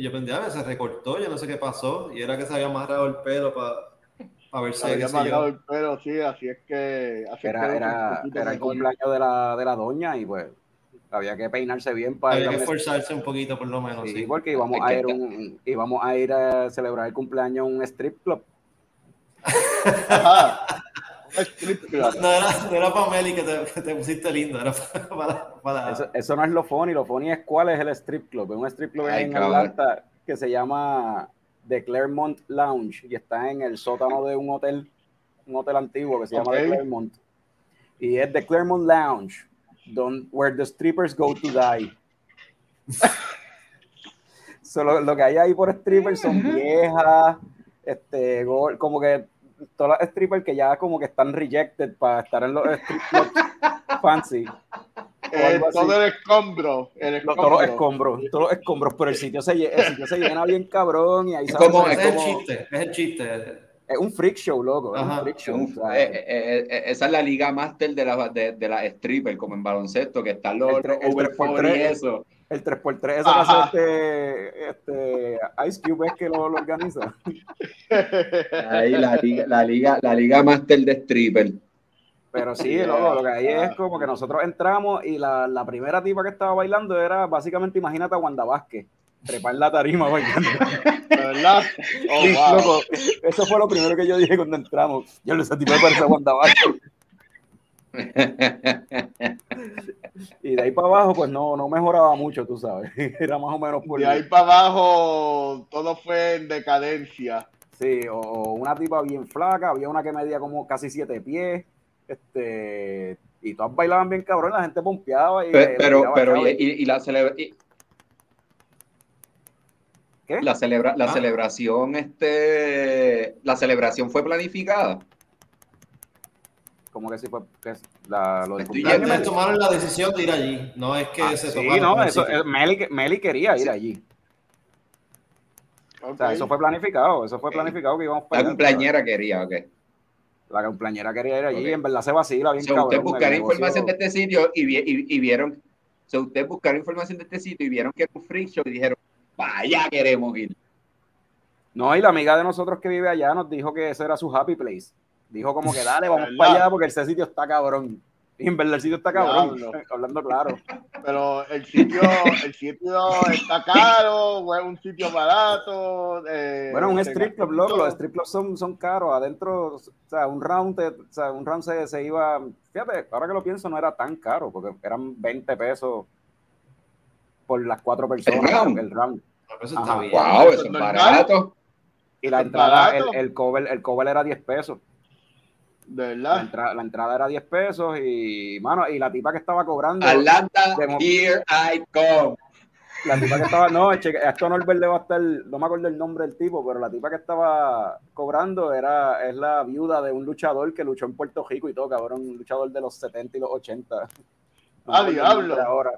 y yo pensé, ah, se recortó, yo no sé qué pasó, y era que se había amarrado el pelo para ver si había amarrado el pelo, sí, así es que... era, era, era el cumpleaños de la, de la doña y pues había que peinarse bien para había que esforzarse un poquito por lo menos sí, porque íbamos a ir un, íbamos a ir a celebrar el cumpleaños en un strip club no, era, no, era, para Meli que te, que te, pusiste lindo, era para... para, Eso, eso, no es lo funny, lo funny es cuál es el strip club. Es un strip club en Atlanta que se llama The Claremont Lounge y está en el sótano de un hotel, un hotel antiguo que se llama The Claremont. Y es The Claremont Lounge, donde, where the strippers go to die. Solo lo que hay ahí por strippers son viejas, este, como que todas las strippers que ya como que están rejected para estar en los strip clubs fancy. Eh, todo el escombro, el escombro. Todos los escombros, todos los escombros, pero el sitio se, el sitio se llena bien cabrón y ahí es como, es, el chiste, es el chiste. Es un freak show, loco. Es un freak show. Eh, eh, eh, esa es la liga máster de la, de, de la stripper, como en baloncesto, que están los, el, over y eso el 3x3, eso que hace este, este, Ice Cube es que lo, lo organiza. Ahí la liga, la liga, la liga master de stripper. Pero sí, lo, lo que hay es como que nosotros entramos y la, la, primera tipa que estaba bailando era básicamente, imagínate a Wanda Vázquez, trepar la tarima bailando. ¿Verdad? Oh, wow. loco, eso fue lo primero que yo dije cuando entramos. Yo esa tipa parece a Wanda Vázquez. y de ahí para abajo, pues no, no mejoraba mucho, tú sabes. Era más o menos por. De ahí para abajo, todo fue en decadencia. Sí, o una tipa bien flaca, había una que medía como casi siete pies. Este, y todas bailaban bien cabrón, la gente pompeaba. Y pero, pero, y, la celebra. ¿Qué? La, celebra la ah. celebración, este, la celebración fue planificada como que sí fue que la, lo de cumpleaños. tomaron la decisión de ir allí, no es que ah, se sí, no, eso, eh, Meli, Meli, quería ir allí. O sea, eso fue planificado, eso fue planificado que íbamos para La cumpleañera quería, ok. La cumpleañera quería ir allí, en verdad se vacila bien so, cabrón. Usted buscar información de este sitio y, y, y vieron, o sea, usted buscar información de este sitio y vieron que era un free show y dijeron, vaya, queremos ir. No, y la amiga de nosotros que vive allá nos dijo que ese era su happy place. Dijo como que dale, vamos para allá porque ese sitio está cabrón. Y en verdad el sitio está cabrón, hablando claro. Pero el sitio, el sitio está caro, o es un sitio barato. Eh, bueno, un strip club, loco, los strip clubs son, son caros. Adentro, o sea, un round, o sea, un round se, se, iba, fíjate, ahora que lo pienso, no era tan caro, porque eran 20 pesos por las cuatro personas. El round. Wow, eso es barato. Y la entrada, el, el, cover, el cover era 10 pesos. De verdad. La, entrada era 10 pesos y, mano, y la tipa que estaba cobrando. Atlanta, here I come. La tipa que estaba, no, esto no le va a estar, no me acuerdo el nombre del tipo, pero la tipa que estaba cobrando era, es la viuda de un luchador que luchó en Puerto Rico y todo, cabrón, un luchador de los 70 y los 80. ah, diablo. Ahora.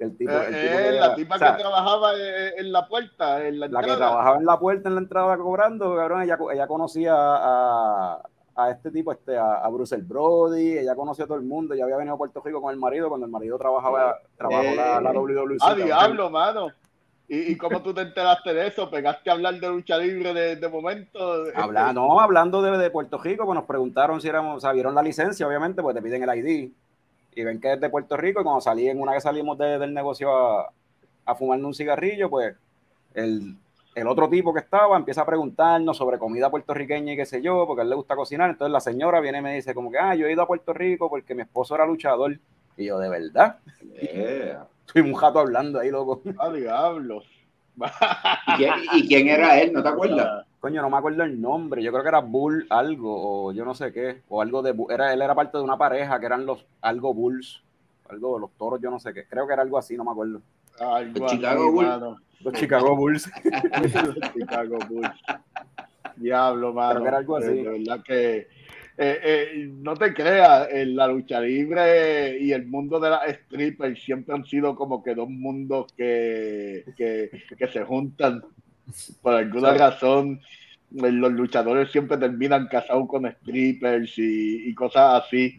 El tipo, el eh, la tipa que trabajaba en la puerta, en la, la que trabajaba en la puerta en la entrada cobrando, cabrón, ella, ella conocía a, a este tipo, este, a, Bruce el Brody, ella conoció a todo el mundo, ya había venido a Puerto Rico con el marido cuando el marido trabajaba, trabajó la, la WWE. Ah, diablo, mano. ¿Y, ¿Y, cómo tú te enteraste de eso? ¿Pegaste a hablar de lucha libre de, de momento? Habla, no, hablando de, de, Puerto Rico, pues nos preguntaron si éramos, o sea, vieron la licencia, obviamente, pues te piden el ID y ven que es de Puerto Rico y cuando salí en una vez salimos de, del negocio a, a fumarnos un cigarrillo, pues el el otro tipo que estaba empieza a preguntarnos sobre comida puertorriqueña y qué sé yo, porque a él le gusta cocinar. Entonces la señora viene y me dice como que, ah, yo he ido a Puerto Rico porque mi esposo era luchador. Y yo, ¿de verdad? Estoy un jato hablando ahí, loco. Ah, diablos. ¿Y quién, era él? ¿No te acuerdas? Coño, no me acuerdo el nombre. Yo creo que era Bull algo, o yo no sé qué. O algo de... Era, él era parte de una pareja que eran los... Algo Bulls. Algo de los toros, yo no sé qué. Creo que era algo así, no me acuerdo. Algo Chicago Bulls. Los Chicago Bulls. Los Chicago Bulls. Diablo, mano. era algo así. De verdad que. Eh, eh, no te creas, la lucha libre y el mundo de la stripper siempre han sido como que dos mundos que, que, que se juntan por alguna razón. Los luchadores siempre terminan casados con strippers y, y cosas así.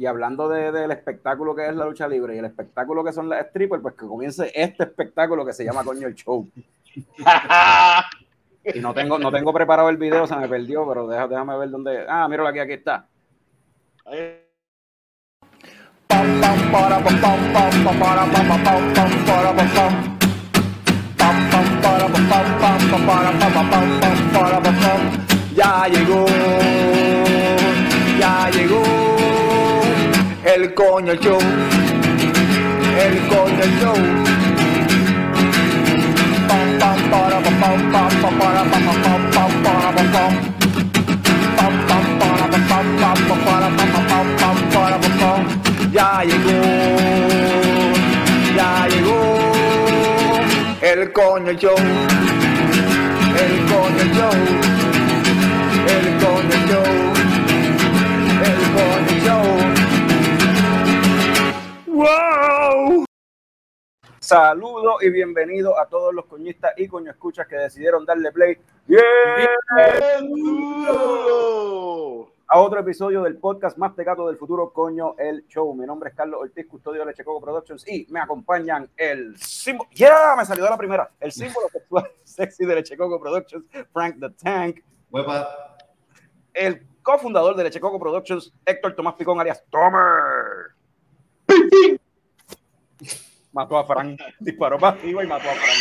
Y hablando de, del espectáculo que es la lucha libre y el espectáculo que son las strippers, pues que comience este espectáculo que se llama Coño el Show. y no tengo, no tengo preparado el video, se me perdió, pero deja, déjame ver dónde. Ah, míralo aquí, aquí está. Ya llegó, ya llegó el coño show, el coño show. Pam pam para pam pam pam pam para pam pam pam pam para pam pam. Ya llegó, ya llegó el coño show, el coño show. El Coño Show, ¡Wow! Saludos y bienvenidos a todos los coñistas y coño escuchas que decidieron darle play. ¡Bien! A otro episodio del podcast más tecato del futuro, Coño el Show. Mi nombre es Carlos Ortiz, custodio de Lechecoco Productions y me acompañan el símbolo. ¡Ya! Me salió la primera. El símbolo sexual sexy de Lechecoco Productions, Frank the Tank. Huepa. el cofundador de Leche Coco Productions, Héctor Tomás Picón, alias Tomer. Mató a Fran, disparó para arriba y mató a Fran.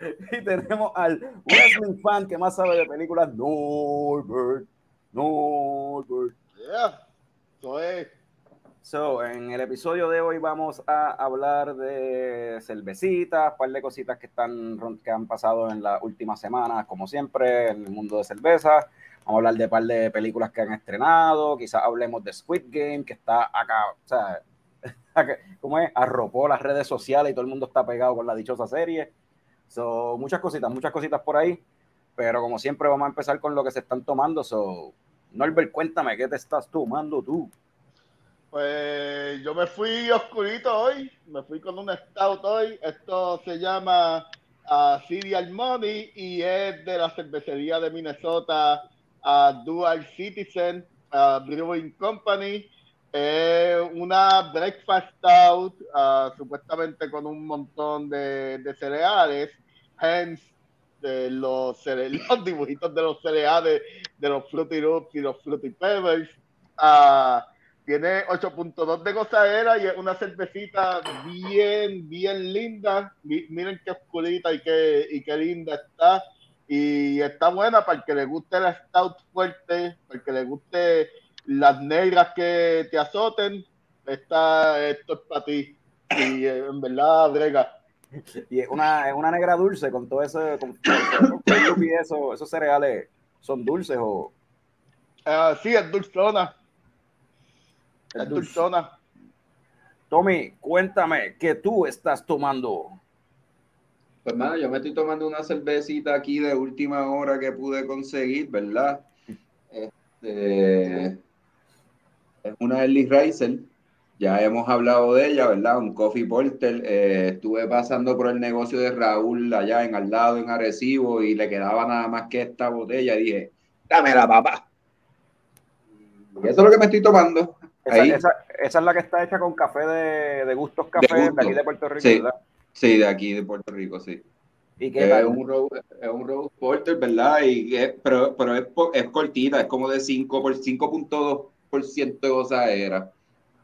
y tenemos al wrestling fan que más sabe de películas, Norbert. Norbert. Yeah. So, en el episodio de hoy vamos a hablar de cervecitas, un par de cositas que, están, que han pasado en las últimas semanas, como siempre, en el mundo de cerveza. Vamos a hablar de un par de películas que han estrenado, quizás hablemos de Squid Game, que está acá, o sea, ¿cómo es? Arropó las redes sociales y todo el mundo está pegado con la dichosa serie. So, muchas cositas, muchas cositas por ahí, pero como siempre vamos a empezar con lo que se están tomando. So, Norbert, cuéntame, ¿qué te estás tomando tú? Pues yo me fui oscurito hoy, me fui con un stout hoy. Esto se llama uh, Serial Money y es de la cervecería de Minnesota, uh, Dual Citizen uh, Brewing Company. Es una breakfast stout, supuestamente con un montón de, cereales, hence de los, los, dibujitos de los cereales, de los Fruity Loops y los Fruity Pebbles. Tiene 8.2 de gozadera y es una cervecita bien, bien linda. Miren qué oscurita y qué, y qué linda está. Y está buena para el que le guste la stout fuerte, para el que le guste las negras que te azoten. Esta, esto es para ti. Y eh, en verdad, brega. Y es una, es una negra dulce con todo ese. Con, con, con, y eso, esos cereales son dulces o. Uh, sí, es dulzona. Es dulzona. Tommy, cuéntame, ¿qué tú estás tomando? Pues, mano, yo me estoy tomando una cervecita aquí de última hora que pude conseguir, ¿verdad? Este, es una Early Riser. Ya hemos hablado de ella, ¿verdad? Un Coffee Porter. Eh, estuve pasando por el negocio de Raúl allá en al lado, en Arecibo, y le quedaba nada más que esta botella. Y dije, dámela, papá. Y eso es lo que me estoy tomando. Esa, esa, esa, es la que está hecha con café de, de Gustos Café de, gusto. de, aquí de Puerto Rico, sí, ¿verdad? Sí, de aquí de Puerto Rico, sí. ¿Y qué es, tal? un roast, es un roast porter, ¿verdad? Y es, pero pero es, es cortita, es como de 5 por 5.2% de gozadera.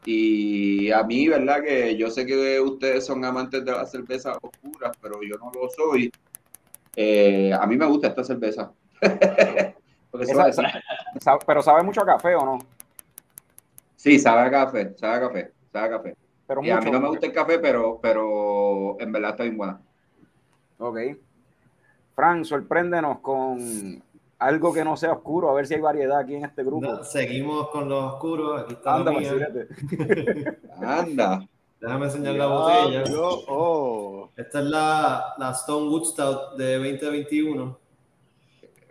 Y a mí, ¿verdad? Que yo sé que ustedes son amantes de las cervezas oscuras, pero yo no lo soy. Eh, a mí me gusta esta cerveza. esa, pero sabe mucho a café o no? Sí, sabe a café, sabe a café, sabe a café. Pero y mucho, a mí no me gusta el café, pero, pero en verdad está bien buena. Ok. Fran, sorpréndenos con algo que no sea oscuro, a ver si hay variedad aquí en este grupo. No, seguimos con los oscuros. Aquí está Anda. Anda. Déjame enseñar la botella. Yo, oh. Esta es la, la Stone Wood Stout de 2021.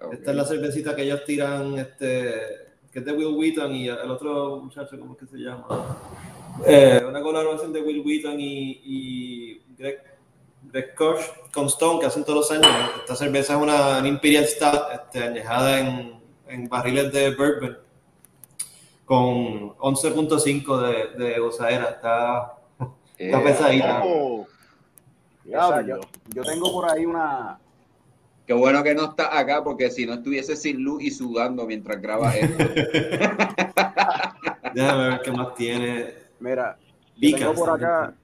Okay. Esta es la cervecita que ellos tiran, este, que es de Will Wheaton y el otro muchacho, ¿cómo es que se llama? Eh, una colaboración de Will Wheaton y, y Greg, Greg Koch con Stone que hacen todos los años. Esta cerveza es una, una Imperial Stout este, añejada en, en, barriles de bourbon. con 11.5 de, de gozadera. Está, está Eh, pesadita. Oh, Esa, yo, yo tengo por ahí una. Qué bueno que no está acá, porque si no estuviese sin luz y sudando mientras graba esto. Déjame ver qué más tiene. Mira, tengo por acá.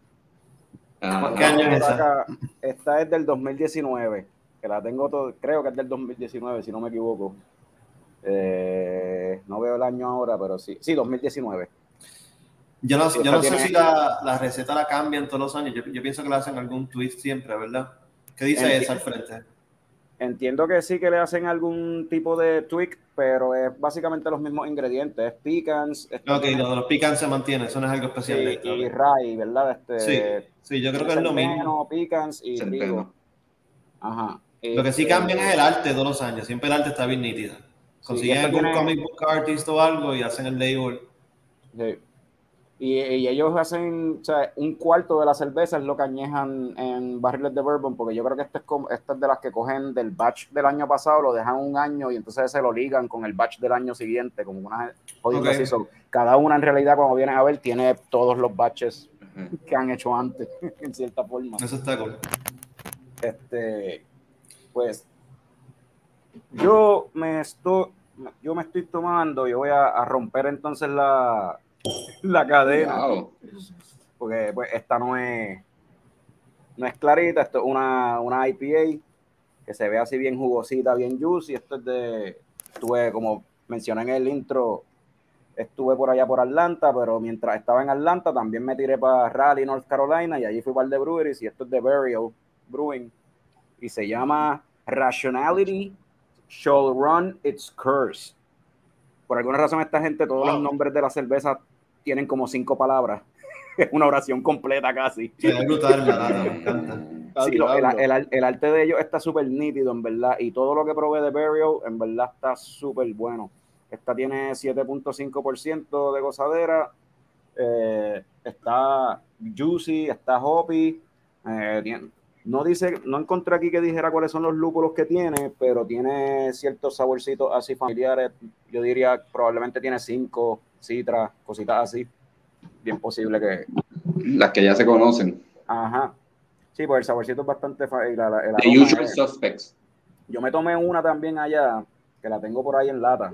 Ah, ¿Qué año es esa? esta es del 2019. Que la tengo todo, creo que es del 2019, si no me equivoco. Eh, no veo el año ahora, pero sí. Sí, 2019. Yo no, Sí, yo no sé si la, la receta la cambian todos los años. Yo, yo pienso que le hacen algún twist siempre, ¿verdad? ¿Qué dice esa al frente? Entiendo que sí que le hacen algún tipo de tweak, pero es básicamente los mismos ingredientes. Es pecans, este, Ok, lo de los picans se mantiene, eso no es algo especial. de y, esto, y rye, ¿verdad? Este, Sí, sí, yo creo que es lo mismo. pecans y. Ajá. Lo que sí Este, cambian es el arte todos los años. Siempre el arte está bien nítida. Consiguen algún tiene- comic book artist o algo y hacen el label. Sí. Y, y ellos hacen, o sea, un cuarto de la cerveza es lo que añejan en barriles de bourbon, porque yo creo que esta es, como, es de las que cogen del batch del año pasado, lo dejan un año y entonces se lo ligan con el batch del año siguiente, como una jodiendo Ok. así. So, cada una en realidad, cuando vienes a ver, tiene todos los batches que han hecho antes, en cierta forma. Eso está cool. Este, pues, yo me estoy, yo me estoy tomando, yo voy a, a romper entonces la, la cadena Wow. porque pues esta no es no es clarita, esto es una, una IPA que se ve así bien jugosita, bien juicy, esto es de, estuve como mencioné en el intro, estuve por allá por Atlanta, pero mientras estaba en Atlanta también me tiré para Raleigh, North Carolina, y allí fui para el de breweries, y esto es de Burial Brewing, y se llama Rationality Shall Run Its Curse. Por alguna razón esta gente, todos los nombres de la cerveza tienen como cinco palabras. Es una oración completa casi. Se ve brutal la lata, me encanta. Sí, lo- el, diablo. el- el arte de ellos está súper nítido, en verdad. Y todo lo que probé de Burial, en verdad, está súper bueno. Esta tiene 7.5% de gozadera. eh, está juicy, está hoppy. eh, tiene- no dice, no encontré aquí que dijera cuáles son los lúpulos que tiene, pero tiene ciertos saborcitos así familiares. Yo diría probablemente tiene cinco citras, cositas así. Bien posible que, Las que ya se conocen. Ajá. Sí, pues el saborcito es bastante The Usual es- Suspects. Yo me tomé una también allá, que la tengo por ahí en lata,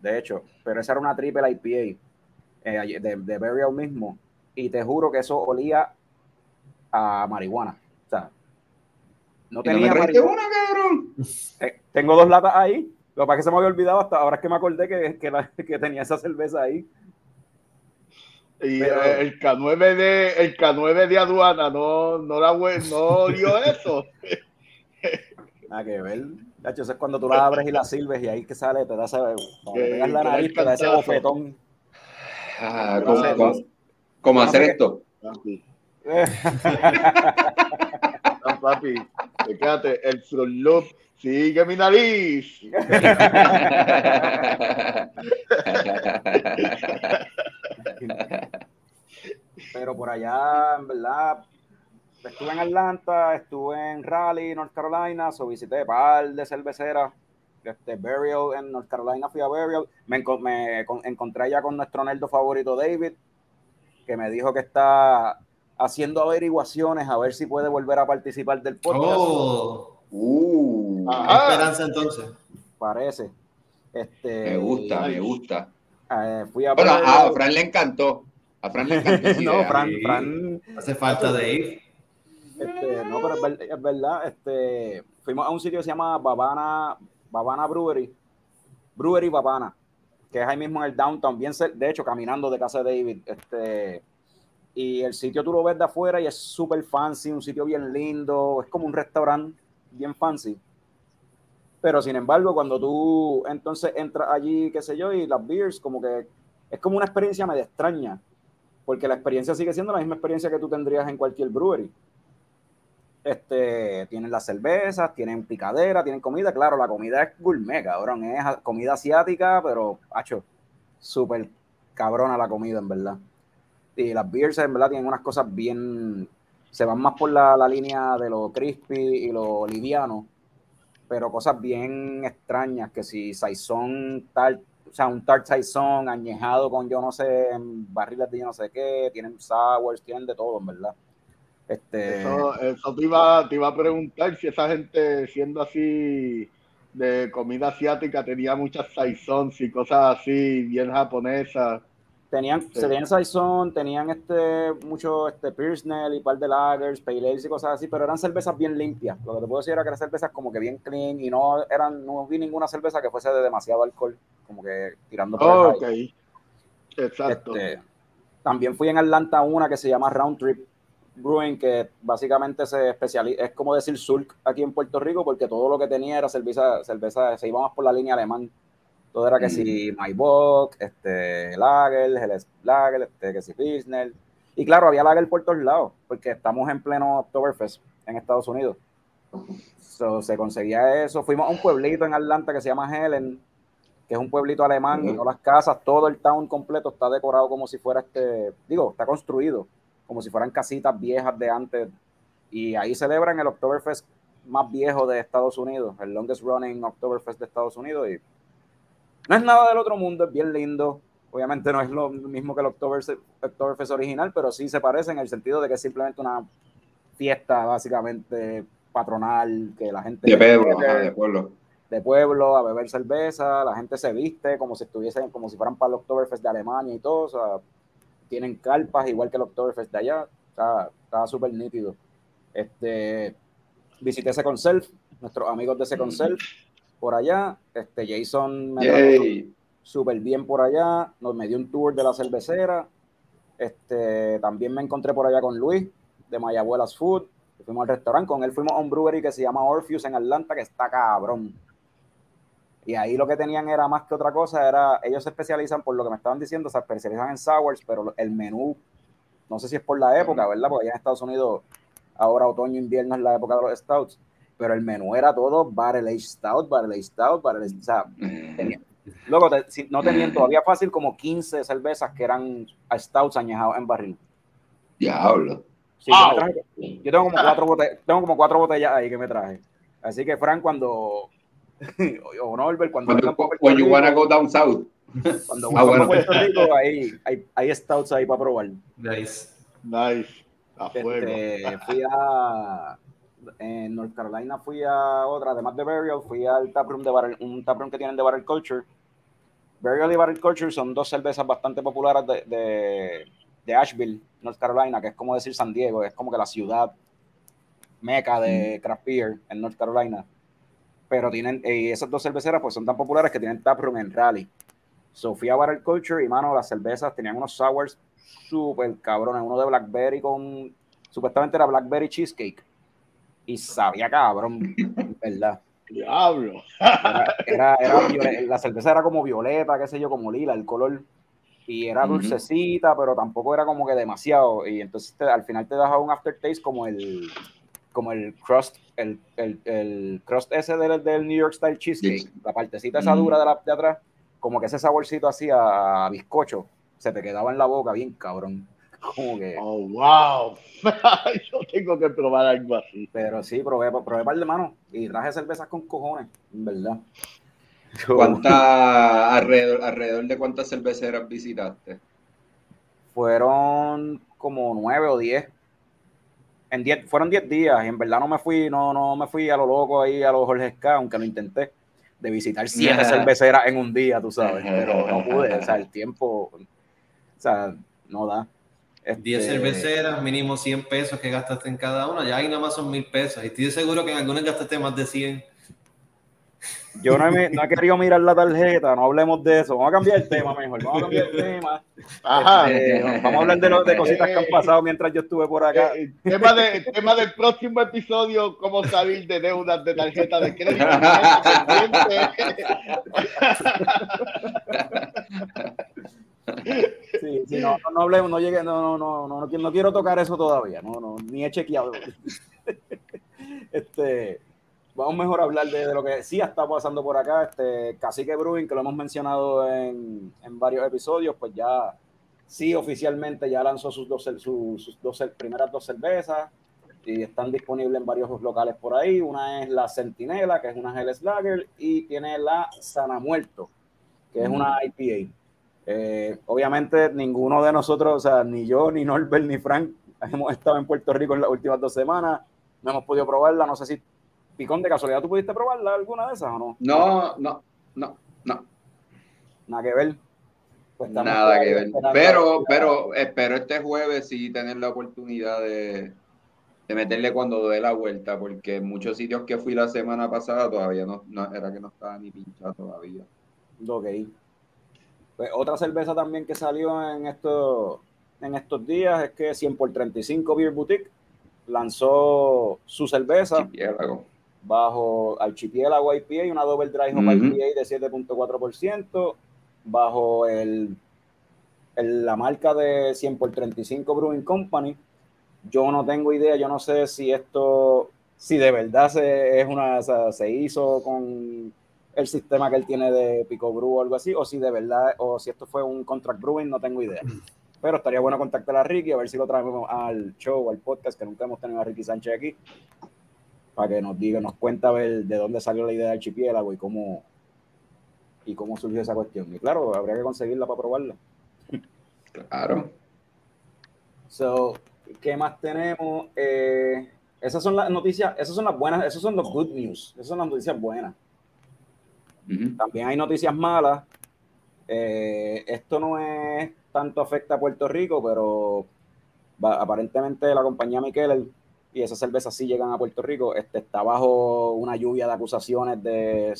de hecho, pero esa era una triple IPA eh, de, de Burial mismo, y te juro que eso olía a marihuana. O sea, no ¿Y no tenía me trajiste marihuana. una, cabrón? Eh, tengo dos latas ahí. Lo que pasa es que se me había olvidado hasta ahora es que me acordé que, que, la- que tenía esa cerveza ahí. Y Pero- eh, el K9 de el K9 de aduana no no la no dio eso. Nada que ver. Chacho, eso es cuando tú la abres y la sirves y ahí que sale, te da ese, la nariz, te da ese bofetón. Ah, ¿cómo, sé, cómo- cómo hacer esto? Papi, no, papi, fíjate, el Fruit Loop sigue mi nariz. Pero por allá, en verdad, estuve en Atlanta, estuve en Raleigh, North Carolina, so visité par de cerveceras. Este, Burial en North Carolina fui a Burial. Me, enco- me con- encontré ya con nuestro nerdo favorito David, que me dijo que está haciendo averiguaciones a ver si puede volver a participar del podcast. Oh, Uh, esperanza entonces. Parece. Este, me gusta, Ay. me gusta. eh, fui a Bueno, Burial. a Fran le encantó. A Fran le encantó. no. Fran. Fran Hace falta Dave. Este, no, pero es, ver- es verdad, este, fuimos a un sitio que se llama Babana, Babana Brewery, Brewery Babana, que es ahí mismo en el downtown, bien de hecho, caminando de casa de David, este, y el sitio tú lo ves de afuera y es súper fancy, un sitio bien lindo, es como un restaurante bien fancy. Pero sin embargo, cuando tú entonces entras allí, qué sé yo, y las beers, como que es como una experiencia medio extraña, porque la experiencia sigue siendo la misma experiencia que tú tendrías en cualquier brewery. Este, tienen las cervezas, tienen picadera, tienen comida. Claro, la comida es gourmet, cabrón. Es comida asiática, pero, hacho, súper cabrona la comida, en verdad. Y las beers, en verdad, tienen unas cosas bien. Se van más por la, la línea de lo crispy y lo liviano, pero cosas bien extrañas, que si saison tal, o sea, un Tart Saison añejado con yo no sé, barriles de yo no sé qué, tienen sours, tienen de todo, en verdad. Este... Eso, eso te, iba, te iba a preguntar si esa gente, siendo así de comida asiática, tenía muchas saisons y cosas así, bien japonesas. Tenían, se tenían Saison, tenían este, mucho este Pilsner y un par de lagers, pale y cosas así, pero eran cervezas bien limpias. Lo que te puedo decir era que eran cervezas como que bien clean y no eran, no vi ninguna cerveza que fuese de demasiado alcohol, como que tirando por Ok, exacto. Este, también fui en Atlanta una que se llama Round Trip Brewing, que básicamente se especializa, es como decir Sulk aquí en Puerto Rico, porque todo lo que tenía era cerveza, cerveza, se íbamos por la línea alemán todo era que mm. si Maybach, este, Lager, Helles Lager, este, que si Pilsner. Y claro, había Lager por todos lados, porque estamos en pleno Oktoberfest en Estados Unidos. So, se conseguía eso. Fuimos a un pueblito en Atlanta que se llama Helen, que es un pueblito alemán, y no las casas, todo el town completo está decorado como si fuera este, digo, está construido como si fueran casitas viejas de antes. Y ahí celebran el Oktoberfest más viejo de Estados Unidos, el longest running Oktoberfest de Estados Unidos. Y no es nada del otro mundo, es bien lindo. Obviamente no es lo mismo que el Oktoberfest, original, pero sí se parece en el sentido de que es simplemente una fiesta básicamente patronal, que la gente... De pueblo, de pueblo. De pueblo, a beber cerveza, la gente se viste como si estuviesen, como si fueran para el Oktoberfest de Alemania y todo, o sea, tienen carpas igual que el Oktoberfest de allá, está súper nítido. Este, visité Second Self, nuestros amigos de Second Self, por allá. Este Jason me súper bien por allá. Nos me dio un tour de la cervecera. Este, también me encontré por allá con Luis de Mayabuelas Food. Fuimos al restaurante, con él fuimos a un brewery que se llama Orpheus en Atlanta, que está cabrón. Y ahí lo que tenían era más que otra cosa, era, ellos se especializan por lo que me estaban diciendo, se especializan en sours, pero el menú, no sé si es por la época, ¿verdad? Porque allá en Estados Unidos, ahora otoño, invierno es la época de los stouts pero el menú era todo Barrel Age Stout, Barrel Age Stout, Barrel Age, o sea, luego no tenían todavía fácil como 15 cervezas que eran Stouts añejados en barril. Diablo. Sí, yo, tengo, como cuatro botellas, tengo como cuatro botellas ahí que me traje. Así que, Frank, cuando. o Norbert, cuando. Cuando you wanna go down south. Cuando ah, bueno. Puerto Rico, hay, hay, hay stouts ahí para probar. Nice. Nice. Este, fui a en North Carolina fui a otra, además de Burial, fui al taproom de Barrel, un taproom que tienen de Barrel Culture. Burial y Barrel Culture son dos cervezas bastante populares de, de, Asheville, North Carolina, que es como decir San Diego, es como que la ciudad meca de mm. craft beer en North Carolina. Pero tienen, y esas dos cerveceras pues son tan populares que tienen taproom en Raleigh. So fui a Barrel Culture y mano, las cervezas tenían unos sours súper cabrones, uno de Blackberry con, supuestamente era Blackberry Cheesecake y sabía cabrón, ¿verdad? Diablo. Era, era, la cerveza era como violeta, qué sé yo, como lila, el color. Y era dulcecita, pero tampoco era como que demasiado. Y entonces al final te dejaba un aftertaste como el como el crust, el, el, el crust ese del, del, New York Style Cheesecake, la partecita esa dura de, la, de atrás, como que ese saborcito así a bizcocho, se te quedaba en la boca bien cabrón. Como que... Oh, wow. Yo tengo que probar algo así. Pero sí, probé, probé par de manos y traje cervezas con cojones, en verdad. ¿Cuánta, alrededor, alrededor de cuántas cerveceras visitaste? Fueron como nueve o diez. En diez, fueron diez días y en verdad no me fui, no, no me fui a lo loco ahí a los Jorge K, aunque lo intenté, de visitar siete cerveceras en un día, tú sabes, pero no pude, o sea, el tiempo, o sea, no da. 10 este, cerveceras, mínimo 100 pesos que gastaste en cada una, ya ahí nada más son mil pesos. Y estoy seguro que en algunas gastaste más de 100. Yo no he, no he, querido mirar la tarjeta, no hablemos de eso. Vamos a cambiar el tema mejor. Vamos a cambiar el tema. Este, vamos a hablar de, de cositas que han pasado mientras yo estuve por acá. El eh, tema, de, tema del próximo episodio: cómo salir de deudas de tarjeta de crédito. Sí, sí, no, no, no hablemos, no llegué, no, no, no, no, no, quiero tocar eso todavía, no, no, ni he chequeado. Este, vamos mejor a hablar de, lo que sí está pasando por acá. Este, Cacique Brewing, que lo hemos mencionado en, en varios episodios, pues ya sí oficialmente ya lanzó sus dos, sus, dos primeras dos cervezas y están disponibles en varios locales por ahí. Una es la Centinela, que es una Helles Lager, y tiene la Sana Muerto, que es una IPA. Eh, obviamente ninguno de nosotros, o sea, ni yo, ni Norbert, ni Frank, hemos estado en Puerto Rico en las últimas dos semanas, no hemos podido probarla, no sé si, Picón, de casualidad, ¿tú pudiste probarla alguna de esas o no? No, no, no, no. Nada que ver. Pues Nada que ver. Pero, pero espero este jueves sí tener la oportunidad de, de meterle cuando doy la vuelta, porque en muchos sitios que fui la semana pasada todavía no, no era que no estaba ni pinchado todavía. Ok. Pues otra cerveza también que salió en estos, en estos días es que 100 por 35 Beer Boutique lanzó su cerveza bajo Archipiélago IPA, una Double Dry Hop IPA de 7.4%, bajo el, la marca de 100 por 35 Brewing Company. Yo no tengo idea, yo no sé si esto, si de verdad se, es una, se hizo con el sistema que él tiene de Pico Brew o algo así, o si de verdad, o si esto fue un contract brewing, no tengo idea. Pero estaría bueno contactar a Ricky, a ver si lo traemos al show, al podcast, que nunca hemos tenido a Ricky Sánchez aquí, para que nos diga, nos cuenta ver de dónde salió la idea del archipiélago y cómo, y cómo surgió esa cuestión. Y claro, habría que conseguirla para probarla. Claro. So, ¿qué más tenemos? Eh, esas son las noticias, esas son las buenas, esos son los good news, esas son las noticias buenas. También hay noticias malas. Eh, esto no es tanto afecta a Puerto Rico, pero aparentemente la compañía Miquel y esas cervezas sí llegan a Puerto Rico, este, está bajo una lluvia de acusaciones de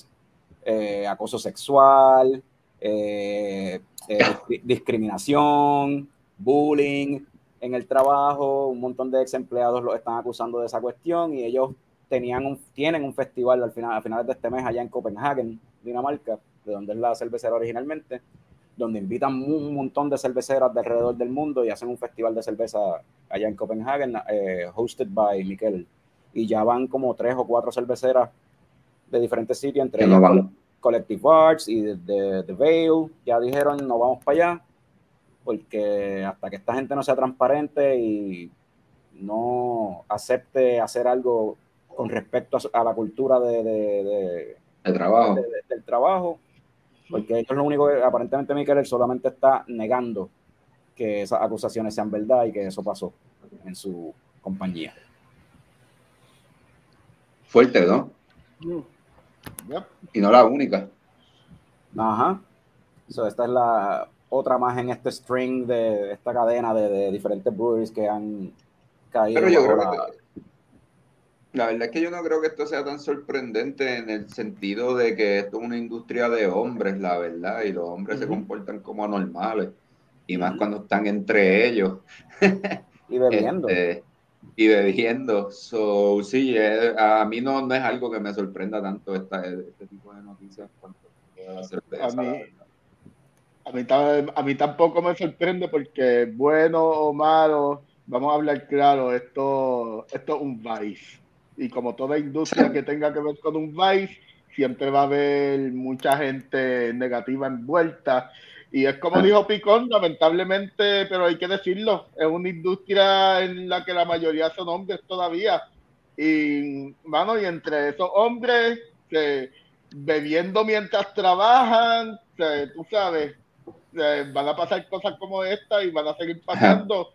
eh, acoso sexual, eh, discriminación, bullying en el trabajo, un montón de ex empleados lo están acusando de esa cuestión y ellos tenían un, tienen un festival al final, a finales de este mes allá en Copenhagen, Dinamarca, de donde es la cervecera originalmente, donde invitan un montón de cerveceras de alrededor del mundo y hacen un festival de cerveza allá en Copenhagen, eh, hosted by Miquel. Y ya van como tres o cuatro cerveceras de diferentes sitios, entre ellos Collective Arts y The, The Veil. Ya dijeron, no vamos para allá, porque hasta que esta gente no sea transparente y no acepte hacer algo con respecto a, la cultura de, trabajo. del trabajo, porque eso es lo único que aparentemente Miquel solamente está negando que esas acusaciones sean verdad y que eso pasó en su compañía. Fuerte, ¿no? Y no la única. Ajá. esta es la otra más en este string de esta cadena de, diferentes breweries que han caído. Pero yo creo que la verdad es que yo no creo que esto sea tan sorprendente en el sentido de que esto es una industria de hombres, la verdad, y los hombres se comportan como anormales, y más cuando están entre ellos. y bebiendo. Este, y bebiendo. So, sí, eh, a mí no, no es algo que me sorprenda tanto esta, este tipo de noticias. A mí, a, mí, a mí tampoco me sorprende porque, bueno o malo, vamos a hablar claro, esto, esto es un vice y como toda industria que tenga que ver con un vice, siempre va a haber mucha gente negativa envuelta. Y es como dijo Picón, lamentablemente, pero hay que decirlo, es una industria en la que la mayoría son hombres todavía. Y, mano, y entre esos hombres, que bebiendo mientras trabajan, tú sabes, van a pasar cosas como esta y van a seguir pasando.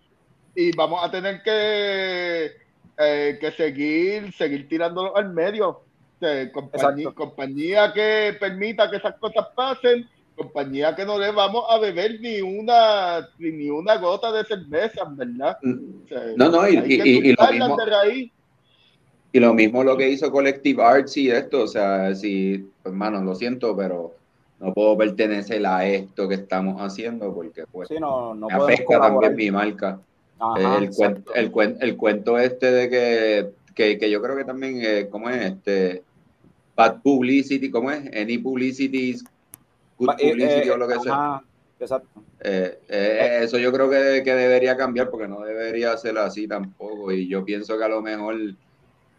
Y vamos a tener que eh, que seguir, seguir tirándolo al medio. compañía, compañía, que permita que esas cosas pasen, compañía que no le vamos a beber ni una ni una gota de cerveza, ¿verdad? Mm. no, no, y, y, lo mismo, y lo mismo lo que hizo Collective Arts y esto, o sea, si, hermano, lo siento, pero no puedo pertenecer a esto que estamos haciendo porque pues no, no afecta también mi marca el, cuento, el, el, cuento este de que, que, que yo creo que también, eh, ¿cómo es? Este, bad publicity, ¿cómo es? Any publicity good eh, publicity o lo que sea. Exacto. Eh, eso yo creo que, que, debería cambiar porque no debería ser así tampoco. Y yo pienso que a lo mejor, en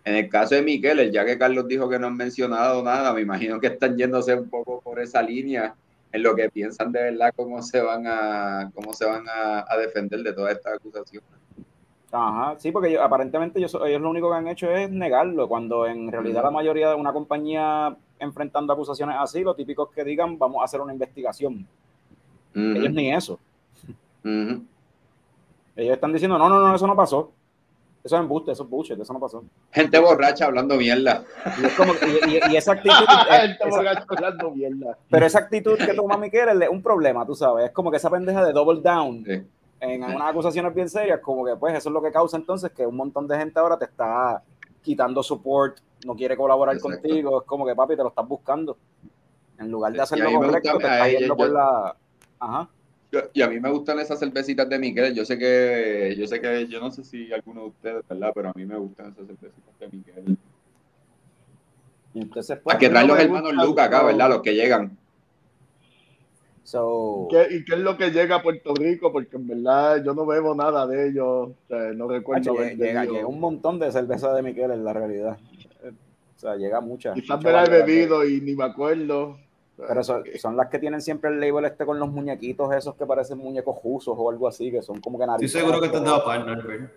el caso de Miquel, ya que Carlos dijo que no han mencionado nada, me imagino que están yéndose un poco por esa línea en lo que piensan de verdad cómo se van a, cómo se van a, defender de todas estas acusaciones. Ajá, sí, porque aparentemente ellos, ellos, lo único que han hecho es negarlo, cuando en realidad la mayoría de una compañía enfrentando acusaciones así, lo típico es que digan, vamos a hacer una investigación. Ellos ni eso. Ellos están diciendo, no, no, no, eso no pasó. Eso es embuste, eso es bullshit, eso no pasó. Gente borracha hablando mierda. Y, esa actitud. Gente borracha hablando mierda. Pero esa actitud que toma Miquel es un problema, tú sabes. Es como que esa pendeja de double down en unas acusaciones bien serias, como que pues eso es lo que causa entonces que un montón de gente ahora te está quitando support, no quiere colaborar contigo. Es como que papi te lo estás buscando. En lugar de hacerlo correcto, te estás yendo por la. Ajá y a mí me gustan esas cervecitas de Miguel. Yo sé que, yo sé que, yo no sé si alguno de ustedes, ¿verdad? Pero a mí me gustan esas cervecitas de Miguel. Entonces, pues, a que traen los hermanos Lucas acá, ¿verdad? Los que llegan. ¿Y qué es lo que llega a Puerto Rico? Porque en verdad yo no bebo nada de ellos. O sea, no recuerdo. llega, llega, un montón de cerveza de Miguel en la realidad. O sea, llega mucha. Quizás me la he bebido y ni me acuerdo. Pero son, son, las que tienen siempre el label este con los muñequitos esos que parecen muñecos jusos o algo así, que son como que narices. Sí, seguro que te has dado par,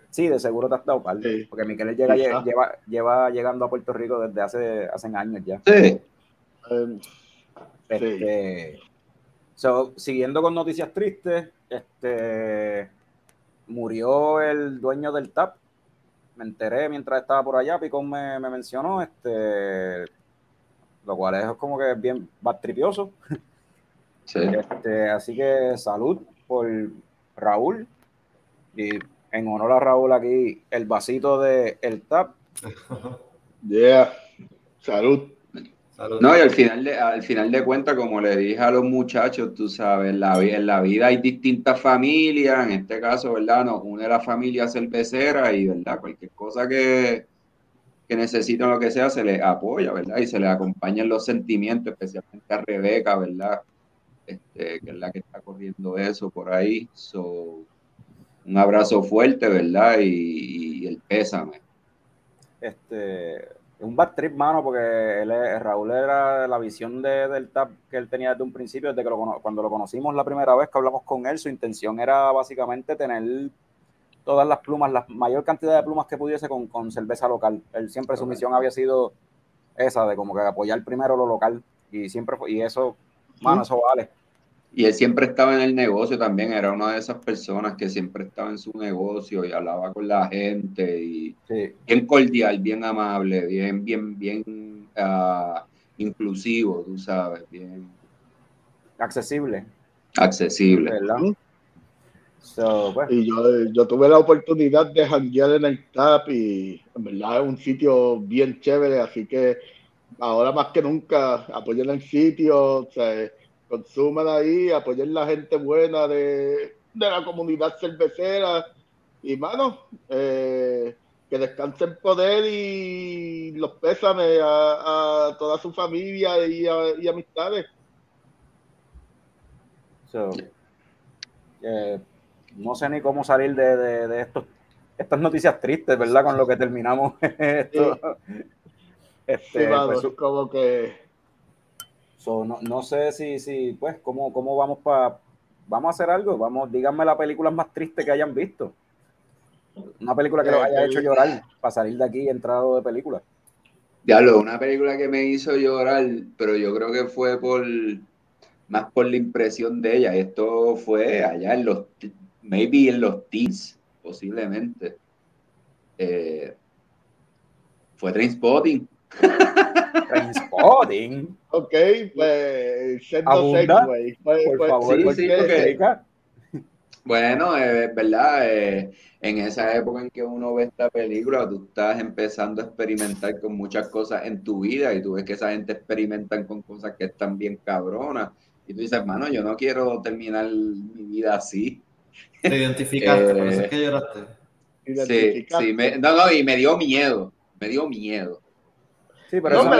Sí, de seguro te has dado par. Porque Miquel llega, lleva, lleva llegando a Puerto Rico desde hace, hace años ya. Sí. Um, este, so, siguiendo con noticias tristes, este murió el dueño del TAP. Me enteré mientras estaba por allá, Picón me, me mencionó, este lo cual es como que bien batripioso. Sí. Este, así que salud por Raúl. Y en honor a Raúl aquí, el vasito de el tap. Yeah, salud. No, y al final, de, al final de cuentas, como le dije a los muchachos, tú sabes, la, en la vida hay distintas familias, en este caso, ¿verdad? Nos une la familia cervecera y, ¿verdad? Cualquier cosa que, que necesitan lo que sea, se les apoya, ¿verdad? Y se les acompañan los sentimientos, especialmente a Rebeca, ¿verdad? Este, que es la que está corriendo eso por ahí. So, un abrazo fuerte, ¿verdad? Y, el pésame. Este, un bad trip, mano, porque él, Raúl era la visión de, del TAP que él tenía desde un principio, desde que cuando lo conocimos la primera vez que hablamos con él, su intención era básicamente tener todas las plumas, la mayor cantidad de plumas que pudiese con, con cerveza local. Él siempre su misión había sido esa, de como que apoyar primero lo local. Y siempre fue, y eso, mano, eso vale. Y él siempre estaba en el negocio también, era una de esas personas que siempre estaba en su negocio y hablaba con la gente y bien cordial, bien amable, bien, bien, bien uh, inclusivo, tú sabes, bien accesible. Accesible. ¿verdad? Pues. Y yo, yo, tuve la oportunidad de janguear en el TAP y en verdad es un sitio bien chévere, así que ahora más que nunca apoyen el sitio, o sea, consuman ahí, apoyen la gente buena de, de la comunidad cervecera y mano, eh, que descansen poder y los pésame a, toda su familia y, y amistades. So, eh, no sé ni cómo salir de, de, estos, estas noticias tristes, ¿verdad? Con lo que terminamos esto. Este, pues, como que... no, no, sé si, si pues, cómo, cómo vamos para... Vamos a hacer algo, vamos, díganme la película más triste que hayan visto. Una película que los haya hecho llorar para salir de aquí entrado de película. Diablo, una película que me hizo llorar, pero yo creo que fue por más por la impresión de ella. Esto fue allá en los maybe en los teens, posiblemente. Eh, fue Trainspotting. Trainspotting. ok, pues segway. Pues, por pues, favor, sí, bueno, es verdad, eh, en esa época en que uno ve esta película, tú estás empezando a experimentar con muchas cosas en tu vida y tú ves que esa gente experimentan con cosas que están bien cabronas. Y tú dices, hermano, yo no quiero terminar mi vida así. Te identificaste, por eso es que eh, lloraste. Sí, sí, no, no, y me dio miedo, me dio miedo. Sí, pero, no,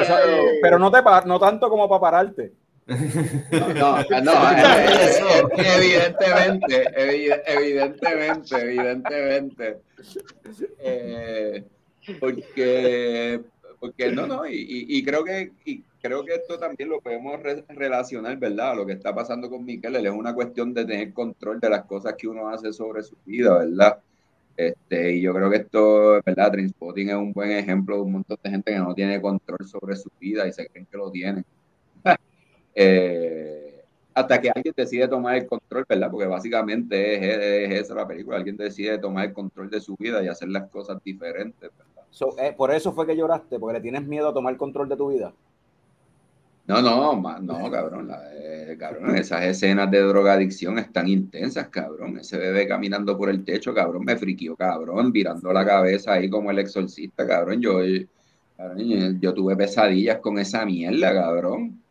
pero no, te, no tanto como para pararte. No, no, eh, evidentemente, evidentemente, evidentemente. Eh, porque, porque no, no, y, y, creo que y creo que esto también lo podemos relacionar, ¿verdad? Lo que está pasando con Miquel, es una cuestión de tener control de las cosas que uno hace sobre su vida, ¿verdad? Este, y yo creo que esto, ¿verdad? Trainspotting es un buen ejemplo de un montón de gente que no tiene control sobre su vida y se creen que lo tienen. eh, hasta que alguien decide tomar el control, ¿verdad? Porque básicamente es, es, esa la película, alguien decide tomar el control de su vida y hacer las cosas diferentes, ¿verdad? eh, por eso fue que lloraste, porque le tienes miedo a tomar control de tu vida. No, no, no, cabrón, eh, cabrón, esas escenas de drogadicción están intensas, cabrón. Ese bebé caminando por el techo, cabrón, me friquió, cabrón, virando la cabeza ahí como el exorcista, cabrón. Yo, cabrón, yo tuve pesadillas con esa mierda, cabrón.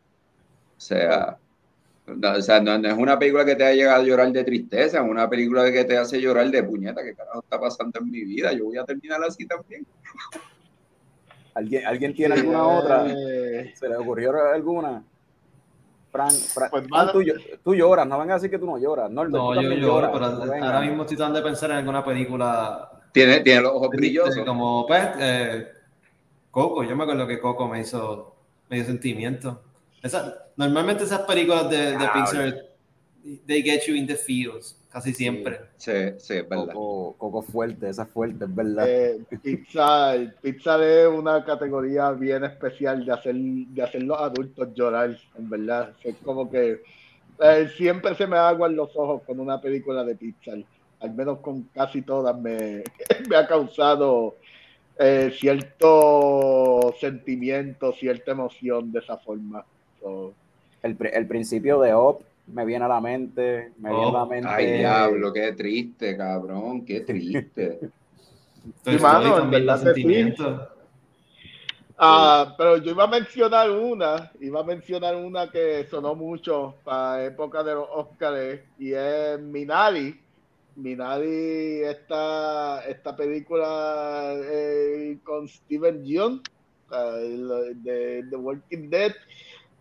O sea, no, o sea, no, es una película que te ha llegado a llorar de tristeza, es una película que te hace llorar de puñeta, ¿qué carajo está pasando en mi vida? Yo voy a terminar así también. ¿Alguien, ¿Alguien tiene alguna otra? ¿Se le ocurrió alguna? Frank, pues, tú, lloras, no vengas a decir que tú no lloras. No, no yo lloro, pero ahora mismo estoy tratando de pensar en alguna película. Tiene, tiene los ojos brillosos. Como, pues, eh, Coco, yo me acuerdo que Coco me hizo, me dio sentimiento. Esa, normalmente esas películas de, de Pixar, they get you in the feels, casi siempre. Sí, sí, es verdad. Coco, fuerte, esa fuerte, es verdad. Eh, Pixar, Pixar es una categoría bien especial de hacer, de hacer los adultos llorar, en verdad. Es como que eh, siempre se me aguan los ojos con una película de Pixar. Al menos con casi todas me, me ha causado eh, cierto sentimiento, cierta emoción de esa forma. El, el, principio de Op me viene a la mente, me viene a la oh, mente. Ay, diablo, qué triste, cabrón, qué triste. sí, mano, en verdad sentimiento. Ah, pero yo iba a mencionar una, iba a mencionar una que sonó mucho para época de los Oscars y es Minari. Minari, esta, esta película eh, con Steven Yeun de The Walking Dead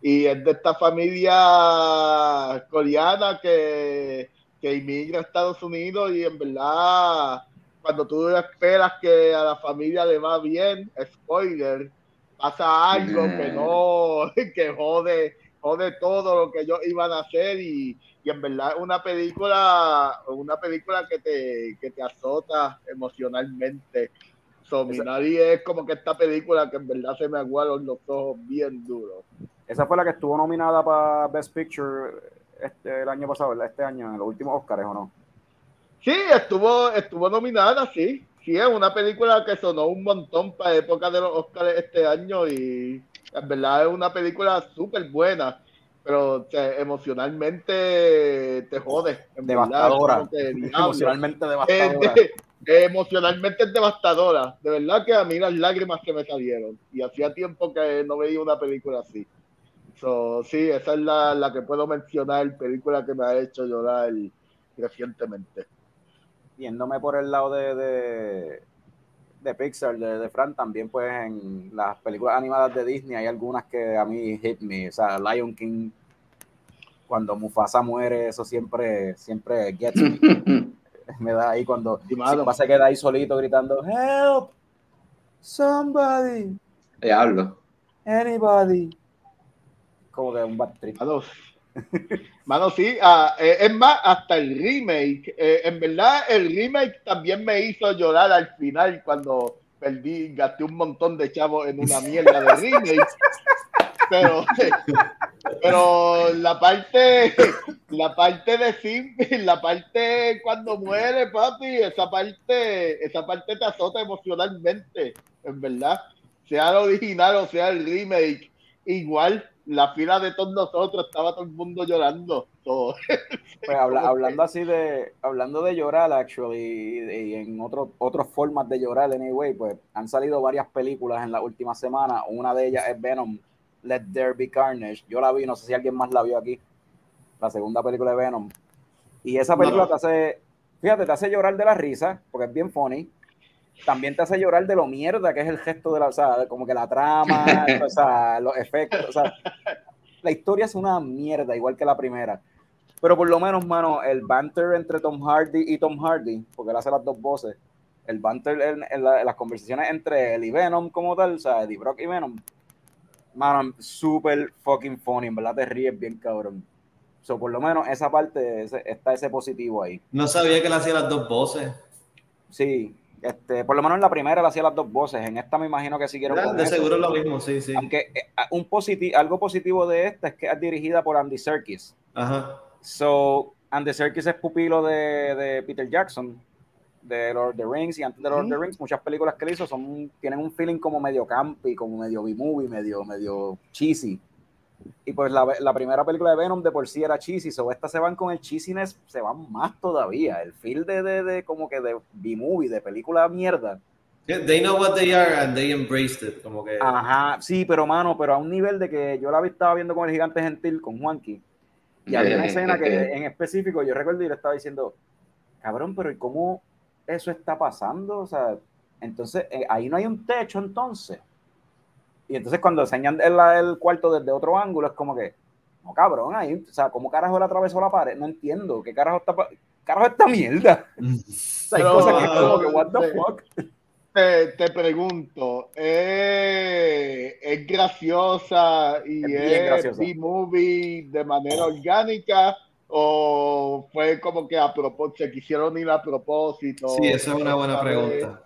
y es de esta familia coreana que, que inmigra a Estados Unidos y en verdad cuando tú esperas que a la familia le va bien, spoiler, pasa algo que no, que jode, jode todo lo que ellos iban a hacer y, y en verdad es una película, una película que te, que te azota emocionalmente. So, es como que esta película que en verdad se me aguaron los ojos bien duros. Esa fue la que estuvo nominada para Best Picture este, el año pasado, ¿verdad? Este año, en los últimos Oscars, ¿o no? Sí, estuvo, estuvo nominada, sí. Sí, es una película que sonó un montón para época de los Oscars este año y en verdad es una película súper buena, pero emocionalmente te jode. devastadora. emocionalmente devastadora. emocionalmente es devastadora. De verdad que a mí las lágrimas que me salieron. Y hacía tiempo que no veía una película así sí, esa es la, que puedo mencionar, película que me ha hecho llorar recientemente. Yéndome por el lado de, de, Pixar, de, de, Fran, también pues en las películas animadas de Disney hay algunas que a mí hit me, o sea, Lion King, cuando Mufasa muere, eso siempre, siempre gets me. me da ahí cuando se queda ahí solito gritando, help, somebody. Diablo. Anybody como que un bad trip. Mano, sí, ah, eh, es más, hasta el remake, eh, en verdad el remake también me hizo llorar al final cuando perdí, gasté un montón de chavos en una mierda de remake. pero, pero la parte, la parte de Sim, la parte cuando muere, papi, esa parte, esa parte te azota emocionalmente, en verdad. Sea el original o sea el remake, igual la fila de todos nosotros estaba todo el mundo llorando. Todo. Pues hablando así de, hablando de llorar, actually, y, en otro, otras formas de llorar, anyway, pues han salido varias películas en la última semana. Una de ellas es Venom, Let There Be Carnage. Yo la vi, no sé si alguien más la vio aquí. La segunda película de Venom. Y esa película te hace, fíjate, te hace llorar de la risa, porque es bien funny también te hace llorar de lo mierda que es el gesto de la, o sea, como que la trama, o sea, los efectos, o sea, la historia es una mierda, igual que la primera. Pero por lo menos, mano, el banter entre Tom Hardy y Tom Hardy, porque él hace las dos voces, el banter en, las conversaciones entre él y Venom como tal, o sea, Eddie Brock y Venom, mano, súper fucking funny, en verdad te ríes bien, cabrón. So, por lo menos esa parte, está ese positivo ahí. No sabía que él hacía las dos voces. Sí, este, por lo menos en la primera le hacía las dos voces, en esta me imagino que siguieron Ya, con de eso. seguro lo mismo, sí, sí. Aunque eh, un positi- algo positivo de esta es que es dirigida por Andy Serkis. Ajá. So, Andy Serkis es pupilo de, de Peter Jackson, de Lord of the Rings, y antes de Lord of the. Rings, muchas películas que él hizo son, tienen un feeling como medio campy, como medio B-movie, medio, medio cheesy. Y pues la, la primera película de Venom de por sí era cheesy, so esta se van con el cheesiness, se van más todavía. El feel de, de, de como que de B-movie, de película mierda. Yeah, They know what they are and they embraced it. Como que. Ajá, sí, pero mano, pero a un nivel de que yo la estaba viendo con el gigante gentil, con Juanqui, y había una escena que en específico yo recuerdo y le estaba diciendo, cabrón, pero ¿y cómo eso está pasando? O sea, entonces eh, ahí no hay un techo entonces. Y entonces cuando enseñan el, el cuarto desde otro ángulo es como que, no cabrón, ahí, o sea, ¿cómo carajo él atravesó la pared? No entiendo, ¿qué carajo está carajo esta mierda? O sea, hay Pero, cosas que es como que, what the eh, fuck? Te, te pregunto, ¿es, es graciosa y Es es. B-movie de manera orgánica o fue como que a propósito, se quisieron ir a propósito? Sí, esa es una buena pregunta.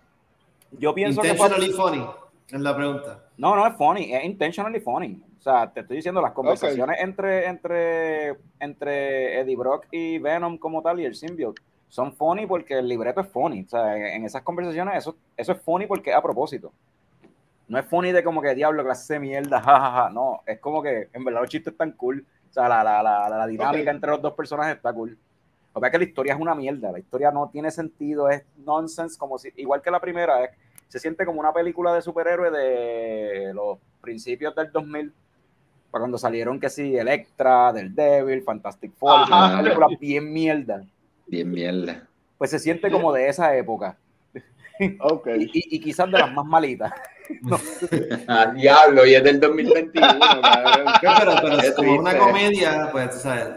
Yo pienso que fue- funny es la pregunta. No, no es funny, es intentionally funny. O sea, te estoy diciendo, las conversaciones entre, entre, entre Eddie Brock y Venom como tal y el symbiote son funny porque el libreto es funny. O sea, en, esas conversaciones eso, eso es funny porque es a propósito. No es funny de como que diablo, clase de mierda, jajaja. No, es como que en verdad los chistes están cool. O sea, la, la, la, la dinámica Ok. entre los dos personajes está cool. Lo que es que la historia es una mierda. La historia no tiene sentido, es nonsense, como si, igual que la primera, es, se siente como una película de superhéroe de los principios del 2000, para cuando salieron que sí, Electra, del Devil, Fantastic Four, una película bien mierda. Bien mierda. Pues se siente como de esa época. Ok. Y, y- y quizás de las más malitas. Ah, diablo, y es del 2021, cabrón. Pero, pero como una comedia, pues, tú sabes.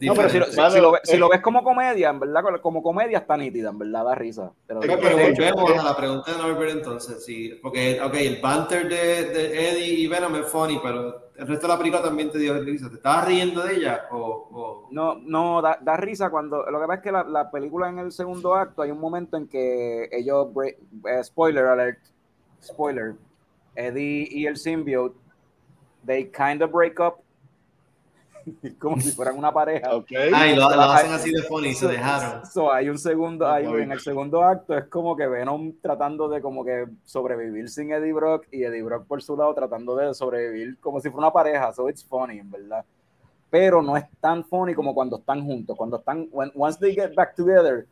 No, pero si lo, diferente. si- si lo ve- si lo ves como comedia, en verdad, como comedia está nítida, en verdad, da risa. Pero hecho, volvemos a la pregunta de Norbert entonces, sí, porque, ok, el banter de, de Eddie y Venom es funny, pero el resto de la película también te dio risa. ¿Te estabas riendo de ella? O, o- No, no, da, da risa cuando. Lo que pasa es que la, la película en el segundo acto hay un momento en que ellos. break- eh, spoiler alert. Spoiler. Eddie y el symbiote. They kind of break up. como si fueran una pareja. Ok. Ay, lo, Se lo hacen así de funny, se dejaron. So, hay un segundo, hay, en el segundo acto es como que Venom tratando de como que sobrevivir sin Eddie Brock y Eddie Brock por su lado tratando de sobrevivir como si fuera una pareja. So it's funny, en verdad. Pero no es tan funny como cuando están juntos. Cuando están, when- once they get back together,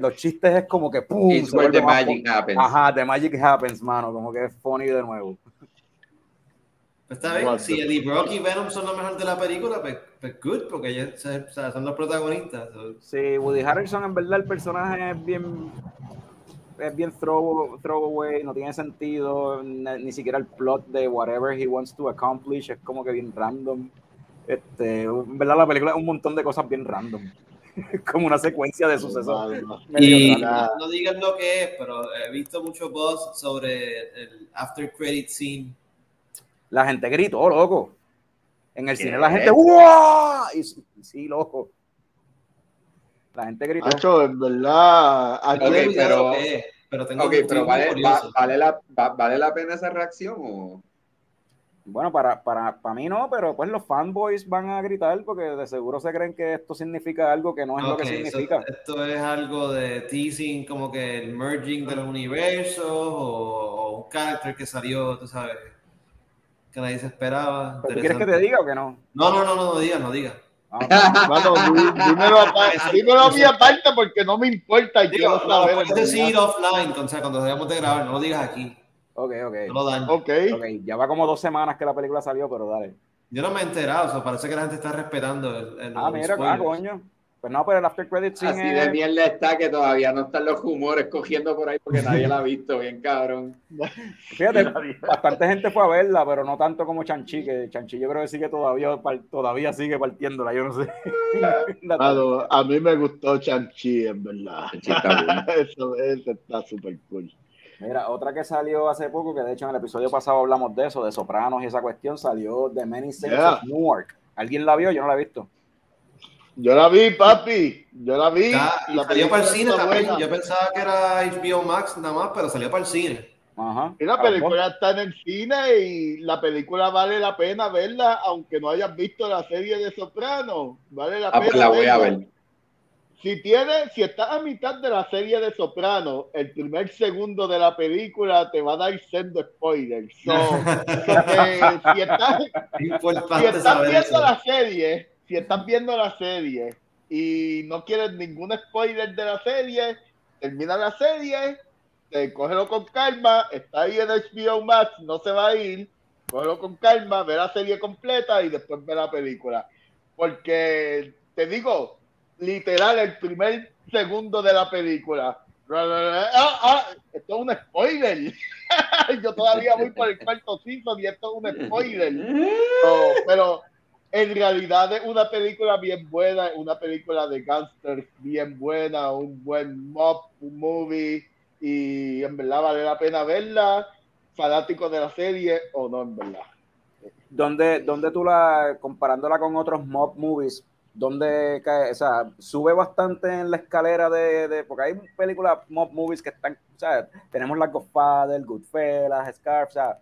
los chistes es como que ¡pum! It's where the magic happens. Ajá, the magic happens, mano. Como que es funny de nuevo. Está bien, si Eddie Brock y Venom son lo mejor de la película, pues, pues good, porque ellos se- o sea, son los protagonistas. so- Sí, Woody Harrelson, en verdad, el personaje es bien. Es bien throw, throwaway, no tiene sentido, ni, ni siquiera el plot de whatever he wants to accomplish es como que bien random. Este, en verdad, la película es un montón de cosas bien random. como una secuencia de sucesos. Y no, no digan lo que es, pero he visto mucho buzz sobre el after credit scene. La gente gritó, loco. En el ¿Qué? cine la gente, ¡Wow! Y sí, sí, loco. La gente gritó. Hacho, en verdad. Aquí- Ok, tengo idea de pero- lo que es, pero tengo pero ¿vale, va- vale, la, va- ¿vale la pena esa reacción o...? Bueno, para, para, para mí no, pero pues los fanboys van a gritar porque de seguro se creen que esto significa algo que no es lo que so significa. esto es algo de teasing, como que el merging de los universos o, o un character que salió, tú sabes, que nadie se esperaba. ¿Pero tú quieres que te diga o que no? No, no, no, no, no digas, no digas. Ah, dí- dímelo, a mi aparte porque no me importa y Digo, quiero no, saber. puedes decir offline, o sea, cuando dejemos de grabar, no lo digas aquí, ok, ok. no lo dañes. Ok. Ok, ya va como dos semanas que la película salió, pero dale. Yo no me he enterado, o sea, parece que la gente está respetando el, el- Ah, mira, ah, spoilers. coño. Pues no, pero el after credit scene Así es- de mierda está que todavía no están los humores cogiendo por ahí porque nadie la ha visto, bien cabrón. Fíjate, bastante gente fue a verla, pero no tanto como Chanchi, que Chanchi yo creo que sigue todavía, todavía sigue partiéndola, yo no sé. La- Mano, a mí me gustó Chanchi, en verdad. Chanchi está bueno. eso, eso está súper cool. Mira, otra que salió hace poco, que de hecho en el episodio pasado hablamos de eso, de Sopranos y esa cuestión, salió The Many Saints Yeah. of Newark. ¿Alguien la vio? Yo no la he visto. Yo la vi, papi. Yo la vi. Está- y la salió para el cine también. buena. Yo pensaba que era HBO Max nada más, pero salió para el cine. Ajá. Y la película está en el cine y la película vale la pena verla, aunque no hayas visto la serie de Soprano. Vale la Ah, pena. pues la voy a verla. ver. Si tienes, si estás a mitad de la serie de Soprano, el primer segundo de la película te va a dar sendo spoiler. So, so que si estás, Es si estás viendo eso. la serie, si estás viendo la serie y no quieres ningún spoiler de la serie, termina la serie, te cógelo con calma, está ahí en HBO Max, no se va a ir, cógelo con calma, ve la serie completa y después ve la película. Porque te digo, literal, el primer segundo de la película. Ah, ah, esto es un spoiler. Yo todavía voy por el cuarto season y esto es un spoiler. No, pero en realidad es una película bien buena, una película de gangsters bien buena, un buen mob movie y en verdad vale la pena verla, fanático de la serie o no, en verdad. ¿Dónde, dónde tú la, comparándola con otros mob movies, dónde cae, o sea, sube bastante en la escalera de, de- porque hay películas mob movies que están, o sea, tenemos la Godfather, Goodfellas, Scarf, o sea,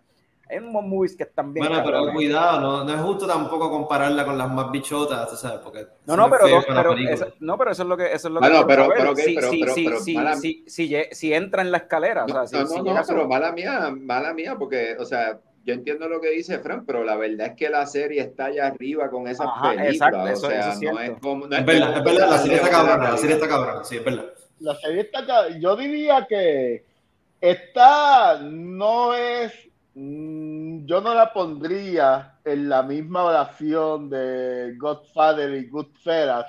hay mob movies que están bien. Bueno, pero cuidado, no, no es justo tampoco compararla con las más bichotas, tú sabes, porque No, no, pero, eso, no, pero eso es lo que eso es lo Bueno, que pero- pero, saber. ok, si, pero- si, pero- si, pero, si, mala- si, si si entra en la escalera, o sea, No, si, no, si no, no, su- pero mala mía, mala mía, porque, o sea, yo entiendo lo que dice Fran, pero la verdad es que la serie está allá arriba con esas Ajá, películas. exacto, o eso- sea, eso es no es como. No Es verdad, es verdad, la serie está cabrona, cabrona, la serie está cabrona, sí, es verdad. La serie está acá. Yo diría que esta no es. Mm, Yo no la pondría en la misma oración de Godfather y Goodfellas,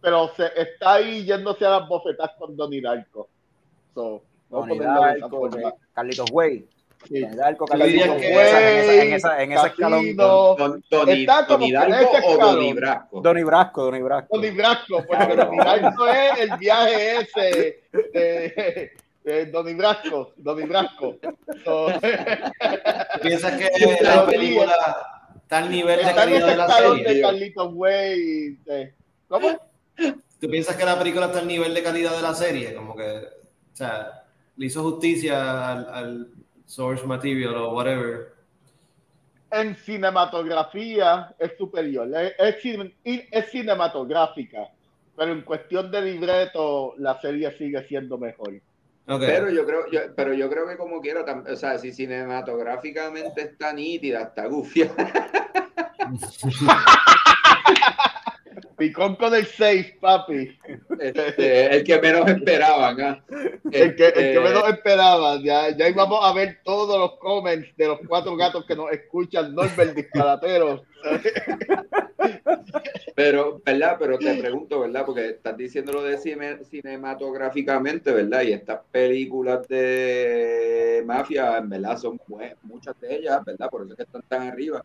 pero se está ahí yéndose a las bofetas con Donnie Darko. So, Donnie Darko, de Carlitos Way. Sí. Darko, Carlitos Way, en esa- en esa- escalón. Don, Tony, Está como Darko o. Donnie Brasco. Donnie Brasco, Donnie Brasco. Donnie Brasco, porque Donnie Brasco es el viaje ese de, de Donnie Brasco, Donnie Brasco. So, ¿Piensas que la película está al nivel de está calidad de la serie? de Carlitos Way. de- ¿Cómo? ¿Tú piensas que la película está al nivel de calidad de la serie? Como que, o sea, le hizo justicia al, al source material o whatever. En cinematografía es superior, es, es cinematográfica, pero en cuestión de libreto la serie sigue siendo mejor. Pero yo creo, yo, pero yo creo que como quiera, o sea, si cinematográficamente está nítida, está gufia. Picón con el 6, papi. Este, el que menos esperaban. ¿ah? El que, el que Este, menos esperaba. Ya, ya íbamos a ver todos los comments de los cuatro gatos que nos escuchan, Norbert disparatero. Pero, ¿verdad? Pero te pregunto, ¿verdad? Porque estás diciendo lo de cine- cinematográficamente, ¿verdad? Y estas películas de mafia, en verdad, son muchas de ellas, ¿verdad? Por eso es que están tan arriba.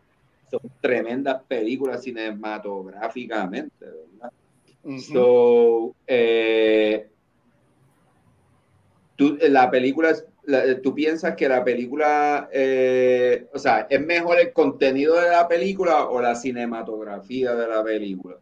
Son tremendas películas cinematográficamente, ¿verdad? So, eh, tú, la película, es- la- tú piensas que la película, eh, o sea, ¿es mejor el contenido de la película o la cinematografía de la película?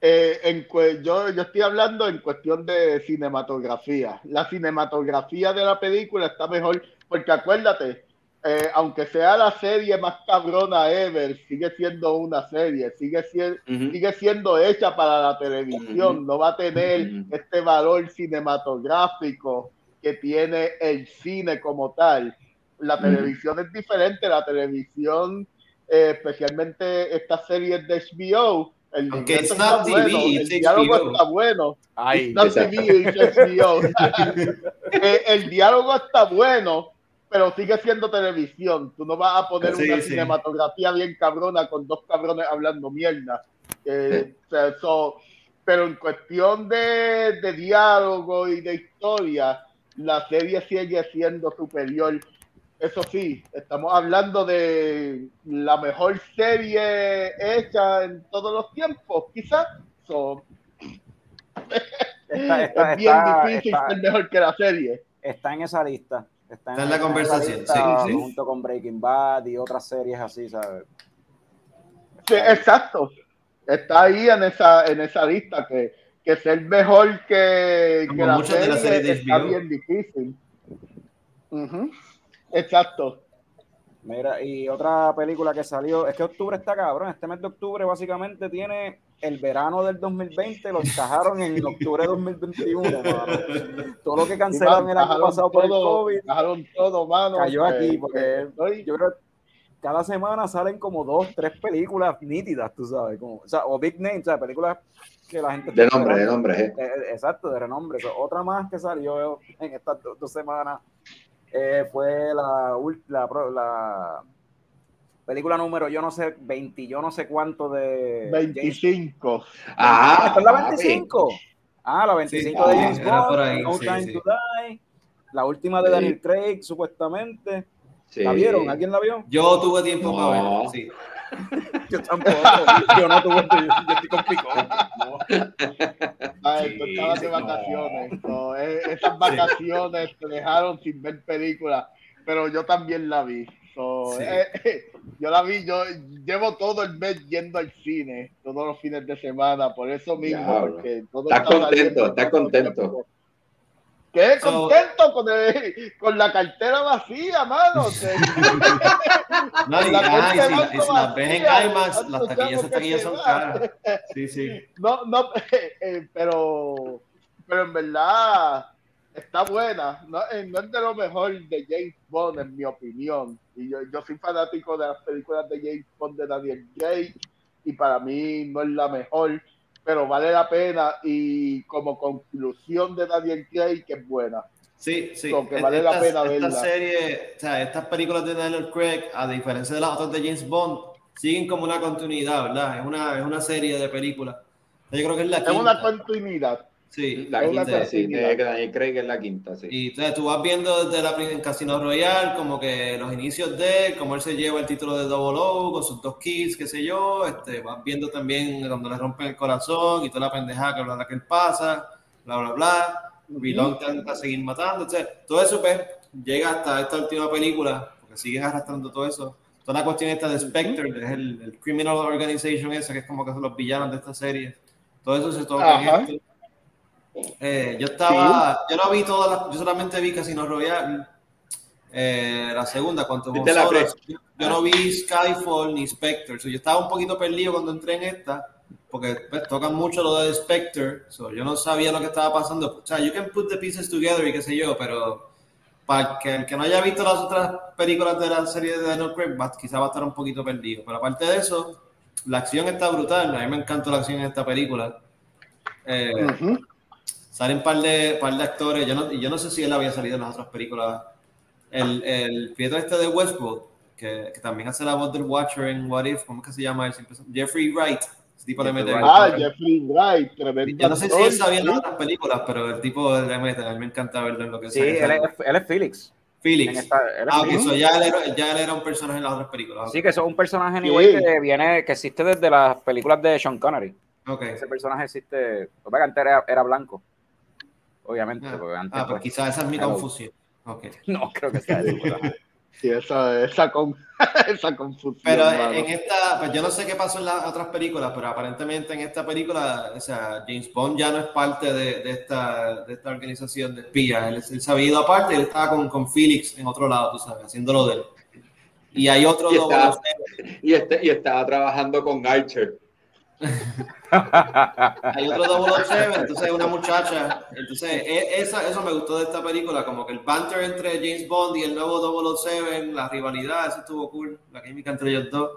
Eh, en yo, yo estoy hablando en cuestión de cinematografía. La cinematografía de la película está mejor, porque acuérdate, eh, aunque sea la serie más cabrona ever, sigue siendo una serie, sigue siendo, sigue siendo hecha para la televisión, no va a tener este valor cinematográfico que tiene el cine como tal. La televisión es diferente, la televisión, eh, especialmente estas series de HBO, el Aunque it's está bueno, TV, el it's diálogo está bueno, Ay. TV, HBO. Eh, el diálogo está bueno, pero sigue siendo televisión. Tú no vas a poner Sí, una sí. cinematografía bien cabrona con dos cabrones hablando mierda. Eh, o sea, so- pero en cuestión de, de diálogo y de historia, la serie sigue siendo superior. Eso sí, estamos hablando de la mejor serie hecha en todos los tiempos, quizás. So, está, está, es bien está- difícil está- ser mejor que la serie. está en esa lista. Está Está en la conversación, sí, sí. Junto con Breaking Bad y otras series así, ¿sabes? Sí, exacto. está ahí en esa, en esa lista que, que ser mejor que, que la serie, de la serie está bien difícil. Exacto. Mira, y otra película que salió, es que octubre está cabrón, este mes de octubre básicamente tiene el verano del 2020, lo encajaron en octubre de 2021, Todo lo que cancelaron el año pasado por el COVID, todo, mano, cayó aquí, porque yo creo cada semana salen como dos, tres películas nítidas, tú sabes, como, o, sea, o big names, o sea, películas que la gente... De nombre, de nombre, eh. Eh, Exacto, de renombre. otra más que salió en estas dos, semanas eh, fue la, la, la, película número, yo no sé, 20, yo no sé cuánto de... 25. Ah, ¿esta es la 25? Ah, la 25 de James Bond, No Time to Die, la última de Daniel Craig, supuestamente. ¿La vieron? ¿Alguien la vio? Yo tuve tiempo para verla, sí. yo tampoco. Yo no tuve tiempo. Yo estoy con picón. Ay, tú estabas de vacaciones. Eh, esas vacaciones te dejaron sin ver películas, pero yo también la vi. Eh, yo la vi, yo llevo todo el mes yendo al cine, todos los fines de semana, por eso mismo. Estás contento, estás contento. Qué contento con, con la cartera vacía, mano. no, y, la y, si, las ves en IMAX, las taquillas, esas taquillas son caras. Sí, sí. No, no, eh, pero, pero en verdad está buena. No, eh, no, es de lo mejor de James Bond, en mi opinión. Y yo, yo soy fanático de las películas de James Bond de Daniel Craig y para mí no es la mejor pero vale la pena y como conclusión de Daniel Craig que es buena. Sí, sí. Que vale la pena verla. Esta serie, o sea, estas películas de Daniel Craig, a diferencia de las otras de James Bond, siguen como una continuidad, ¿verdad? Es una, es una en la películas. Yo creo que es la Es una continuidad. Sí, la quinta, sí, que Daniel Craig es la quinta, sí. Y entonces, tú vas viendo desde la en Casino Royale como que los inicios de cómo él se lleva el título de Double O con sus dos kills, qué sé yo, este, vas viendo también cuando le rompen el corazón y toda la pendejada que, bla, que él pasa, bla, bla, bla. Belong a seguir matando, etc. Todo eso, pues, llega hasta esta última película, porque siguen arrastrando todo eso. Toda la cuestión esta de Spectre, que es el, Criminal Organization esa, que es como que son los villanos de esta serie. Todo eso se toca en esto eh, yo estaba, yo no vi todas las, yo solamente vi Casino Royale, eh, la segunda, cuando yo, yo, no vi Skyfall ni Spectre, yo estaba un poquito perdido cuando entré en esta, porque pues, tocan mucho lo de Spectre, yo no sabía lo que estaba pasando, o sea, you can put the pieces together y qué sé yo, pero para que el que no haya visto las otras películas de la serie de Daniel Craig, quizá va a estar un poquito perdido, pero aparte de eso, la acción está brutal, a mí me encantó la acción en esta película. Eh, Salen un par de, par de actores, yo no, yo no sé si él había salido en las otras películas. El, el Pietro este de Westworld, que, que, también hace la voz del Watcher en What If, ¿cómo es que se llama él? Jeffrey Wright. Ese tipo de mete. Ah, Jeffrey Wright, tremendo. Yo no sé si él sabía en las otras películas, pero el tipo de mete, a mí me encanta verlo en lo que sea. Sí, él es, él es Felix. Felix. ah, ok, so ya, él era, ya él era un personaje en las otras películas. Sí, que es un personaje anyway, que viene, que existe desde las películas de Sean Connery. Okay. Ese personaje existe, antes era, era blanco obviamente. Ah, porque antes, ah, pues, quizás esa es mi confusión. Okay. No, creo que sea eso. sí, esa, esa, con, esa confusión. Pero en esta, pues yo no sé qué pasó en las otras películas, pero aparentemente en esta película, o sea, James Bond ya no es parte de, de esta, de esta organización de espías. Él, él se había ido aparte, él estaba con, con Felix en otro lado, tú sabes, haciéndolo de él. Y hay otro y, estaba, y, este, y estaba trabajando con Archer. Hay otro 007, entonces una muchacha. Entonces, e, esa, eso me gustó de esta película, como que el banter entre James Bond y el nuevo 007, la rivalidad, eso estuvo cool, la química entre ellos dos.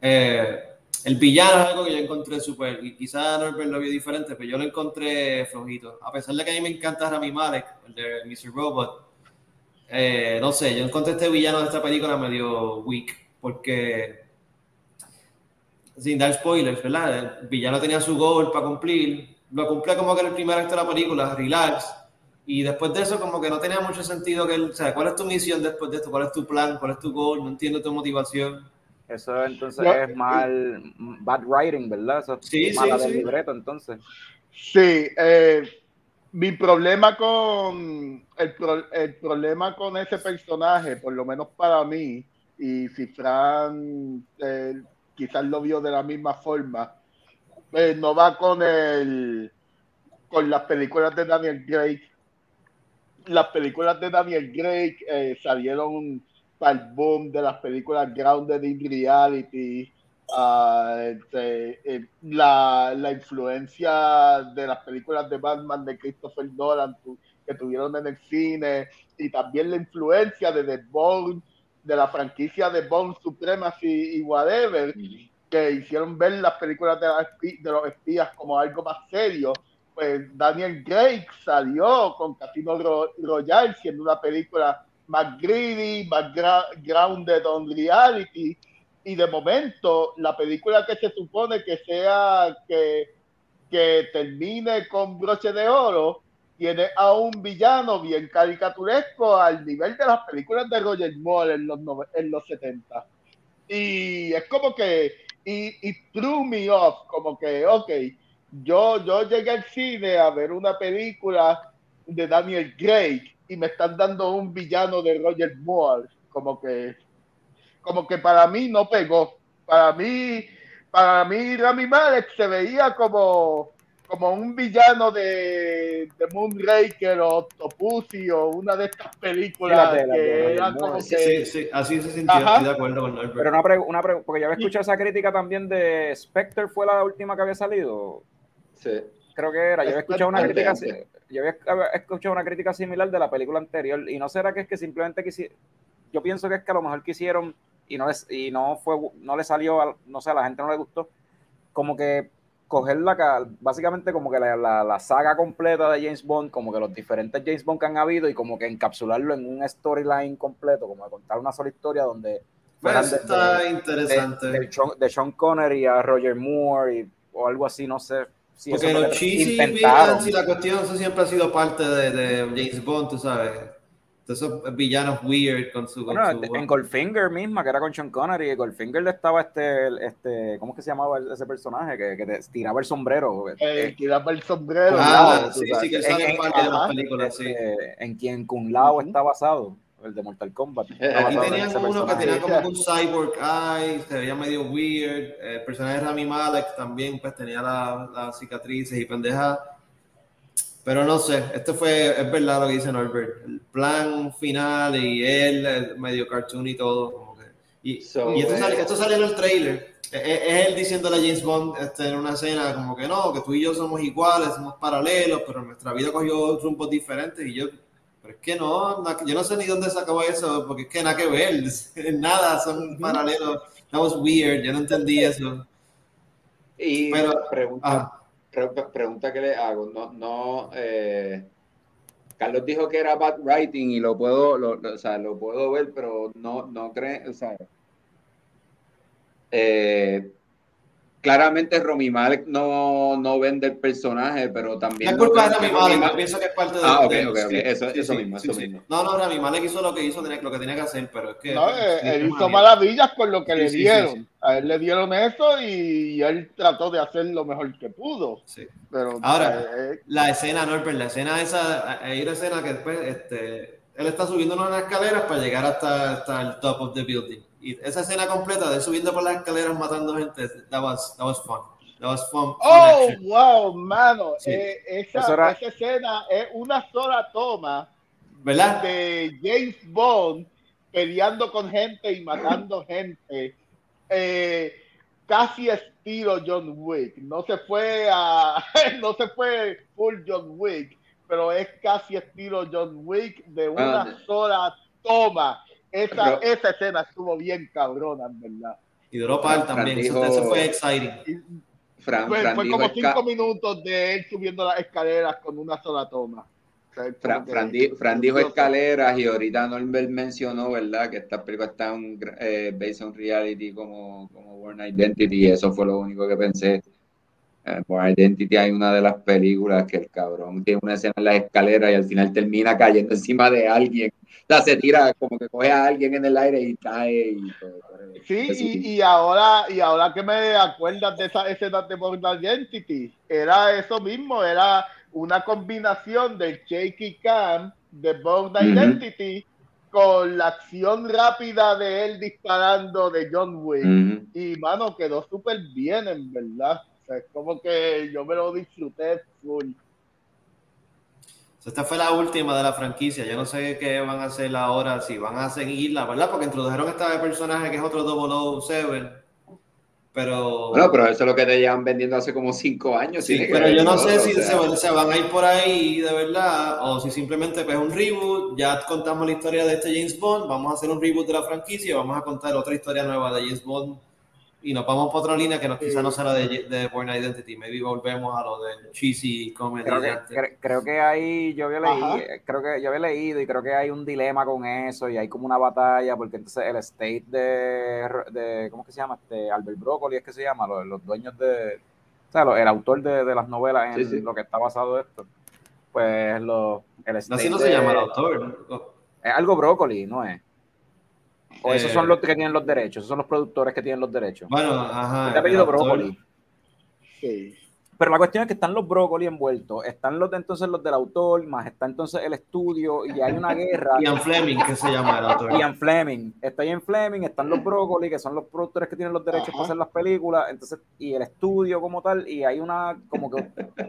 Eh, el villano es algo que yo encontré súper, y quizás Norbert lo vio diferente, pero yo lo encontré flojito. A pesar de que a mí me encanta Rami Malek, el de Mr. Robot, eh, no sé, yo encontré este villano de esta película medio weak, porque sin dar spoilers, ¿verdad? El villano tenía su goal para cumplir, lo cumple como que en el primer acto de la película, relax, y después de eso como que no tenía mucho sentido que él, o sea, ¿cuál es tu misión después de esto? ¿Cuál es tu plan? ¿Cuál es tu goal? No entiendo tu motivación. Eso entonces es mal, bad writing, ¿verdad? Eso sí, mala sí, libreto, entonces. Sí, eh, mi problema con el, el, problema con ese personaje, por lo menos para mí, y si Fran eh, quizás lo vio de la misma forma, eh, no va con el con las películas de Daniel Craig. Las películas de Daniel Craig eh, salieron para el boom de las películas Grounded in Reality. Uh, este, eh, la, la, influencia de las películas de Batman de Christopher Nolan que tuvieron en el cine y también la influencia de The Bone, de la franquicia de Bone Supremacy y whatever, que hicieron ver las películas de, de los espías como algo más serio pues Daniel Craig salió con Casino Royale siendo una película más greedy, más grounded on reality y de momento la película que se supone que sea que, que termine con broche de oro tiene a un villano bien caricaturesco al nivel de las películas de Roger Moore en los, en los 70 y es como que y, y threw me off como que ok yo, yo llegué al cine a ver una película de Daniel Craig y me están dando un villano de Roger Moore, como que, como que para mí no pegó. Para mí, para mí Rami Malek se veía como, como un villano de, de Moonraker o Octopussy o una de estas películas que como Sí, sí, así se sintió, estoy de acuerdo con Norbert. Pero una pregunta, porque ya había escuchado esa crítica también de Spectre, ¿fue la última que había salido? Creo que era. Yo había escuchado una crítica, yo había escuchado una crítica similar de la película anterior. Y no será que es que simplemente quisieron. Yo pienso que es que a lo mejor quisieron y no les, y no fue, no le salió, no sé, a la gente no le gustó. Como que coger la básicamente como que la, la, saga completa de James Bond, como que los diferentes James Bond que han habido y como que encapsularlo en un storyline completo, como de contar una sola historia donde pues está interesante. De, de, Sean Connery a Roger Moore y, o algo así, no sé. Porque los cheesy y la cuestión, eso siempre ha sido parte de, de James Bond, tú sabes. Esos villanos weird con su. Bueno, en Goldfinger misma, que era con Sean Connery, en Goldfinger le estaba este, este, ¿cómo es que se llamaba ese personaje? Que, que tiraba el sombrero. Eh, tiraba el sombrero. Ah, sí, sí, que sale en, parte de las películas, sí. Este, en quien Kun Lao está basado el de Mortal Kombat. Aquí tenían uno que tenía como un cyborg eye, se veía medio weird. El personaje de Rami Malek también pues tenía las la cicatrices y pendeja. Pero no sé, esto fue, es verdad lo que dice Norbert. El plan final y él, medio cartoon y todo. Como que, y, y esto, sale, esto, sale, en el trailer. Es, es él diciéndole a James Bond este, en una escena como que no, que tú y yo somos iguales, somos paralelos, pero nuestra vida cogió rumbos diferentes y yo es que no, yo no sé ni dónde sacó eso, porque es que nada que ver, nada, son paralelos. That was weird, yo no entendí eso. Y Pero, pregunta, ah. Pregunta que le hago, no, no, eh, Carlos dijo que era bad writing y lo puedo, lo, o sea, lo puedo ver, pero no, no cree, o sea, eh, claramente Romy Malek no, no vende el personaje, pero también. Es culpa de Romy Malek, pienso que es parte de. Ah, ok, ok, ok. Eso, eso mismo, eso mismo. No, no, Romy Malek hizo lo que hizo, lo que tenía que hacer, pero es que. No, él hizo maravillas con lo que le dieron. A él le dieron eso y él trató de hacer lo mejor que pudo. Sí. Pero, Ahora, eh, la escena, Norbert, la escena esa, hay una escena que después, este, él está subiendo unas escaleras para llegar hasta, hasta el top of the building y esa escena completa de subiendo por las escaleras matando gente, that was, that was fun. That was fun. Oh, wow, mano. Eh, esa, esa, escena es una sola toma ¿verdad? de James Bond peleando con gente y matando gente. Eh, casi estilo John Wick. No se fue a, no se fue full John Wick, pero es casi estilo John Wick de una sola toma esa, esa escena estuvo bien cabrona, en verdad. Y duró también, eso, fue exciting. Fran, fue, fue como cinco minutos de él subiendo las escaleras con una sola toma. Fran, dijo escaleras y ahorita Norbert mencionó, ¿verdad? Que esta película está en eh, based on reality como, como Born Identity y eso fue lo único que pensé. Eh, Born Identity hay una de las películas que el cabrón tiene una escena en las escaleras y al final termina cayendo encima de alguien sea, se tira como que coge a alguien en el aire y cae y todo. Sí, y, ahora, y ahora que me acuerdas de esa escena de Born Identity, era eso mismo, era una combinación del shaky cam de Born Identity con la acción rápida de él disparando de John Wick. Y mano, quedó súper bien, en verdad. es como que yo me lo disfruté full. Esta fue la última de la franquicia. Yo no sé qué van a hacer ahora, si van a seguirla, ¿verdad? Porque introdujeron este personaje que es otro 007. Pero. Bueno, pero eso es lo que te llevan vendiendo hace como cinco años. Sí, pero yo no sé si se, van a ir por ahí de verdad o si simplemente pues un reboot. Ya contamos la historia de este James Bond. Vamos a hacer un reboot de la franquicia y vamos a contar otra historia nueva de James Bond y nos vamos por otra línea que no, quizá no sea la de, de Born Identity. Maybe volvemos a lo del cheesy comedy. Creo que, creo que hay, yo había leído, creo que yo había leído y creo que hay un dilema con eso y hay como una batalla porque entonces el estate de, de ¿cómo que se llama? Este, Albert Broccoli es que se llama, los, los dueños de, o sea, el autor de, de las novelas en lo que está basado esto. Pues lo, el estate Así no se llama el autor. Es algo Broccoli, ¿no es? O esos son eh, los que tienen los derechos, esos son los productores que tienen los derechos. Bueno, ajá. Te ha pedido brócoli. Sí. Pero la cuestión es que están los brócoli envueltos, están los de entonces los del autor, más está entonces el estudio y hay una guerra. Ian Fleming, que se llama el autor. Ian Fleming. Está Ian Fleming, están los brócoli, que son los productores que tienen los derechos para hacer las películas, entonces, y el estudio como tal, y hay una, como que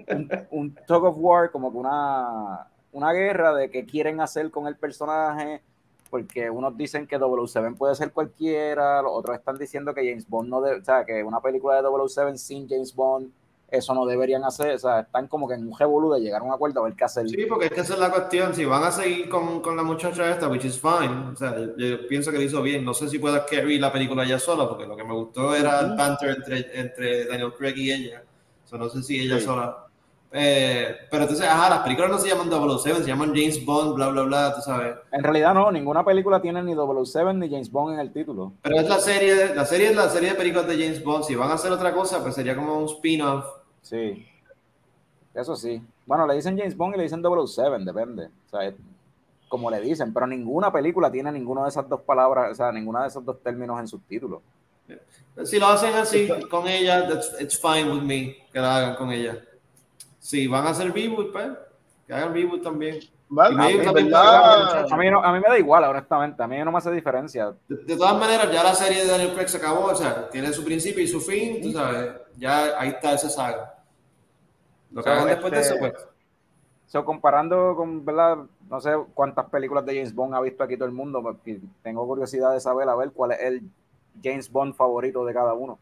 un, un talk of war, como que una, una guerra de qué quieren hacer con el personaje porque unos dicen que 007 puede ser cualquiera, los otros están diciendo que James Bond no debe, o sea, que una película de 007 sin James Bond, eso no deberían hacer, o sea, están como que en un revolú de llegar a un acuerdo a ver qué hacer. Sí, porque es que esa es la cuestión, si van a seguir con, con la muchacha esta, which is fine, o sea, yo, pienso que lo hizo bien, no sé si pueda carry la película ya sola, porque lo que me gustó era el banter entre, entre Daniel Craig y ella, o sea, no sé si ella sola eh, pero entonces, ajá, las películas no se llaman 007, se llaman James Bond, bla, bla, bla, tú sabes. En realidad no, ninguna película tiene ni 007 ni James Bond en el título. Pero es la serie, la serie es la serie de películas de James Bond. Si van a hacer otra cosa, pues sería como un spin-off. Sí. Eso sí. Bueno, le dicen James Bond y le dicen 007, depende. O sea, como le dicen, pero ninguna película tiene ninguna de esas dos palabras, o sea, ninguna de esos dos términos en sus títulos. Si lo hacen así con ella, it's fine with me que lo hagan con ella si van a hacer reboot, pues, que hagan reboot también. a, mí, no, a, mí, me da igual, honestamente. A mí no me hace diferencia. De, todas maneras, ya la serie de Daniel Craig se acabó. O sea, tiene su principio y su fin. Tú sabes, ya ahí está esa saga. Lo que hagan después de eso, este, pues. So, comparando con, ¿verdad? No sé cuántas películas de James Bond ha visto aquí todo el mundo. Porque tengo curiosidad de saber, a ver, cuál es el James Bond favorito de cada uno.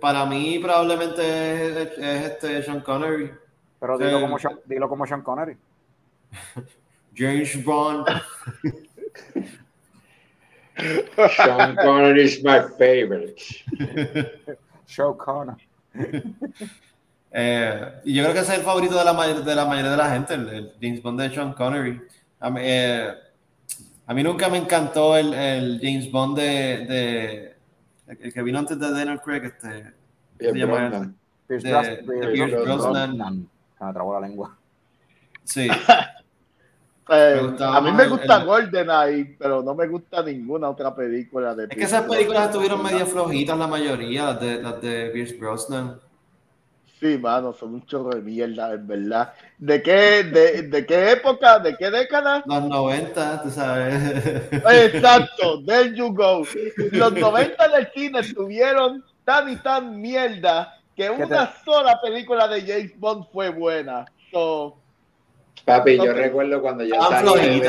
Para mí probablemente es, este Sean Connery. Pero dilo, como Sean, dilo como Sean Connery. James Bond. Sean Connery is my favorite. Sean Connery. Eh, y yo creo que ese es el favorito de la, de la mayoría de la gente, el, James Bond de Sean Connery. A mí, eh, a mí nunca me encantó el, el James Bond de, de el que vino antes de Daniel Craig, este. Se llama Pierce, Pierce Brosnan. Se me trabó la lengua. Sí. Eh, a mí me gusta GoldenEye, pero no me gusta ninguna otra película de Es que esas películas estuvieron medio flojitas la mayoría, las de, las de Pierce Brosnan. Sí, mano, son un chorro de mierda, en verdad. ¿De qué, de, de qué época? ¿De qué década? Los 90, tú sabes. Exacto, there you go. Los 90 del cine estuvieron tan y tan mierda que una sola película de James Bond fue buena. Papi, yo recuerdo cuando yo salí.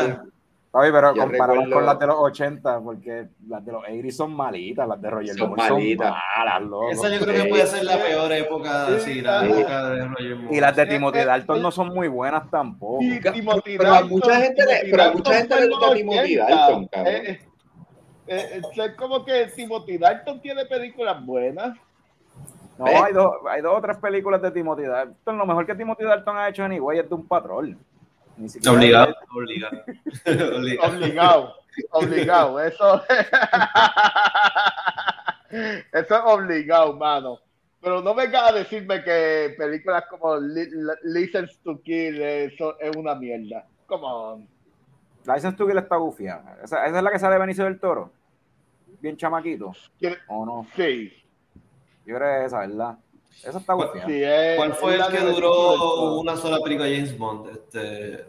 Oye, pero comparamos con las de los 80, porque las de los 80 son malitas, las de Roger son Moore malitas. son malas, loco. Esa yo creo que puede ser la peor época, sí, la época de Roger Moore. Y las de Timothy Dalton no son muy buenas tampoco. pero, a mucha gente le, pero a mucha gente le gusta Timothy Dalton, cabrón. Eh, eh, es como que Timothy Dalton tiene películas buenas. No, hay dos, hay dos o tres películas de Timothy Dalton. Lo mejor que Timothy Dalton ha hecho anyway es de un patrón. Obligado, obligado. obligado. Obligado, Eso, eso es obligado, mano. Pero no vengas a decirme que películas como License to Kill eso es una mierda. Come on. License to Kill está gufia. ¿Esa, ¿Esa, es la que sale Benicio del Toro? Bien chamaquito. ¿O no? Sí. Yo creo que es esa, ¿verdad? Eso está bueno. ¿Cuál fue el que duró una sola película de James Bond? Este...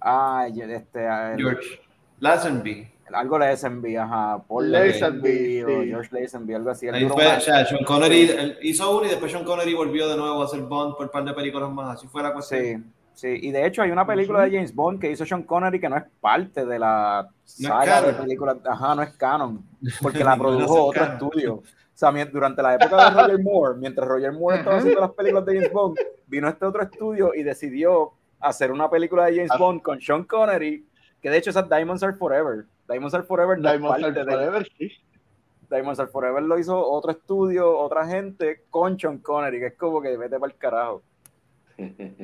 Ah, este. George Lazenby. Algo Lazenby, ajá. Paul Lazenby, o sí. George Lazenby, algo así. Ahí fue, o sea, Sean Connery hizo uno y después Sean Connery volvió de nuevo a hacer Bond por un par de películas más. Así fue la cuestión. Sí, sí. Y de hecho hay una película de James Bond que hizo Sean Connery que no es parte de la saga de películas. Ajá, no es canon. Porque la no produjo otro canon. estudio. O sea, durante la época de Roger Moore, mientras Roger Moore estaba haciendo las películas de James Bond, vino este otro estudio y decidió hacer una película de James Ah. Bond con Sean Connery, que de hecho esa es Diamonds Are Forever. Diamonds Are Forever no es Diamonds parte Are de- Forever, sí. Diamonds Are Forever lo hizo otro estudio, otra gente con Sean Connery, que es como que vete para el carajo.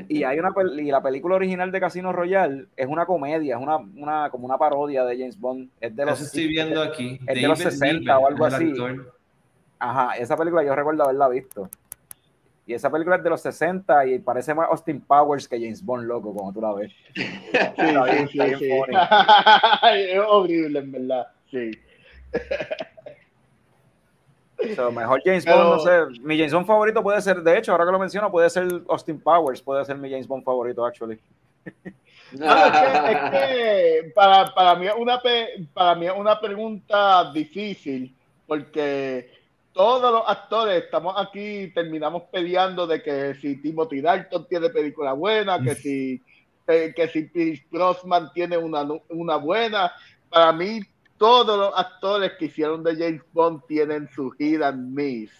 Y hay una y la película original de Casino Royale es una comedia, es una, una como una parodia de James Bond. Es de los Eso estoy viendo aquí. es de los David 60 Niven o algo así. actor. Ajá, esa película yo recuerdo haberla visto. Y esa película es de los 60 y parece más Austin Powers que James Bond, loco, como tú la ves. Sí, sí, es horrible, en verdad. Sí. So, mejor James Pero- Bond, no sé. Mi James Bond favorito puede ser, de hecho, ahora que lo menciono, puede ser Austin Powers, puede ser mi James Bond favorito, actually. No, es que, es que para, para, mí es una para mí es una pregunta difícil porque todos los actores estamos aquí, terminamos peleando de que si Timothy Dalton tiene película buena, que si, eh, que si Pierce Brosnan tiene una, una buena. Para mí, todos los actores que hicieron de James Bond tienen su hit and miss.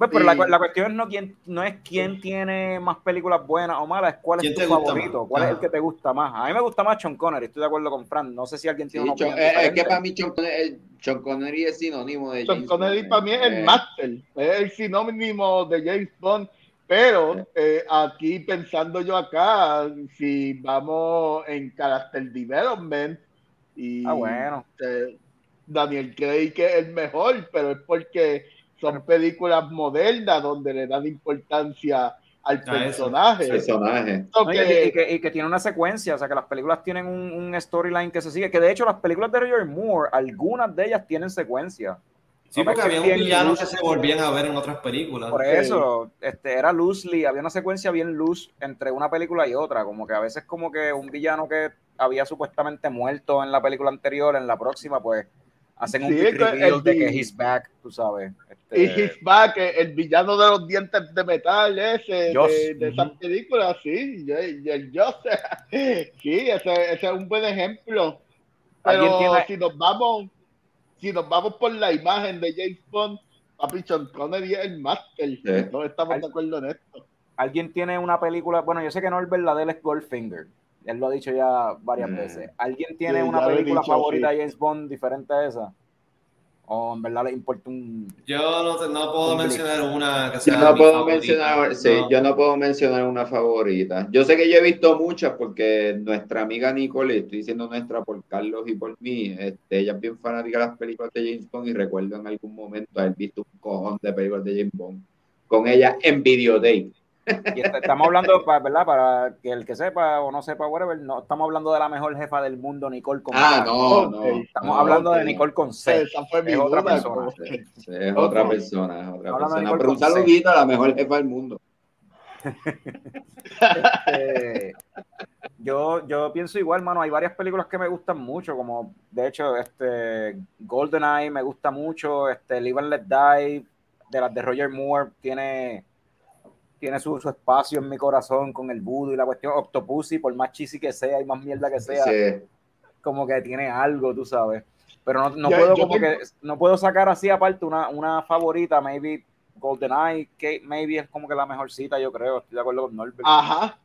Pues, pero la, Sí. la cuestión no, quién, no es quién tiene más películas buenas o malas, es cuál es ¿Quién tu favorito, cuál es el Ajá. que te gusta más. A mí me gusta más Sean Connery, estoy de acuerdo con Fran. No sé si alguien Sí, tiene una Sean- opinión eh, es que diferente. para mí Sean Connery, Sean Connery es sinónimo de Sean James Connery Bond, para mí es el eh, máster, es el sinónimo de James Bond, pero eh, aquí pensando yo acá, si vamos en character development y Ah, bueno. eh, Daniel Craig que es el mejor, pero es porque son películas modernas donde le dan importancia al A eso. personaje. personaje. No, y, que- y que, y que tiene una secuencia, o sea, que las películas tienen un, un storyline que se sigue, que de hecho las películas de Roger Moore, algunas de ellas tienen secuencia. Sí, porque había un villano que se volvían a ver en otras películas. Por eso, este, era loosely, había una secuencia bien loose entre una película y otra, como que a veces como que un villano que había supuestamente muerto en la película anterior, en la próxima, pues hacen un Sí, big reveal de que he's back, tú sabes. Este, Y His Back, el villano de los dientes de metal ese Joss. de, de esas películas, sí, y el- Joss. sí, ese, ese es un buen ejemplo. ¿Alguien Pero tiene- si nos vamos, si nos vamos por la imagen de James Bond, papi Sean Connery es el máster. No estamos Al- de acuerdo en esto. Alguien tiene una película, bueno, yo sé que no el verdadero es Goldfinger, él lo ha dicho ya varias Mm. veces. ¿Alguien tiene Sí, una película dicho, favorita sí. de James Bond diferente a esa? ¿O en verdad le importa un... Yo no, te- no puedo Un mencionar una que Yo no mi puedo favorita. mencionar, sí, No. yo no puedo mencionar una favorita. Yo sé que yo he visto muchas porque nuestra amiga Nicole, estoy diciendo nuestra por Carlos y por mí, este, ella es bien fanática de las películas de James Bond y recuerdo en algún momento haber visto un cojón de películas de James Bond con ella en videotape. Y estamos hablando, ¿verdad? Para que el que sepa o no sepa, whatever, no estamos hablando de la mejor jefa del mundo, Nicole con Ah, no, no. Estamos no, hablando de. Nicole con C. Esa fue mi es otra duda, persona. Sí, es otra persona, es otra Hablando persona. Nicole Pero un con C. saludito a la mejor jefa del mundo. Este, yo, yo pienso igual, mano. Hay varias películas que me gustan mucho, como de hecho, este GoldenEye me gusta mucho, este Live and Let Die, de las de Roger Moore, tiene, tiene su, su espacio en mi corazón con el voodoo y la cuestión Octopussy, por más cheesy que sea y más mierda que sea, Sí. como que tiene algo, tú sabes. Pero no, no Yo- puedo yo como tengo- que no puedo sacar así aparte una, una favorita, maybe GoldenEye, que maybe es como que la mejor cita, yo creo. Estoy de acuerdo con Norbert. Ajá.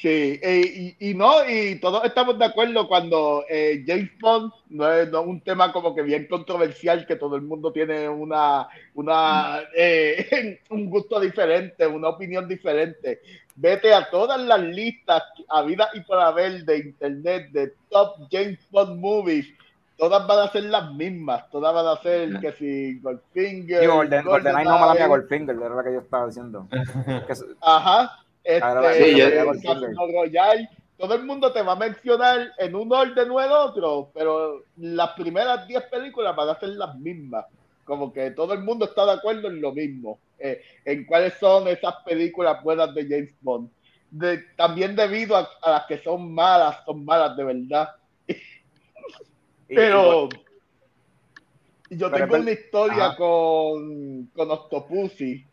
Sí, eh, y, y no, y todos estamos de acuerdo cuando eh, James Bond no es, no es un tema como que bien controversial, que todo el mundo tiene una, una eh, un gusto diferente, una opinión diferente. Vete a todas las listas a vida y por haber de internet de top James Bond movies, todas van a ser las mismas, todas van a ser que si Goldfinger, Digo, Golden, GoldenEye no mala mía, Goldfinger, era la que yo estaba diciendo. Ajá. Este, Sí, yo- todo el mundo te va a mencionar en un orden o el otro, pero las primeras 10 películas van a ser las mismas. Como que todo el mundo está de acuerdo en lo mismo, eh, en cuáles son esas películas buenas de James Bond. De- también debido a, a las que son malas, son malas de verdad. Pero yo tengo una historia con, con Octopussy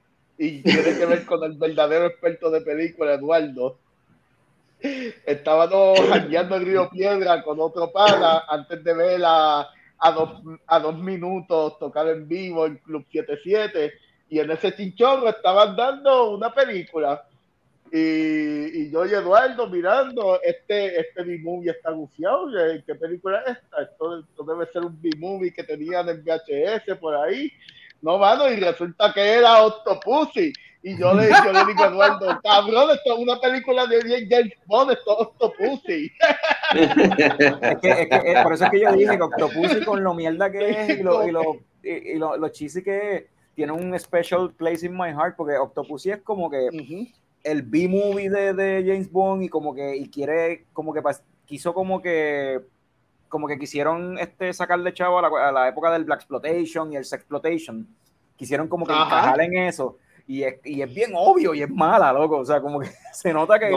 y tiene que ver con el verdadero experto de película, Eduardo. Estábamos jangueando en Río Piedra con otro pana antes de ver a, a, dos, a dos minutos tocar en vivo en Club 77 y en ese chinchorro estaban dando una película y, yo y Eduardo mirando, este, este B-movie está gufiado. ¿Qué película es esta? Esto, debe ser un B-movie que tenían en VHS por ahí. No, mano, y resulta que era Octopussy. Y yo le, yo le digo a Eduardo, cabrón, esto es una película de James Bond, esto es Octopussy. es que, es que, por eso es que yo dije que Octopussy con lo mierda que es y lo, y lo, y, lo, lo cheesy que es, tiene un special place in my heart, porque Octopussy es como que el B-movie de, de, James Bond y como que y quiere, como que quiso como que como que quisieron este sacarle chavo a la, a la época del Black Exploitation y el Sexploitation. Quisieron como que encajar en eso. Y es, y es, bien obvio y es mala, loco. O sea, como que se nota que.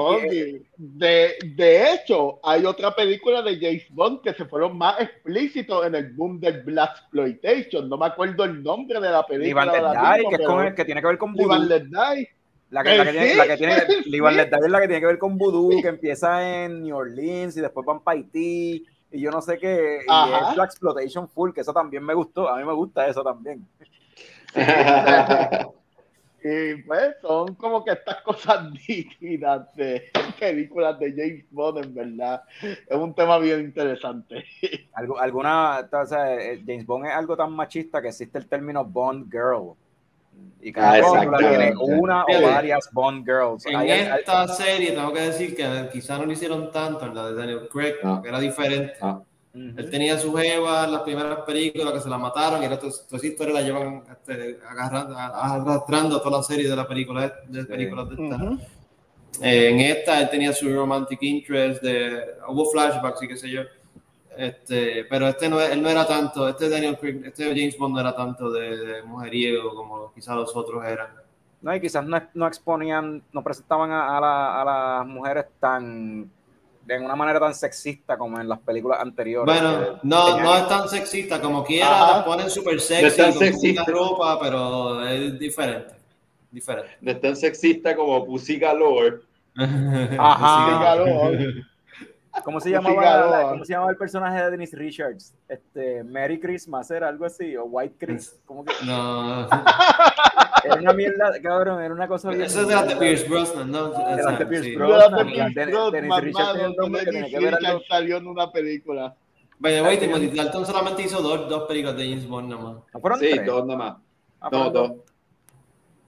de, de, hecho, hay otra película de James Bond que se fueron más explícitos en el boom del Black Exploitation. No me acuerdo el nombre de la película. que, es con el, que tiene que ver con la que, la que tiene, la que tiene, es la que tiene que ver con Voodoo, que empieza en New Orleans y después van para Haití y yo no sé qué, y es la Exploitation Full, que eso también me gustó, a mí me gusta eso también. y pues son como que estas cosas nítidas de películas de James Bond, en verdad. Es un tema bien interesante. alguna, o sea, eh, James Bond es algo tan machista que existe el término Bond Girl. Y cada ah, tiene una o varias Bond Girls. En esta serie tengo que decir que quizás no lo hicieron tanto en la de Daniel Craig, ah. que era diferente. Ah. Él tenía su jeva en las primeras películas que se la mataron y toda esa historia la llevan este, agarrando, arrastrando toda la serie de la película de películas de esta. Eh, en esta él tenía su romantic interest de hubo flashbacks y qué sé yo este, pero este no, él no era tanto, este Daniel Craig, este James Bond no era tanto de, mujeriego como quizás los otros eran. No, y quizás no, no exponían, no presentaban a, a, a, las mujeres tan de una manera tan sexista como en las películas anteriores. Bueno, no, no es tan sexista como quiera, las ponen súper sexy, con ropa, pero es diferente. diferente. No es tan sexista como Pussy Galore. Ajá. Pussy Galore. ¿Cómo se, llamaba ¿Cómo se llamaba el personaje de Dennis Richards? Este, Merry Christmas, ¿era algo así? ¿O White Christmas? ¿Cómo que? No. Era una mierda, cabrón, era una cosa bien. Eso es de la de Pierce Brosnan, ¿no? Era de Pierce Brosnan. Dennis Richards tiene un nombre que tiene que ver algo. salió en una película. Vaya, güey, Timothy Dalton solamente hizo dos, dos películas de James Bond nomás. ¿No sí, dos nomás. Ah, dos, dos.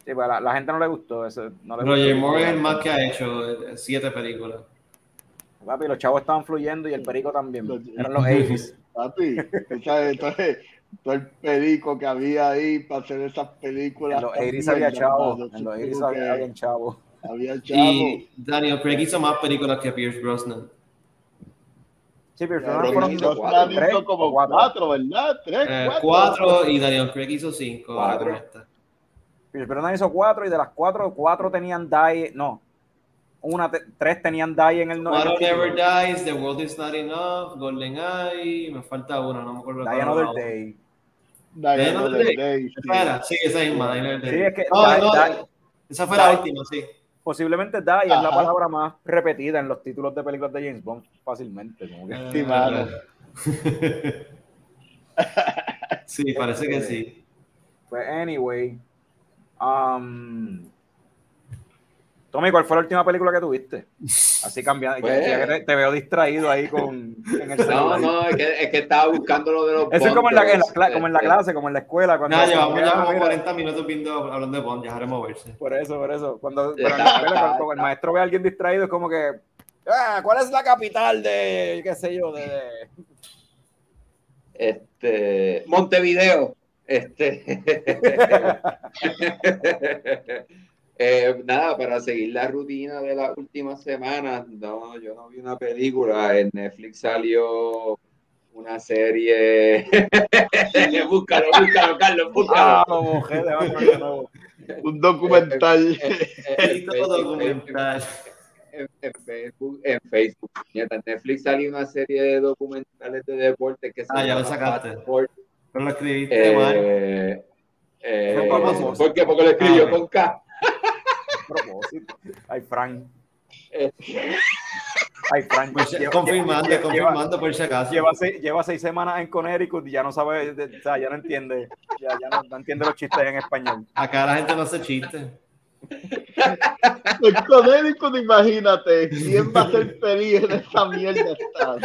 Sí, pues a la, gente no le gustó eso. No le Roger Moore es el más que ha hecho eh, siete películas. Papi, los chavos estaban fluyendo y el perico también. Eran los Aces. Papi, entonces, todo el perico que había ahí para hacer esas películas. En los Aces había chavos. En los Aces había chavos. Había chavos. Y Daniel Craig hizo más películas que Pierce Brosnan. Sí, Pierce Brosnan hizo cuatro, como cuatro, ¿verdad? Tres, eh, cuatro. y Daniel Craig hizo cinco. Cuatro. Pierce Brosnan hizo cuatro y de las cuatro, cuatro tenían die, no, una, tres tenían Die en el nombre. Never Dies, The World Is Not Enough, Golden Eye, me falta una, no me acuerdo. Die Another Day. Die Another Day. Day. Sí. esa misma, Die Another Day. Sí, es que no, esa fue la última, sí. Posiblemente Die es la palabra más repetida en los títulos de películas de James Bond, fácilmente. Como que... Sí, mano. sí, parece que sí. Pues, anyway. Um, Tommy, ¿cuál fue la última película que tuviste? Así cambiando, pues, te, veo distraído ahí con en el No, no, es que, es que, estaba buscando lo de los Eso es como en, la, como en la clase, como en la escuela. Cuando no, llevamos ya como 40 minutos viendo, hablando de Bond, ya haré moverse. Por eso, por eso. Cuando, cuando, el maestro ve a alguien distraído, es como que, ah, ¿cuál es la capital de, qué sé yo, de... Este, Montevideo. Este... Eh, nada, para seguir la rutina de las últimas semanas, no, yo no vi una película, en Netflix salió una serie. búscalo, búscalo, Carlos, búscalo. Ah, Un documental. documental. en, Facebook, en Facebook. En Netflix salió una serie de documentales de deporte que se Ah, ya lo sacaste. Pero lo escribiste mal. Eh, eh, a propósito. ¿Por qué? Porque lo escribió Ah, con K. propósito. Ay, Frank. Ay, Frank. Pues, Lleva- confirmando, lleva- confirmando por si acaso. Lleva seis, lleva seis semanas en Connecticut y ya no sabe, de- o sea, ya no entiende, ya, ya no, no entiende los chistes en español. Acá la gente no se chiste. El Connecticut, imagínate, ¿quién va a ser feliz en esa mierda de estado?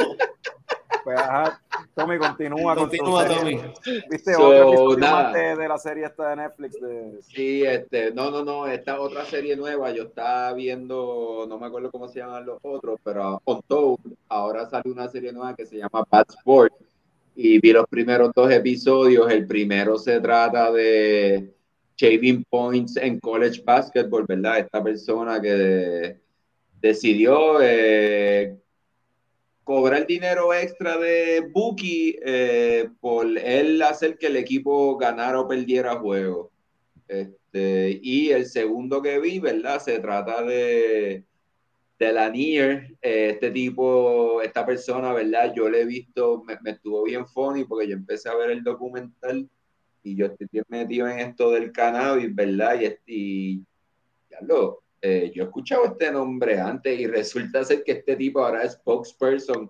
Pues, ajá, Tommy, continúa. con tu Continúa, serie. Tommy. ¿Viste So, otro episodio nada. más de, de la serie esta de Netflix? De... Sí, este, no, no, no, esta otra serie nueva, yo estaba viendo, no me acuerdo cómo se llaman los otros, pero On Toad, ahora sale una serie nueva que se llama Bad Sport, y vi los primeros dos episodios, el primero se trata de shaving points en college basketball, ¿verdad? Esta persona que decidió eh, cobrar dinero extra de Buki eh, por él hacer que el equipo ganara o perdiera juegos. Este, y el segundo que vi, ¿verdad? Se trata de, de Lanier, eh, este tipo, esta persona, ¿verdad? Yo le he visto, me, me estuvo bien funny porque yo empecé a ver el documental y yo estoy metido en esto del cannabis, ¿verdad? Y, y ya lo, eh, yo he escuchado este nombre antes y resulta ser que este tipo ahora es spokesperson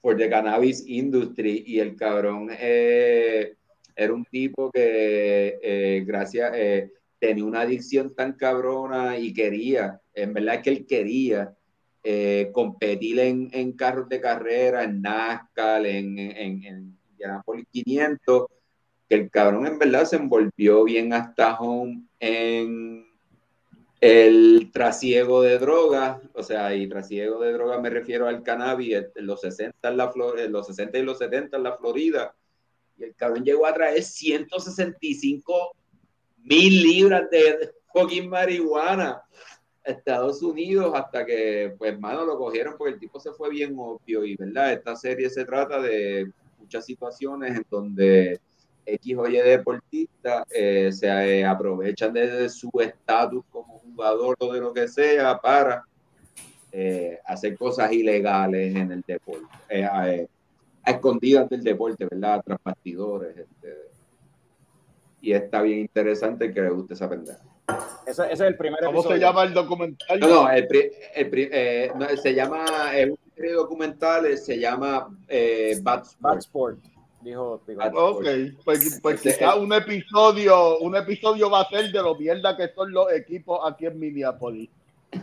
for the cannabis industry y el cabrón eh, era un tipo que eh, gracias eh, tenía una adicción tan cabrona y quería, en verdad que él quería eh, competir en, en carros de carrera, en NASCAR, en, en, en Indianapolis 500, que el cabrón en verdad se envolvió bien hasta home en el trasiego de drogas, o sea, y trasiego de drogas me refiero al cannabis en los 60 en la en los 60 y los 70 en la Florida. Y el cabrón llegó a traer 165 mil libras de fucking marihuana a Estados Unidos hasta que, pues, mano, lo cogieron porque el tipo se fue bien obvio. Y, ¿verdad? Esta serie se trata de muchas situaciones en donde X o Y deportistas eh, se eh, aprovechan de su estatus como jugador o de lo que sea para eh, hacer cosas ilegales en el deporte, eh, a, eh, a escondidas del deporte, ¿verdad? Tras bastidores. Este, y está bien interesante que le guste esa pendeja. Ese, ese es el primer ¿Cómo episodio. se llama el documental? No, no, el, pri- el pri- eh, no, se llama, es un serie documental, se llama eh, Bad Bad Sport. Dijo Pico. Bad- Ok, pues, pues quizá un episodio, un episodio va a ser de lo mierda que son los equipos aquí en Minneapolis.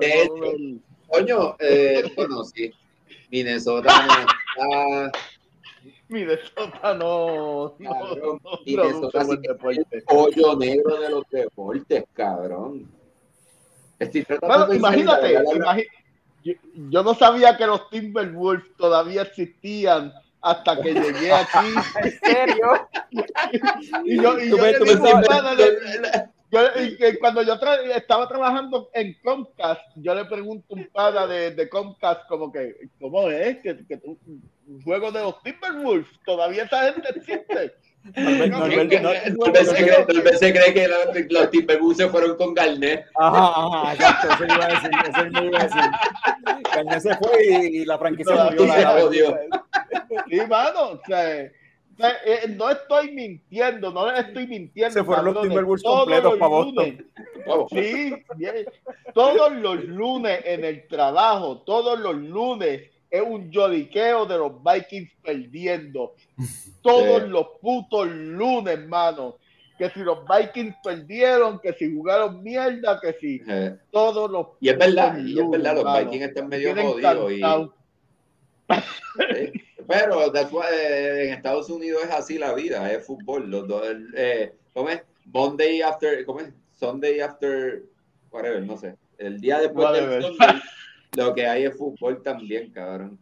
De hecho. Coño, eh, bueno, sí. Minnesota no está- Minnesota no, Cabrón, no Minnesota sí es el hoyo negro de los deportes, cabrón. Estoy tratando Bueno, de imagínate, imagi- yo, yo no sabía que los Timberwolves todavía existían hasta que llegué aquí. ¿En serio? Y yo, y digo, y cuando yo tra- estaba trabajando en Comcast, yo le pregunto a un pana de, de Comcast como que, ¿cómo es? Que, que tú- un juego de los Timberwolves, todavía esa gente existe. Tal vez se cree, tal vez se cree que los, se fueron con Garnett. Ajá, ajá, exacto, eso iba a decir, eso mismo iba a decir. Cañé se fue y, y la franquicia No, murió. la- se la-. Sí, mano, o sea, o sea, eh, no estoy mintiendo, no les estoy mintiendo. Se fueron los cabrones. Timberwolves Todos completos los pa' Boston. lunes, Sí, bien. todos los lunes en el trabajo, todos los lunes es un lloriqueo de los Vikings perdiendo. Todos Sí. los putos lunes, mano. Que si los Vikings perdieron, que si jugaron mierda, que si Eh, todos los y es verdad, putos y es verdad, los mano. Vikings están medio jodidos. Y. Sí, Pero eh, en Estados Unidos es así la vida, es fútbol. Los dos, eh, ¿Cómo es? Monday after, ¿cómo es? Sunday after, whatever, no sé. El día después Whatever. del Sunday, lo que hay es fútbol también, cabrón.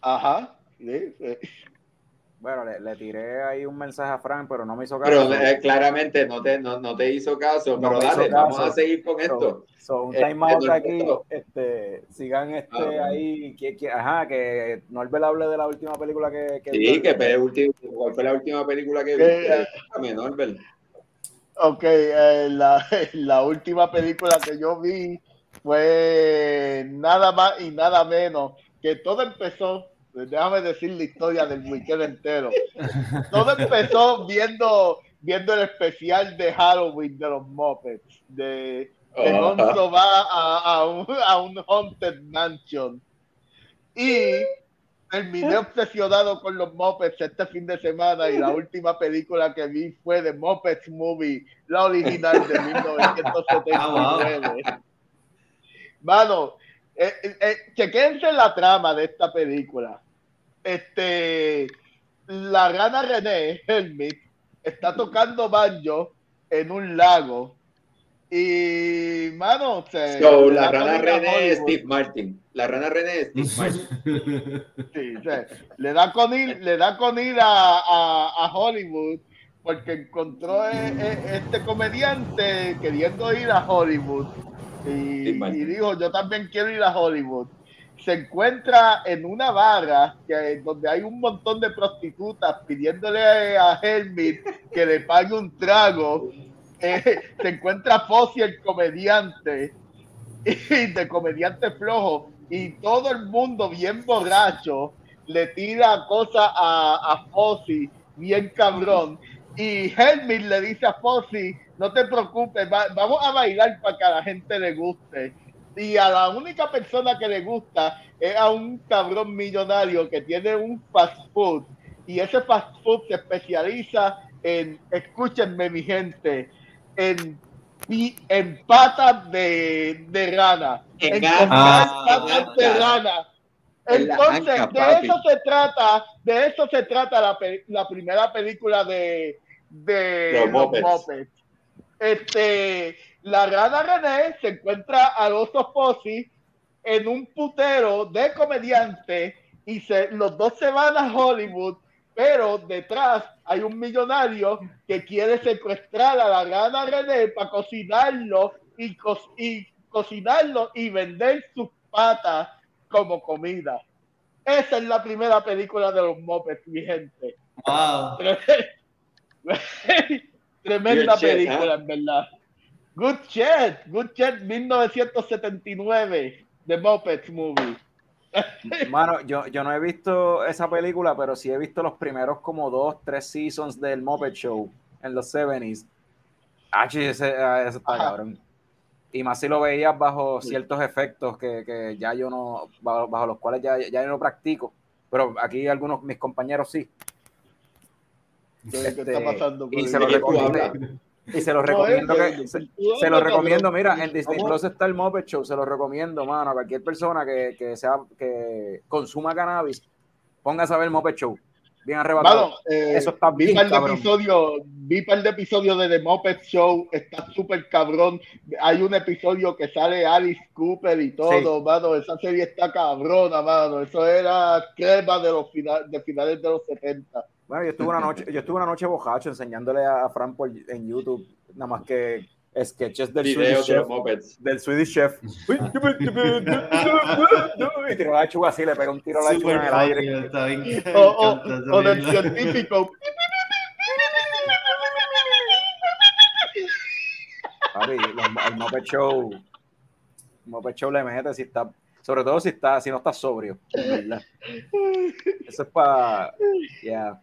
Ajá. sí, sí. Bueno, le, le tiré ahí un mensaje a Frank, pero no me hizo Pero caso. eh, claramente no te, no, no te hizo caso, No pero dale, vamos caso. a seguir con esto. So, un Eh, time out eh, aquí, Norberto. este, sigan este Ah, bueno. ahí, que, que- ajá, que Norbert hable de la última película que, que Sí, que ¿cuál fue la última película que Eh, viste? Dame, Norbert. Ok, eh, la, la última película que yo vi fue nada más y nada menos que todo empezó, déjame decir la historia del weekend entero. Todo empezó viendo, viendo el especial de Halloween de los Muppets, de, de Gonzo va a, a, un, a un Haunted Mansion. Y terminé obsesionado con los Muppets este fin de semana y la última película que vi fue de Muppets Movie, la original de 1979. Mano, eh, eh, eh, chequense la trama de esta película. Este, la rana René Helmut está tocando banjo en un lago y, mano, se, so, la rana René es Steve Martin. La rana René es Steve Martin. sí, le da con ir, le da con ir a, a, a Hollywood porque encontró e, este comediante queriendo ir a Hollywood y, y, dijo, yo también quiero ir a Hollywood. Se encuentra en una barra que, donde hay un montón de prostitutas pidiéndole a Helmut que le pague un trago. Eh, se encuentra Fossi, el comediante, y de comediante flojo, y todo el mundo bien borracho le tira cosas a, a Fossi, bien cabrón. Y Helmut le dice a Fossi, no te preocupes, vamos a bailar para que a la gente le guste. Y a la única persona que le gusta es a un cabrón millonario que tiene un fast food. Y ese fast food se especializa en, escúchenme mi gente, en, en patas de, de rana. En, patas de rana. Entonces, de eso se trata, de eso se trata la, la primera película de, de los, Muppets. Este, la rana René se encuentra a los Fossi en un putero de comediante y se, los dos se van a Hollywood, pero detrás hay un millonario que quiere secuestrar a la rana René para cocinarlo y, y cocinarlo y vender sus patas como comida. Esa es la primera película de los Muppets, mi gente. Wow. Tremenda película, en verdad. Good Chat, Good Chat 1979, The Muppets Movie. Mano, yo, yo no he visto esa película, pero sí he visto los primeros como dos, tres seasons del Muppet Show en los 70s. Ah, ese, ese está cabrón. Y más si lo veías bajo ciertos efectos que, que ya yo no, bajo, los cuales ya, ya yo no practico. Pero aquí algunos mis compañeros sí. Este, está pasando y, se lo recomiendo, y se lo recomiendo. que, se, lo recomiendo, mira, en Disney Plus está el Muppet Show, se lo recomiendo, mano, a cualquier persona que, que, sea, que consuma cannabis, póngase a ver el Muppet Show. Bien arrebatado. Eh, Eso está bien. Vi el episodio, vi par de episodio de The Muppet Show, está súper cabrón. Hay un episodio que sale Alice Cooper y todo, mano. Esa serie está cabrona, mano. Eso era crema de los final, de finales de los 70. Bueno, yo estuve una noche, yo estuve una noche bojacho enseñándole a, Fran por, en YouTube, nada más que sketches del Swedish Chef. Del Swedish Chef. y tiró la lechuga así, le pegó un tiro a la lechuga en el aire. o, o, o del científico. Papi, el Muppet Show, el Muppet Show le mete si está sobre todo si está si no está sobrio eso es para yeah.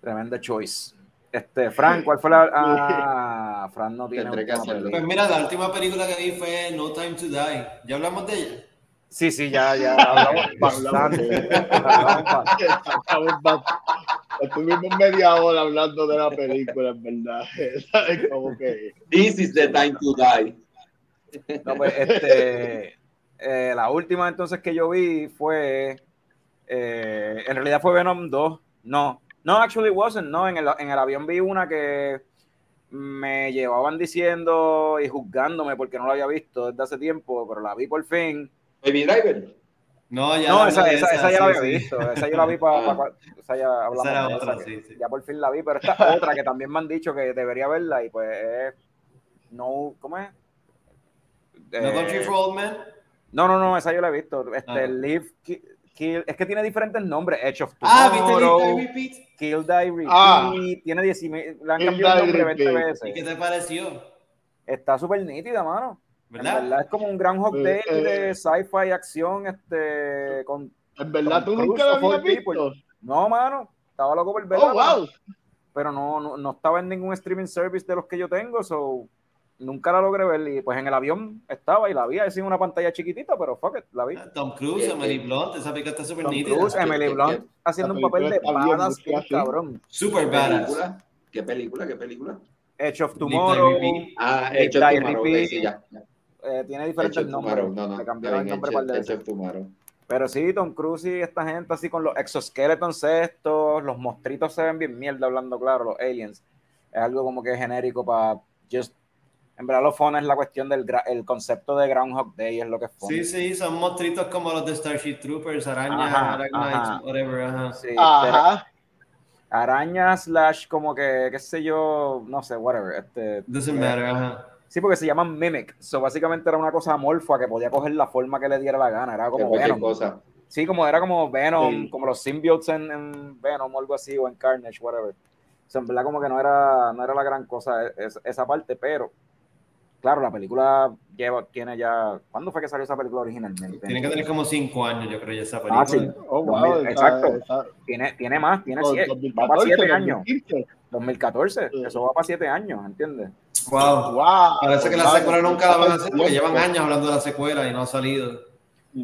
Tremenda choice. Este, Frank, ¿cuál fue la. Ah, Frank no tiene. Pues mira, la última película que vi fue No Time to Die. ¿Ya hablamos de ella? Sí, sí, ya, ya hablamos bastante. Estuvimos media hora hablando de la película, en verdad. Como que... This is the time to die. No, pues, este, eh, la última entonces que yo vi fue, eh, en realidad fue Venom 2. No, no, actually wasn't. No, en el, en el avión vi una que me llevaban diciendo y juzgándome porque no la había visto desde hace tiempo, pero la vi por fin. Baby Driver. No, ya no, esa, esa, esa, ya la había visto. Esa ya la vi para. Pa, esa ya hablamos esa de otra, sí, sí. Ya por fin la vi, pero esta otra que también me han dicho que debería verla y pues No, ¿cómo es? No Country for Old Men. No, no, no, esa yo la he visto. Este, ah. Live, Kill- es que tiene diferentes nombres. Edge of Ah, ¿viste Tomorrow, repeat? Kill Die Repeat. Ah. Tiene 10 y me- le han cambiado el nombre 20 Repeat. veces. ¿Y qué te pareció? Está súper nítida, mano. En ¿Verdad? verdad es como un Eh, Day eh. de sci-fi acción, este, con... En verdad, tú Tom nunca lo habías visto. No, mano, estaba loco por verla. Oh, wow. Pero no, no, no estaba en ningún streaming service de los que yo tengo, so nunca la logré ver. Y pues en el avión estaba y la vi así en una pantalla chiquitita, pero fuck it, la vi. Tom Cruise, Bien, Emily. Blunt, esa pica está súper Tom nítida. Cruise, Emily Blunt haciendo un papel de película badass, cabrón. Super ¿Qué badass. película? ¿Qué película? ¿Qué película? Edge of Tomorrow. Ah, Edge of Tomorrow, Repeat. ok, sí, ya. ya. eh, tiene diferentes nombres. Tomorrow, no, no. Le está cambiaron el nombre Edge- par de Edge veces. of Tomorrow. Pero sí, Tom Cruise y esta gente así con los exoskeletons estos, los monstruitos se ven bien mierda hablando claro, los aliens. Es algo como que genérico para just... En verdad lo fun es la cuestión del el concepto de Groundhog Day, es lo que es fun. Sí, sí, son monstruitos como los de Starship Troopers, arañas, ajá. whatever, ajá. Sí, pero Ajá. arañas slash como que, qué sé yo, no sé, whatever. Este, Doesn't eh, matter, ajá. Sí, porque se llaman Mimic. So, básicamente era una cosa amorfa que podía coger la forma que le diera la gana. Era como Venom. cosa. Sí, como era como Venom, Sí. como los symbiotes en, en Venom o algo así, o en Carnage, whatever. O sea, en verdad como que no era, no era la gran cosa es- esa parte, pero claro, la película lleva, tiene ya... ¿Cuándo fue que salió esa película originalmente? Tiene que tener como cinco años, yo creo, ya esa película. Ah, sí. Oh, 2000, wow. exacto. esa- Tiene, tiene más, tiene oh, siete, 2014, va para siete años. 2015. 2014, Sí. eso va para siete años, ¿entiendes? Wow. Wow. Parece que la Wow. secuela nunca la van a hacer porque llevan años hablando de la secuela y no ha salido.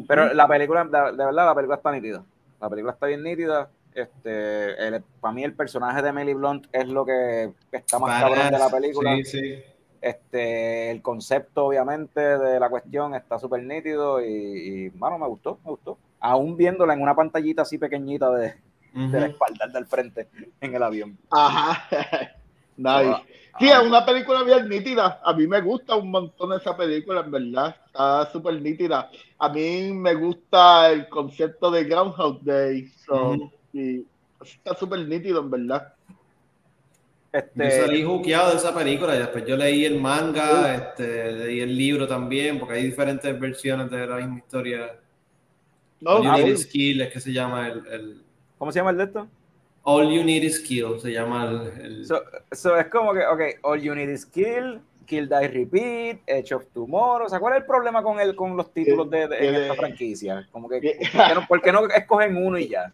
Pero la película, de, de verdad, la película está nítida. La película está bien nítida. Este, el- para mí el personaje de Emily Blunt es lo que está más cabrón de la Badass. película. Sí, sí. Este, el concepto, obviamente, de la cuestión está súper nítido y, y, mano, me gustó, me gustó. Aún viéndola en una pantallita así pequeñita de, de la espalda del frente en el avión. Ajá. nice. Sí, es una película bien nítida. A mí me gusta un montón esa película, en verdad. Está súper nítida. A mí me gusta el concepto de Groundhog Day. So, y está súper nítido, en verdad. Yo Este, salí juqueado de esa película y después yo leí el manga, este, leí el libro también, porque hay diferentes versiones de la misma historia. No, All You ah, Need Is Kill es que se llama el, el- ¿Cómo se llama el de esto? All You Need Is Kill, se llama el... el- So, so es como que, ok, All You Need Is Kill, Kill Die Repeat, Edge of Tomorrow. O sea, ¿cuál es el problema con, el, con los títulos de, de- en Eh, esta franquicia? Como que, ¿por qué, no, por qué no escogen uno y ya?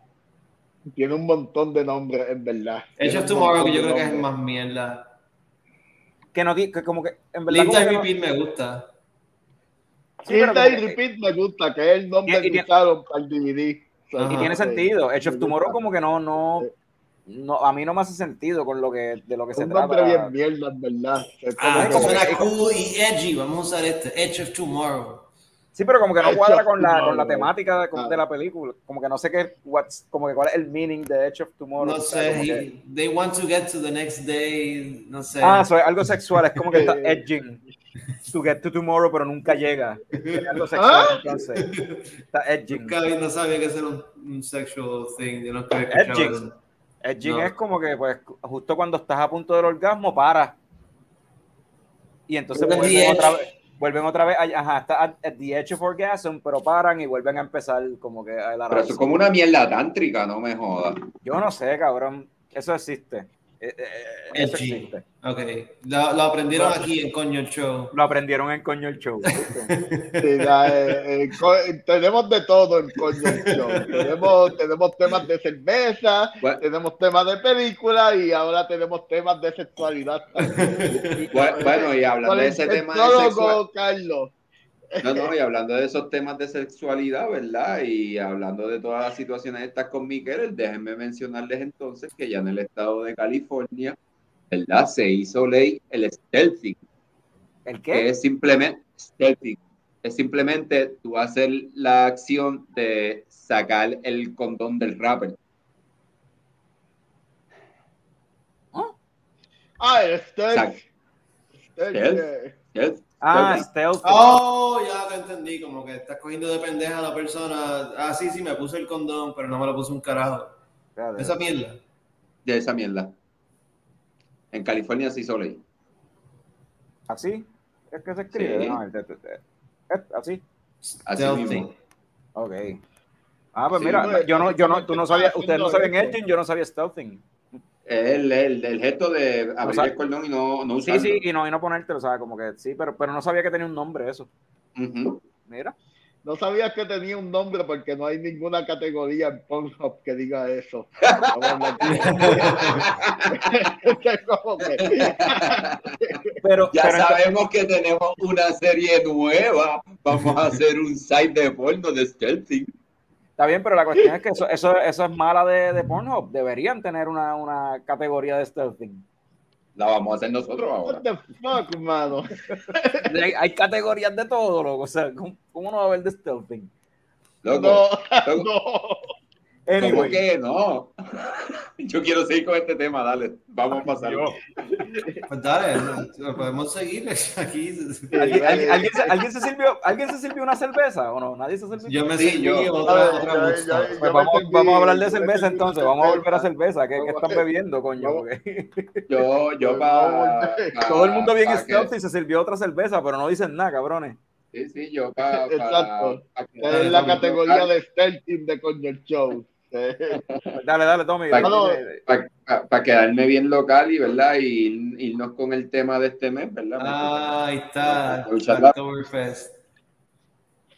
Tiene un montón de nombres, en verdad. Edge of un Tomorrow, que yo creo que es el más mierda. Que no, que como que, en verdad, como que no- Repeat me gusta. Sí, como Die que- Repeat me gusta, que es el nombre Y- y que usaron para el DVD. Ajá. y tiene sentido. Edge of Tomorrow como que no, no, no, a mí no me hace sentido con lo que, de lo que Es se un trata. nombre bien mierda, en verdad. Es como Ah, que- que suena cool y edgy. Vamos a usar este, Edge of Tomorrow. Sí, pero como que no cuadra con la, con la temática de, de la película. Como que no sé qué, what's, como que cuál es el meaning de Edge of Tomorrow. No sé, que- they want to get to the next day, no sé. Ah, eso es algo sexual, es como que está edging to get to tomorrow, pero nunca llega. Es algo sexual, ¿Ah? entonces. Está edging. Nunca no sabía que era un, un sexual thing. Yo no creo que Edging. Edging No. es como que, pues, justo cuando estás a punto del orgasmo, para. Y entonces edge. otra vez. Vuelven otra vez, a- ajá, está at, at the edge of orgasm, pero paran y vuelven a empezar como que a la Pero eso es como una mierda tántrica, no me jodas. Yo no sé, cabrón. Eso existe. Eh, eh, eso Edgy. existe. Ok, lo, lo aprendieron aquí en Coño el Show. Lo aprendieron en Coño el Show. Sí, ya, eh, eh, co- tenemos de todo en Coño el Show. Tenemos, tenemos temas de cerveza, Bueno, tenemos temas de película y ahora tenemos temas de sexualidad. también. bueno, y hablando de ese tema de sexualidad. Carlos. No, no, y hablando de esos temas de sexualidad, ¿verdad? Y hablando de todas las situaciones estas con Miguel, déjenme mencionarles entonces que ya en el estado de California, ¿verdad? Se hizo ley el stealthing, ¿El que qué? es simplemente stealthing. Es simplemente tú hacer la acción de sacar el condón del rapper. Ah, el stealth. Sac- Stealth, Stealth. eh, ¿Stealth? Ah, Stealthing. stealth. Oh, ya te entendí. Como que estás cogiendo de pendeja a la persona. Ah, sí, sí, me puse el condón, pero no me lo puse un carajo. Espérate. Esa mierda. De esa mierda. En California se hizo ley. ¿Así? Es que se escribe. Sí. No, el de- de- de- es así. Así Stealthing. mismo. Ok. Ah, pues Sí, mira, pues, yo no, yo no, tú no sabías, ustedes no sabían esto. Edging, yo no sabía Stealthing. El, el, el gesto de abrir sabe. el cordón y no, no Sí, usarlo. sí, y no, y no ponértelo, o sea, como que sí, pero, pero no sabía que tenía un nombre eso. Mira. No sabías que tenía un nombre porque no hay ninguna categoría en Pornhub que diga eso. Pero, Ya pero sabemos que tenemos una serie nueva. Vamos a hacer un site de porno de stealthing. Está bien, pero la cuestión es que eso, eso, eso es mala de, de Pornhub. Deberían tener una, una categoría de Stealthing. La vamos a hacer nosotros ahora. What the fuck, mano? Hay, hay categorías de todo, loco. O sea, ¿cómo, cómo no va a haber de Stealthing? Loco, No, loco, no. ¿Cómo Anyway, que no? Yo quiero seguir con este tema, dale. Vamos a pasarlo. Pues dale, no, podemos seguir aquí. ¿Alguien, alguien- alguien se, alguien se sirvió, ¿Alguien se sirvió una cerveza o no? ¿Nadie se sirvió? Yo me Sí, yo. otra, ya, ya, Pues vamos, a hablar de cerveza entonces. Vamos a volver a cerveza. ¿Qué, están bebiendo, coño? Yo, yo para. todo el mundo bien stealthy. stealthy se sirvió otra cerveza, pero no dicen nada, cabrones. Sí, sí, yo para. Exacto. Pa, Es la categoría de Stealthing de Coño el Show. Dale, dale, Tommy. Para- Mano, quedarme bien local y, ¿verdad? Y irnos con el tema de este mes, ¿verdad? Ah, ahí está. Oktoberfest.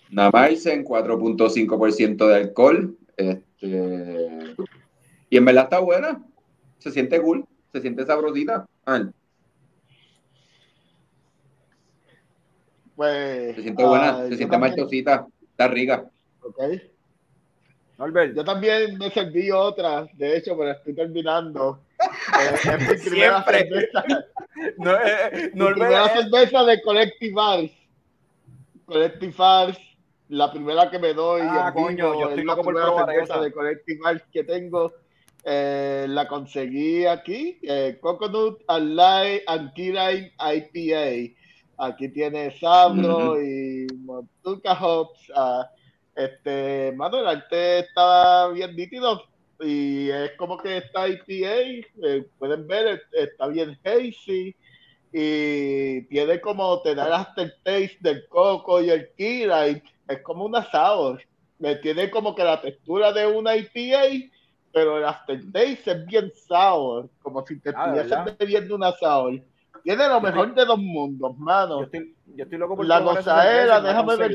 Namaizen, 4.5% de alcohol. Este, y en verdad está buena. Se siente cool, se siente sabrosita. Pues, se siente buena, ah, se siente maltosita, está rica. ok. Norbert, Yo también me serví otra, de hecho, pero estoy terminando. Eh, es mi primera Siempre. cerveza, no, eh, mi Norbert, primera eh, cerveza de Collective Arts. Collective Arts, la primera que me doy. Ah, coño, yo estoy es la loco por primera probar cerveza esa. de Collective Arts que tengo. Eh, la conseguí aquí, eh, Coconut and Lime and IPA. Aquí tiene Sabro y Montuca Hops. ah, este, mano, el arte está bien nítido y es como que está IPA, eh, pueden ver, es- está bien hazy y tiene como te da el aftertaste del coco y el key lime, es como una sour, Eh, tiene como que la textura de una IPA, pero el aftertaste es bien sour, como si te Ah, ¿de estuvieses verdad? bebiendo una sour. Tiene lo mejor de dos mundos, mano. yo estoy, yo estoy loco por La gozadera, y déjame ver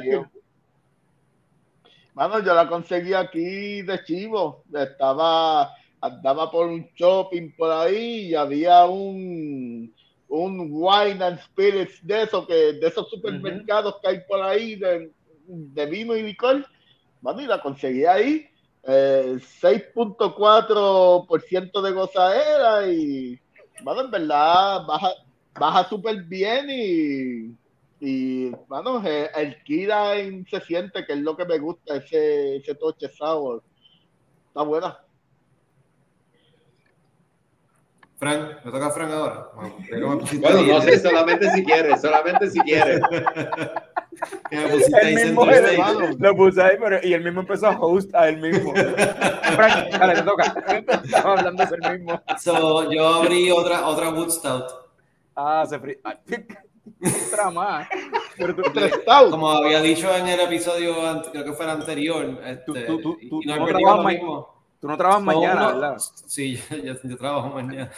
Mano, yo la conseguí aquí de chivo. Estaba, andaba por un shopping por ahí y había un, un wine and spirits de esos que, de esos supermercados que hay por ahí de, de vino y licor. Mano, y la conseguí ahí. Eh, 6.4% de gozadera y, mano, en verdad, baja, baja súper bien y, y, mano, eh, el Kira se siente que es lo que me gusta, ese, ese toche sour. Está buena. Frank, me toca a Frank ahora. Bueno, Bueno, no sé, solamente si quieres, solamente si quieres. que me pusiste ahí El mismo lo puse ahí, pero, y el mismo empezó a host a él mismo. Frank, dale, te toca. Estaba hablando de él mismo. So, yo abrí otra, otra Woodstock. Ah, se fri... Otra más. Pero tú. Como había dicho en el episodio, creo que fue el anterior, Tú- este, tú- tú- tú- no trabajas mismo. tú no trabajas mañana, uno- ¿verdad? Sí, yo, yo- yo trabajo mañana.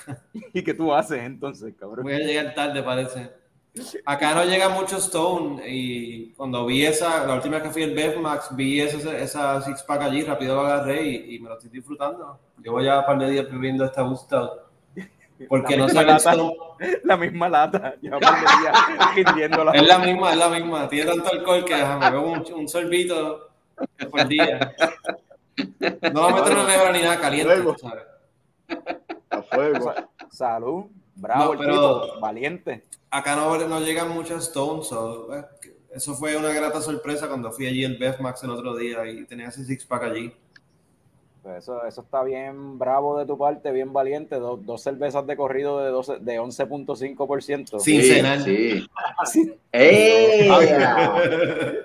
¿Y qué tú haces entonces, cabrón? Voy a llegar tarde, parece. Acá no llega mucho Stone y cuando vi esa, la última vez que fui al Max vi esa, esa six pack allí, rápido lo agarré y, y me lo estoy disfrutando. Llevo ya un par de días bebiendo esta Woodstock. Porque La no el lata. Stone. La misma lata. Es la misma, es la misma. Tiene tanto alcohol que déjame bebo un, un sorbito por día. No va a meter una nevera ni nada caliente. A fuego. Salud. Bravo, No, el pero-. Valiente. Acá no, no llegan muchas Stones. so, eh, eso fue una grata sorpresa cuando fui allí al Max el otro día y tenía ese six pack allí. Pues eso, eso está bien bravo de tu parte, bien valiente. Dos, dos cervezas de corrido de, 12 de 11.5%. Sin Sí, cenar. sí. Sí. ¡Ey!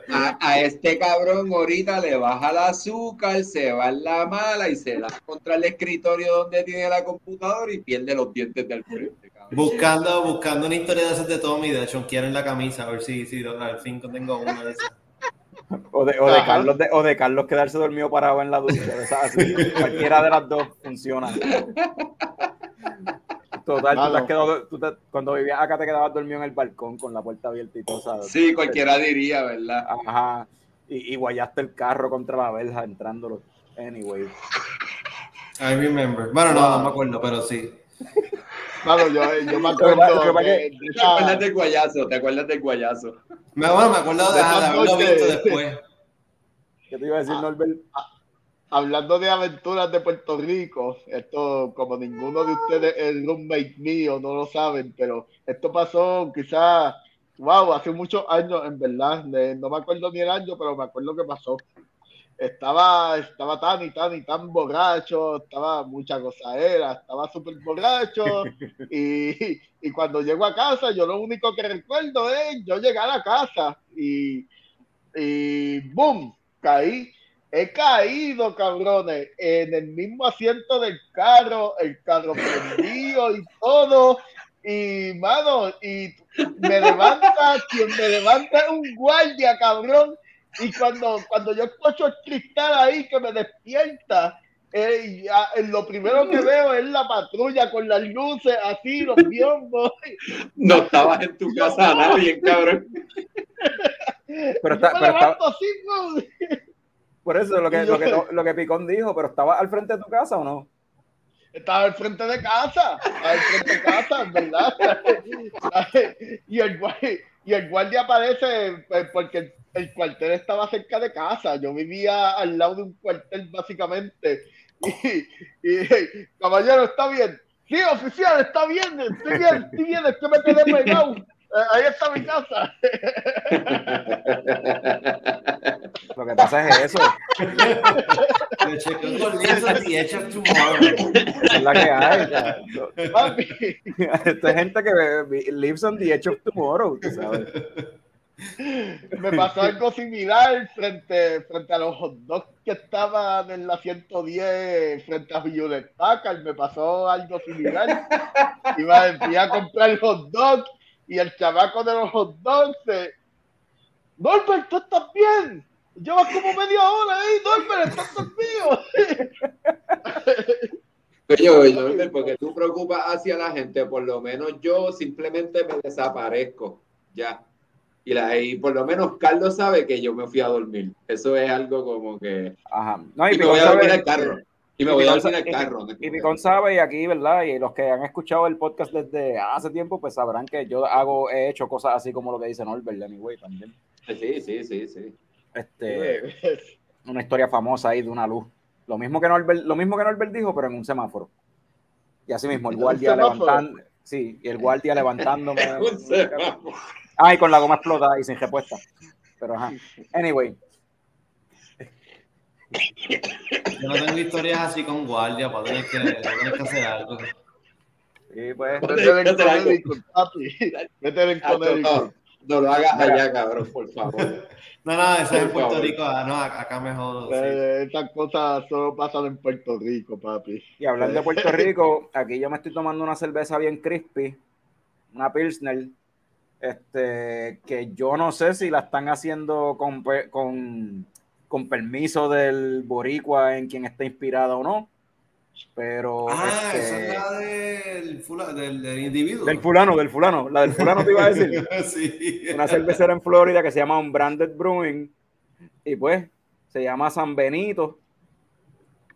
A, a este cabrón ahorita le baja el azúcar, se va en la mala y se da contra el escritorio donde tiene la computadora y pierde los dientes del frente, cabrón. Buscando, buscando una historia de esas de Tommy, de chonquear en la camisa, a ver si, si al fin tengo una de esas. O de, o, de Carlos de, o de Carlos quedarse dormido parado en la ducha. Así, cualquiera de las dos funciona. Total, tú te has quedado, tú te, cuando vivías acá te quedabas dormido en el balcón con la puerta abierta y todo, ¿sabes? Sí, cualquiera diría, ¿verdad? Ajá. Y, y guayaste el carro contra la verja entrándolo. Anyway. I remember. Bueno, no, no me acuerdo, pero sí. Claro, yo, yo me acuerdo. de, de ¿Te acuerdas del guayazo? ¿Te acuerdas del guayazo? Me, bueno, me acuerdo de, de haberlo visto después. ¿Qué te iba a decir, Ah, Norbert? Hablando de aventuras de Puerto Rico, esto como ninguno de ustedes es roommate mío, no lo saben, pero esto pasó quizás, wow, hace muchos años en verdad, de- no me acuerdo ni el año, pero me acuerdo que pasó. Estaba, estaba tan y tan y tan borracho, estaba mucha cosa era, estaba súper borracho y, y cuando llego a casa yo lo único que recuerdo es yo llegar a casa y, y boom, caí He caído, cabrones, en el mismo asiento del carro, el carro prendido y todo. Y, mano, y me levanta, quien me levanta es un guardia, cabrón. Y cuando, cuando yo escucho el cristal ahí que me despierta, eh, ya, eh, lo primero que veo es la patrulla con las luces así, los biombos. No estabas en tu casa nadie, cabrón. Pero, Yo está, me pero está, ¿no? por eso lo que, lo, que, lo que Picón dijo, pero estaba al frente de tu casa o no? Estaba al frente de casa, estaba al frente de casa, en verdad. y, el, guardia, y el guardia aparece pues, porque el, el cuartel estaba cerca de casa. Yo vivía al lado de un cuartel, básicamente. Y, y caballero, ¿está bien? Sí, oficial, está bien, estoy bien, estoy bien, es que me quedé pegado. Eh, ahí está mi casa. Lo que pasa es eso. The chicken con leaves on the edge of tomorrow. Esa es la que hay. Esta es gente que lives on the edge of tomorrow, tú sabes. me pasó algo similar frente, frente a los hot dogs que estaban en la 110 frente a Hewlett Packard. Me pasó algo similar. Iba fui a comprar hot dogs y el chamaco de los hot dogs se... Norbert, ¿tú estás bien? Llevas como media hora ahí, Norbert, ¿estás oye, Norbert, porque tú preocupas hacia la gente, por lo menos yo simplemente me desaparezco, ya. Y, la, y por lo menos Carlos sabe que yo me fui a dormir. Eso es algo como que... Ajá. No, y Y me voy a dormir al carro. Y me y voy a dormir al carro. y Picón sabe, y aquí, ¿verdad? Y los que han escuchado el podcast desde hace tiempo, pues sabrán que yo hago, he hecho cosas así como lo que dice Norbert, anyway, también. Sí, sí, sí, sí. Este, una historia famosa ahí de una luz. Lo mismo que Norbert, lo mismo que Norbert dijo, pero en un semáforo. Y así mismo, el ¿Un guardia levantando, sí, y el guardia levantándome. Un semáforo. Ah, y con la goma explotada y sin respuesta. Pero ajá. Anyway, Yo no tengo historias así con guardia para tener que, tener que hacer algo. sí, pues. Métele en Connecticut, papi. Métele en Tacho, Connecticut. No, no lo hagas allá, cabrón, por favor. No, no, eso es en Puerto. Rico. Ah, no, acá me jodo. sí. Eh, Estas cosas solo pasan en Puerto Rico, papi. Y hablando de Puerto Rico, aquí yo me estoy tomando una cerveza bien crispy, una Pilsner, este, que yo no sé si la están haciendo con, con, con permiso del boricua en quien está inspirada o no, pero Ah, este, esa es la del, fula- del, del individuo. del fulano, del fulano, la del fulano te iba a decir, sí. una cervecera en Florida que se llama Unbranded Brewing, y pues se llama San Benito,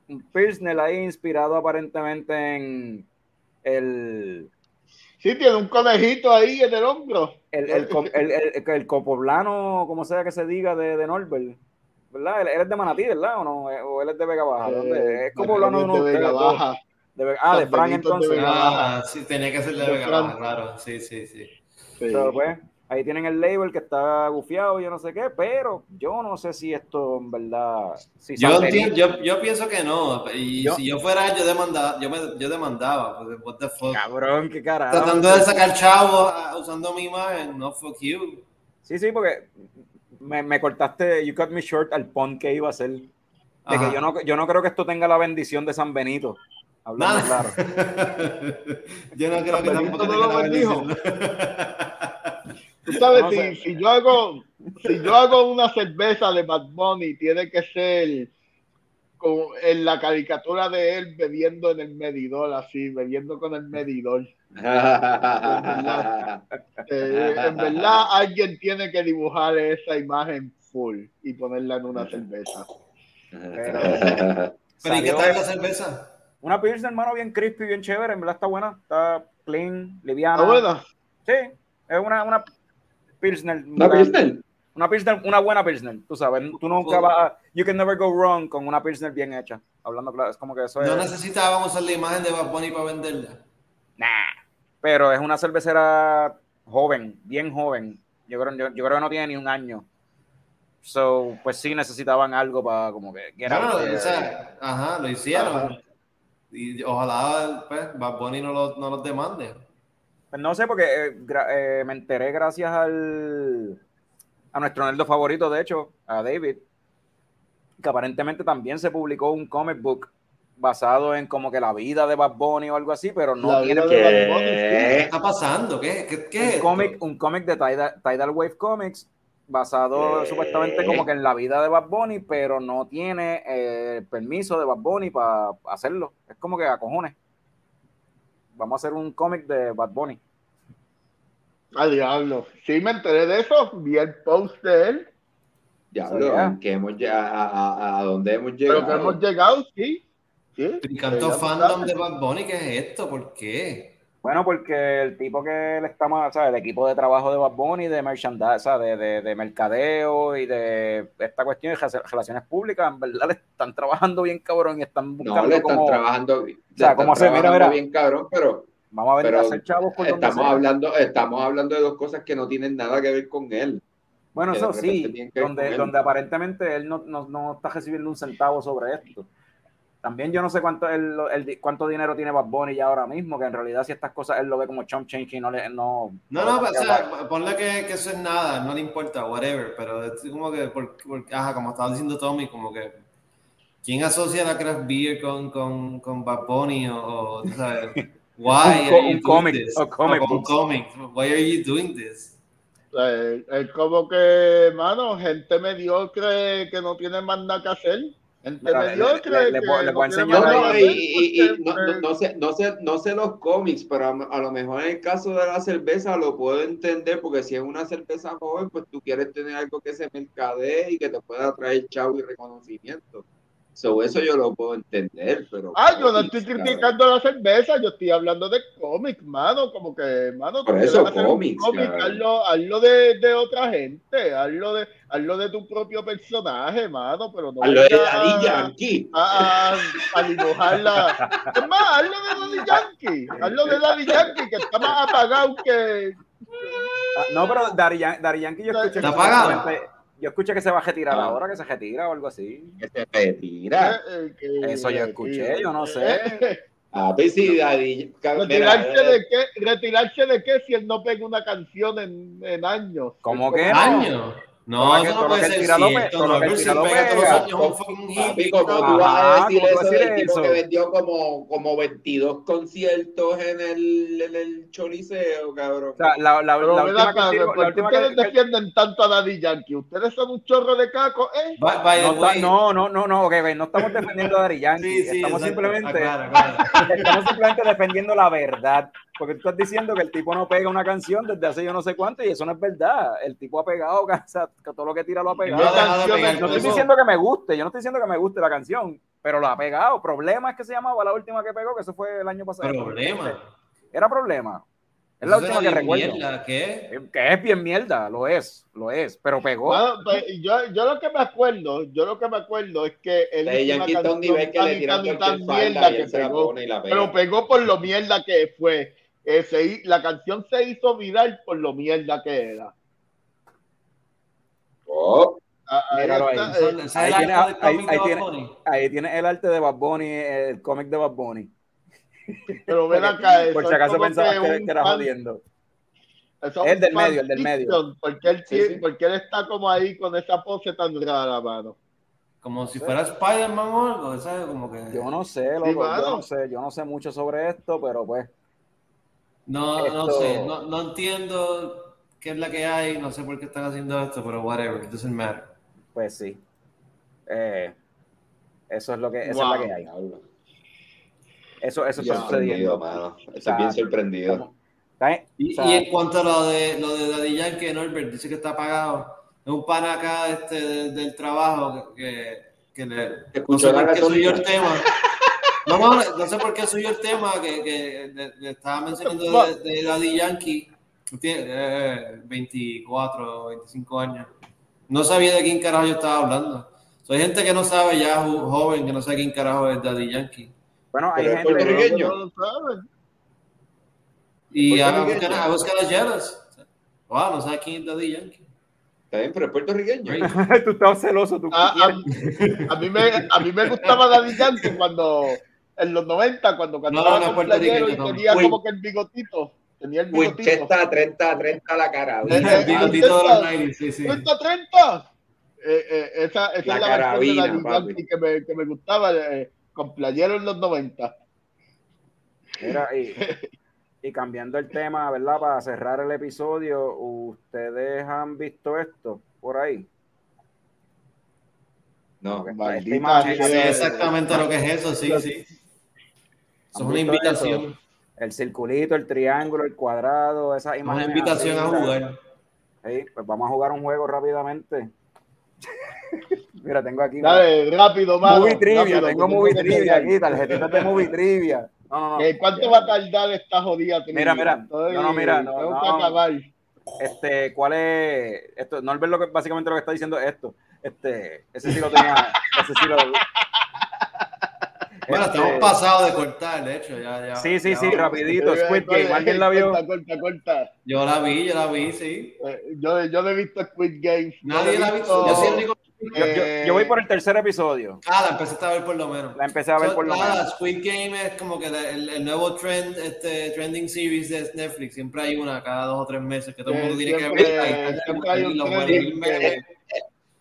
un Pilsner ahí inspirado aparentemente en el Sí, tiene un conejito ahí en el hombro. el, el, el, el- el copoblano, como sea que se diga, de, de Norbert, ¿verdad? Él, él es de Manatí, ¿verdad? ¿O no? O él es de Vega Baja. ¿Dónde? Eh, es copoblano de de de Vega. Baja. De Vega- ah, de Frank de entonces. Vega Baja. Ah, sí, tenía que ser de De Vega. Baja, claro. Sí, sí, sí. Sí. Pero pues, ahí tienen el label que está gufiado, yo no sé qué, pero yo no sé si esto en verdad. Si Yo, pienso que no. Y Yo- si yo fuera, yo demandaba. Yo, me, yo demandaba. pues, What the fuck. Cabrón, qué carajo. Tratando de sacar chavo ah, usando mi imagen. No, fuck you. Sí, sí, porque me, me cortaste, you cut me short al pon que iba a hacer. De Ajá. que yo no, yo no creo que esto tenga la bendición de San Benito. Hablando claro. yo no creo que tampoco tenga la bendición. Tú sabes, No si, sé. si yo hago, si yo hago una cerveza de Bad Bunny, tiene que ser como en la caricatura de él bebiendo en el medidor, así, bebiendo con el medidor. Eh, en verdad, alguien tiene que dibujar esa imagen full y ponerla en una cerveza. Pero, ¿Pero ¿y qué tal la cerveza? Una Pilsner, hermano, bien crispy, bien chévere. En verdad está buena. Está clean, liviana. ¿Está buena? Sí, es una, una Pilsner. ¿Una Pilsner? Una Pilsner, una buena Pilsner. Tú sabes, tú nunca vas a... You can never go wrong con una Pilsner bien hecha. Hablando claro, es como que eso es... No necesitábamos usar la imagen de Bad Bunny para venderla. Nah. Pero es una cervecera joven, bien joven. Yo creo, yo, yo creo que no tiene ni un año. So, pues sí necesitaban algo para como que... que no, no, o sea, ajá, lo hicieron. Ajá. Y ojalá pues, Bad Bunny no los no lo demande. Pues no sé, porque eh, eh, me enteré gracias al a nuestro nerdo favorito, de hecho, a David, que aparentemente también se publicó un comic book basado en como que la vida de Bad Bunny o algo así, pero no La tiene sí. ¿Qué está pasando? ¿Qué, qué, qué es un cómic, un cómic de Tidal, Tidal Wave Comics basado ¿Qué? supuestamente como que en la vida de Bad Bunny, pero no tiene eh, permiso de Bad Bunny para hacerlo. Es como que a cojones. Vamos a hacer un cómic de Bad Bunny. A diablo. Sí, me enteré de eso. Vi el post de él. Diablo. ¿en qué hemos llegado? ¿A, a, a dónde hemos Pero llegado? que hemos llegado, sí. sí. Y tanto Ya fandom de Bad Bunny, ¿qué es esto? ¿Por qué? Bueno, porque el tipo que le está más, ¿sabes? El equipo de trabajo de Bad Bunny, de merchandising, ¿sabes? De, de, de mercadeo y de esta cuestión de rela- relaciones públicas, en verdad le están trabajando bien cabrón y están buscando No, le están como, trabajando, le sea, están ¿cómo hacer? Mira, trabajando mira. bien cabrón, pero vamos a venir pero a hacer chavos por donde estamos sea. hablando, estamos hablando de dos cosas que no tienen nada que ver con él. Bueno, eso sí, donde, donde aparentemente él no, no, no está recibiendo un centavo sobre esto. También yo no sé cuánto, el, el- cuánto dinero tiene Bad Bunny ya ahora mismo, que en realidad si estas cosas él lo ve como chump change y no le... No, No, no, o sea, ponle que, que eso es nada, no le importa, whatever, pero es como que, por, por- ajá, como estaba diciendo Tommy, como que, ¿quién asocia la craft beer con, con, con Bad Bunny o, o, sabes, why Un are you un doing cómic, this? o comic O cómic, why are you doing this? Es como que, mano, gente mediocre que no tiene más nada que hacer. No sé, no, sé, no sé los cómics, pero a, a lo mejor en el caso de la cerveza lo puedo entender, porque si es una cerveza joven, pues tú quieres tener algo que se mercadee y que te pueda traer chavo y reconocimiento. So, eso yo lo puedo entender, pero... Ah, yo no estoy cabrón. criticando la cerveza, yo estoy hablando de cómics, mano, como que, mano, Por eso, cómics, cómic, hazlo, hazlo de, de otra gente, hazlo de, hazlo de tu propio personaje, mano, pero no A lo de Daddy Yankee. a, a, a dibujarla. Es más, hazlo de Daddy Yankee, hazlo de Daddy Yankee, que está más apagado que... Ah, no, pero Daddy Yankee yo escuché, ¿Está apagado? Yo escuché que se va a retirar Ah. ahora, que se retira o algo así. Que se retira. eh, que- Eso yo escuché, yo no sé. Eh, Ah, pues sí, Daddy. Mira, ¿Retirarse eh, de qué? ¿Retirarse de qué si él no pega una canción en, en años? ¿Cómo Es que? ¿Años? No, eso no puede ser cierto. tira se pega todos los años un hippie, como tú vas a decir ¿cómo eso del tipo que vendió como, como 22 conciertos en el, en el Choliseo, cabrón. O sea, la, la, Pero la última ¿por la qué última ustedes defienden tanto a Daddy Yankee? Ustedes son un chorro de caco, ¿eh? By, by the no, no, no, no, no, ok, ok, no estamos defendiendo a Daddy Yankee, sí, sí, estamos exacto. simplemente, claro, claro. estamos simplemente defendiendo la verdad, porque tú estás diciendo que el tipo no pega una canción desde hace yo no sé cuánto y eso no es verdad, el tipo ha pegado, o sea, que todo lo que tira lo ha No pegado. pegar, No por estoy diciendo que me guste, yo no estoy diciendo que me guste la canción, pero lo ha pegado. Problema es que se llamaba la última que pegó, que eso fue el año pasado. Problema. Era problema. Es la última que recuerdo. mierda, ¿Qué? Eh, Que es bien mierda, lo es, lo es, pero pegó. Bueno, pues, yo, yo lo que me acuerdo, yo lo que me acuerdo es que él hizo una un canción nivel que tan le falda mierda que la pegó. pone y la Pero pegó por lo mierda que fue. Eh, se la canción se hizo viral por lo mierda que era. Oh, Ah, ahí Míralo ahí. eh, ahí tiene-. Ahí el arte de Bad Bunny, el cómic de Bad Bunny. pero ven acá, eso Por si acaso pensabas que que, que era jodiendo. El del medio, el del fanfiction, Porque él, Sí, tiene- sí. porque él está como ahí con esa pose tan rara, mano. Como si fuera Spider-Man o algo, ¿sabes? Como que... Yo no sé, loco, Sí, yo no sé, yo no sé mucho sobre esto, pero pues. No, no sé, no, no entiendo qué es la que hay, no sé por qué están haciendo esto, pero whatever, it doesn't matter. Pues sí. Eh, eso es lo que, esa es la que hay. Eso, eso está sucediendo. Mano. Estoy bien sorprendido. Y, y, en cuanto a lo de, lo de Daddy Yankee, Norbert dice que está pagado. Es un pan acá este, del, trabajo que, que le. No sé por qué subió el tema. No, no, no sé por qué subió el tema que, que le, estaba mencionando de, de, Daddy Yankee. Tiene eh, 24, 25 años. No sabía de quién carajo yo estaba hablando. hay gente que no sabe ya, joven, que no sabe quién carajo es Daddy Yankey. Bueno, hay gente que no lo sabe. Y a buscar, a buscar a Jealous. Wow, no sabe quién es Daddy Yankee. Está bien, pero es puertorriqueño. tú estabas celoso. Tú a, a, a, mí me, a mí me gustaba Daddy Yankee cuando, en los 90, cuando cantaba no, no, con playero y tenía Uy. como que el bigotito. Tenía el bigotito. Winchester 30, 30 la cara. El, el bigotito de los 90, sí, sí. 30, 30. Eh, eh, esa esa la es la carabina, versión de Yankee que me, que me gustaba eh, con playero en los 90. Mira, y, y cambiando el tema, ¿verdad? Para cerrar el episodio, ¿ustedes han visto esto por ahí? No, imagen, sí, exactamente lo que es eso, sí, sí. Es una invitación. Eso? El circulito, el triángulo, el cuadrado, esa imagen. Una invitación a jugar. Sí, pues vamos a jugar un juego rápidamente. Mira, tengo aquí. Dale, rápido, mano. Movie trivia, rápido, tengo movie trivia aquí, tarjetitas de movie trivia. No, no, no. ¿Cuánto va a tardar esta jodida? Mira, mira. No, no, mira. No, tengo que acabar. Este, ¿cuál es? Esto, no ver lo que básicamente lo que está diciendo es esto. Este, ese sí lo tenía. ese sí lo. Bueno, este, estamos pasados de cortar, de hecho. Ya, ya, sí, sí, ya, sí, rapidito. Squid Game, ¿alguien la vio? Corta, corta, corta. Yo la vi, yo la vi, sí. Eh, yo, yo he visto Squid Game. Nadie la ha visto. Yo, sí digo, yo, yo, yo, voy por el tercer episodio. Ah, la empecé a ver por lo menos. La empecé a ver so, por lo nada, menos. Squid Game es como que el, el, nuevo trend, este trending series de Netflix. Siempre hay una cada dos o tres meses que todo el mundo tiene que ver.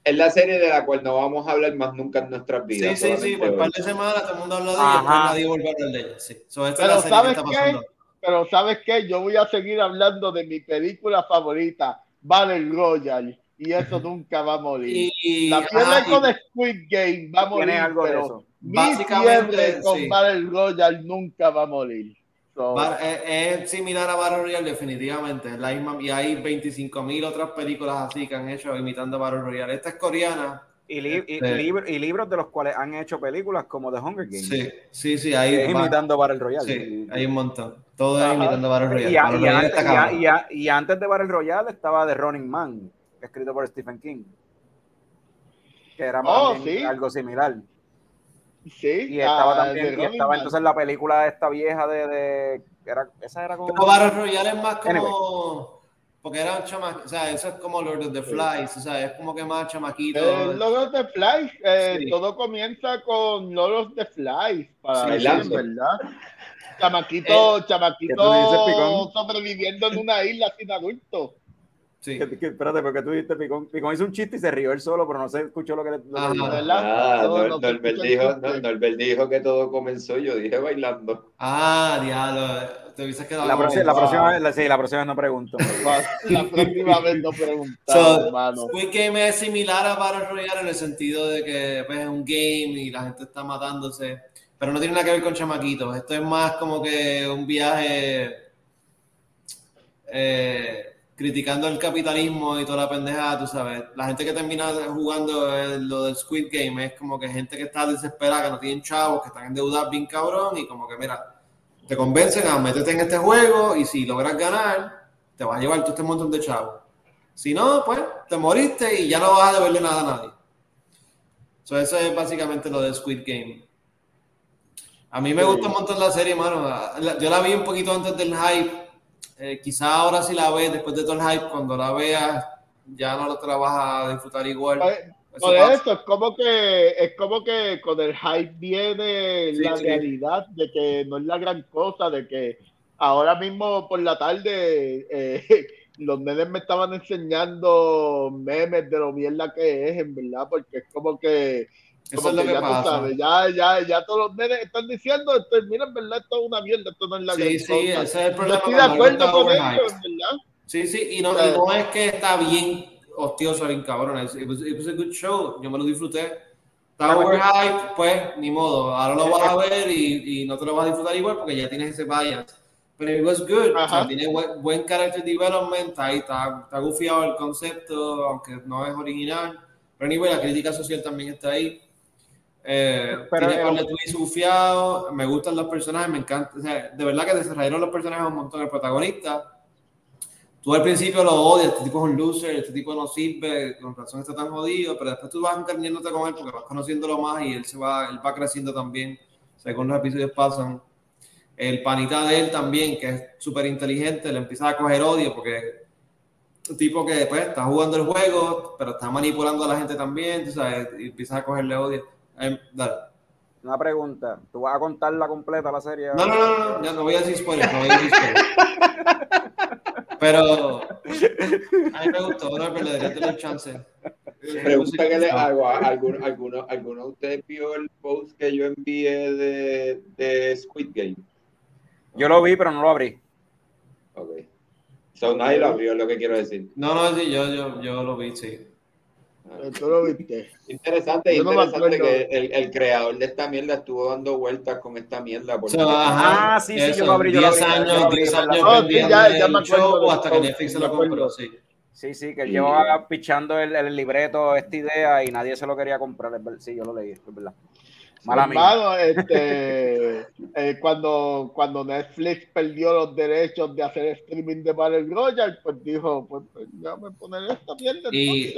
Es la serie de la cual no vamos a hablar más nunca en nuestras vidas. Sí, sí, sí, por un par de semanas todo el mundo habla de ella después nadie vuelve a hablar de ella. Sí. So, esta Pero es la serie ¿sabes que está qué? Pero ¿sabes qué? Yo voy a seguir hablando de mi película favorita, Battle Royale, y eso nunca va a morir. Y, la ah, con Squid Game va a morir, algo de pero eso. mi Básicamente, fiebre con sí. Battle Royale nunca va a morir. So, Bar- es, es similar a Battle Royale, definitivamente. Es la misma, y hay 25 mil otras películas así que han hecho imitando a Battle Royale. Esta es coreana. Y, li y, Este- libro- y libros de los cuales han hecho películas como The Hunger Games. Sí, sí, sí. Hay, Es imitando Battle Royale. sí, hay un montón. Todo es imitando Battle Royale. Y, a- Battle y Royale antes, y a- cabrón. y a- y antes de Battle Royale estaba The Running Man, escrito por Stephen King. Que era más Oh, bien sí. algo similar. Sí, Y estaba también, de y estaba entonces la película esta vieja de, de era, esa era como Pero Battle Royale es más como. Anyway. Porque era un chama, o sea, eso es como Lord of the Flies, o sea, es como que más chamaquito. Eh, Lord of the Flies, eh, Sí. todo comienza con Lord of the Flies, para Sí, decir. ¿verdad? Chamaquito, ¿qué tú chamaquito dices, sobreviviendo en una isla sin adultos. Sí. Que- que- espérate, porque tú dijiste Picón. Picón hizo un chiste y se rió él solo, pero no se escuchó lo que le. lo. ¿verdad? Ah, No, no, Norbert no, dijo, no, Nor- Norbert dijo que todo comenzó, yo dije bailando. Ah, diablo. Te hubieses quedado La, próxima, la próxima vez, la- sí, la próxima vez no pregunto. La próxima vez no preguntamos, So, hermano. Squid Game es similar a Battle Royale en el sentido de que pues, es un game y la gente está matándose, pero no tiene nada que ver con chamaquitos. Esto es más como que un viaje eh, criticando el capitalismo y toda la pendejada, tú sabes. La gente que termina jugando el- lo del Squid Game es como que gente que está desesperada, que no tienen chavos, que están endeudados bien cabrón y como que mira, te convencen a meterte en este juego y si logras ganar, te vas a llevar todo este montón de chavos. Si no, pues te moriste y ya no vas a deberle nada a nadie. So, eso es básicamente lo de Squid Game. A mí me gusta un montón la serie, mano. Yo la vi un poquito antes del hype. Eh, quizá ahora si la ves, después de todo el hype, cuando la veas, ya no te la vas a disfrutar igual. Por, Eso eso es como que es como que con el hype viene Sí, la sí. realidad de que no es la gran cosa, de que ahora mismo por la tarde eh, los nenes me estaban enseñando memes de lo mierda que es, en verdad, porque es como que Eso es lo que ya tú pasa. sabes, ya, ya, ya todos los nenes están diciendo, esto, mira, en verdad, esto es una mierda, esto no es la Sí, sí, ese es el Yo problema. estoy de acuerdo está con en verdad. Sí, sí, y no, y no es que está bien hostioso, bien cabrón. It was, it was a good show. Yo me lo disfruté. Estaba overhyped, pues ni modo. Ahora lo vas a ver y, y, no te lo vas a disfrutar igual porque ya tienes ese bias. Pero it was good. O sea, tiene buen, buen, character development. Está ahí, está, está gufiado el concepto, aunque no es original. Pero anyway, la crítica social también está ahí. Eh, pero tiene par de tweets gufiados. Me gustan los personajes, me encanta. O sea, de verdad que desarrollaron los personajes un montón. El protagonista tú al principio lo odias, este tipo es un loser, este tipo no sirve, con razón está tan jodido, pero después tú vas encariñándote con él porque vas conociéndolo más y él se va, él va creciendo también, según los episodios pasan. El panita de él también, que es súper inteligente, le empieza a coger odio porque un tipo que después está jugando el juego, pero está manipulando a la gente también, tú sabes, y empieza a cogerle odio. Em, dale. Una pregunta, ¿tú vas a contarla completa la serie? No, no, no, no, ya no voy a decir spoilers, no voy a decir spoilers. Pero a mí me gustó, no pero debería tener chance. Pregunta que le hago a alguno, alguno, alguno de ustedes vio el post que yo envié de, de Squid Game. Yo lo vi, pero no lo abrí. Ok. So, nadie lo abrió, es lo que quiero decir. No, no, sí, yo, yo, yo lo vi, sí. Tú lo viste. Interesante, Yo interesante no que el, el, creador de esta mierda estuvo dando vueltas con esta mierda. Porque... ajá, ah, sí, sí, yo lo abrí. 10 años, 10 años. No, sí, ya, ya me acuerdo. hasta que Netflix se lo compró, sí. Sí, sí, que él llevaba pichando el, el, libreto, esta idea, y nadie se lo quería comprar. Sí, yo lo leí, es verdad. Hermano, este, eh, cuando, cuando Netflix perdió los derechos de hacer streaming de Battle Royale, pues dijo, pues, pues ya me poner esta mierda. Y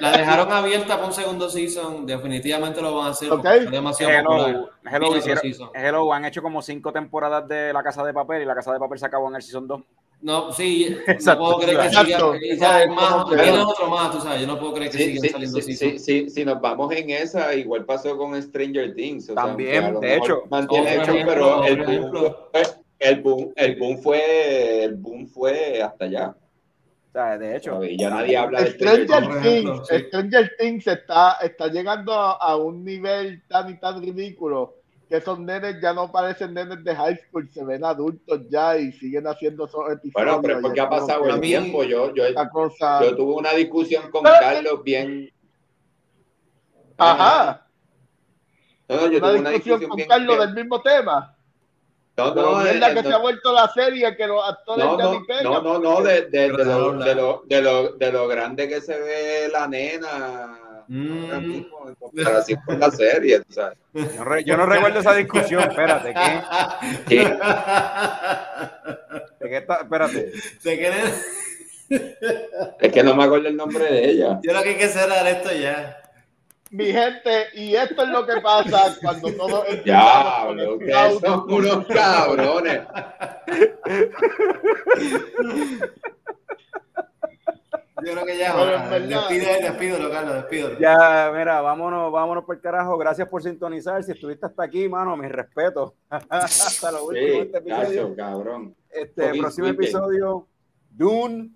la dejaron abierta para un segundo season, definitivamente lo van a hacer okay. es demasiado Hello, popular. Hello, hicieron, Hello, han hecho como cinco temporadas de La Casa de Papel y La Casa de Papel se acabó en el season 2. No, sí, no puedo creer que siga. más, viene otro más, tú sabes. Yo no puedo creer que sí, sigan sí, saliendo sí, sí, sí, Si nos vamos en esa, igual pasó con Stranger Things. O También, sea, de hecho. Mantiene hecho, ejemplo, pero el boom, fue, el, boom, el, boom fue, el boom fue hasta allá. O sea, de hecho. Ya nadie habla de Stranger Things. Stranger Things está, está llegando a un nivel tan y tan ridículo que esos nenes ya no parecen nenes de high school, se ven adultos ya y siguen haciendo esos episodios. Bueno, pero porque ha pasado el tiempo. Yo, yo, cosa... yo tuve una discusión con Carlos bien. Ajá. No, no, yo una tuve una discusión, con Carlos del mismo tema. No, no, es la que se ha vuelto la serie que los actores no, no. No, no, no, de, de, de, lo, de, lo, de, lo, de lo grande que se ve la nena Mm. Yo, re, yo, no recuerdo esa discusión, espérate, ¿qué? ¿Qué? ¿De qué está? Espérate. ¿De qué es que no me acuerdo el nombre de ella. Yo lo que hay que cerrar esto ya. Mi gente, y esto es lo que pasa cuando todos Ya, ustedes son unos cabrones. Yo creo que ya, despide, despídelo, Carlos, despídelo. Ya, mira, vámonos, vámonos por el carajo. Gracias por sintonizar. Si estuviste hasta aquí, mano, mis respetos. hasta lo último sí, este episodio. cabrón. Este próximo episodio, Dune,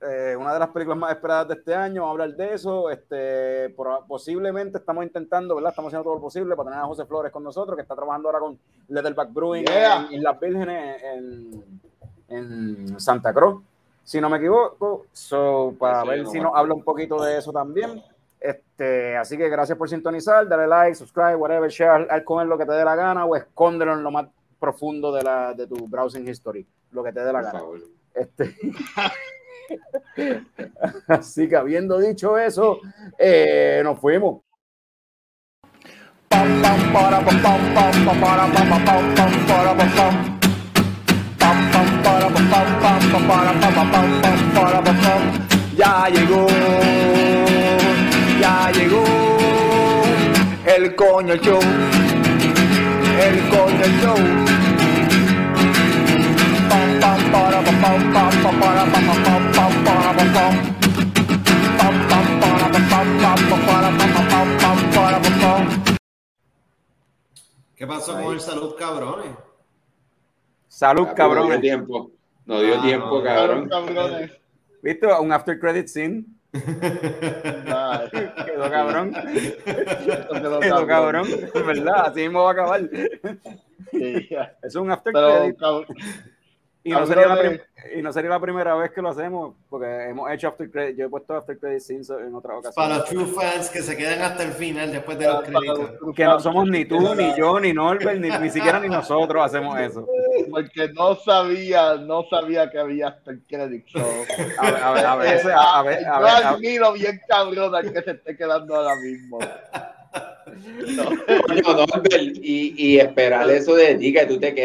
eh, una de las películas más esperadas de este año. Vamos a hablar de eso. Este, posiblemente estamos intentando, ¿verdad? Estamos haciendo todo lo posible para tener a José Flores con nosotros, que está trabajando ahora con Leatherback Brewing en, en, Las Vírgenes, en, en Santa Cruz si no me equivoco. So, para ver si nos habla un poquito de eso también. Este, así que gracias por sintonizar, dale like, subscribe, whatever, share al comer lo que te dé la gana o escóndelo en lo más profundo de, la, de tu browsing history, lo que te dé la gana. Este, así que habiendo dicho eso, eh, nos fuimos. Ya llegó, ya llegó el coño show, el coño show. ¿Qué pasó con el salud, cabrones? Salud, dio tiempo. No dio ah, tiempo, cabrón. Cabrones. ¿Viste? Un after credit scene. quedó cabrón. quedó, quedó cabrón. ¿Verdad? Así mismo va a acabar. Sí, es un after credit. Y no, sería la y no sería la primera vez que lo hacemos, porque hemos hecho After Credit, yo he puesto After Credit Scenes en otra ocasión. Para los true fans que se quedan hasta el final después de los créditos. Que no somos ni tú, ni yo, ni Norbert, ni, ni siquiera ni nosotros hacemos eso. Porque no sabía, no sabía que había After Credit. So. A ver, a ver, a ver, a ver, a ver, Yo admiro bien cabrón al que se esté quedando ahora mismo. No. Norbert, y, y esperar eso de ti, que tú te quedas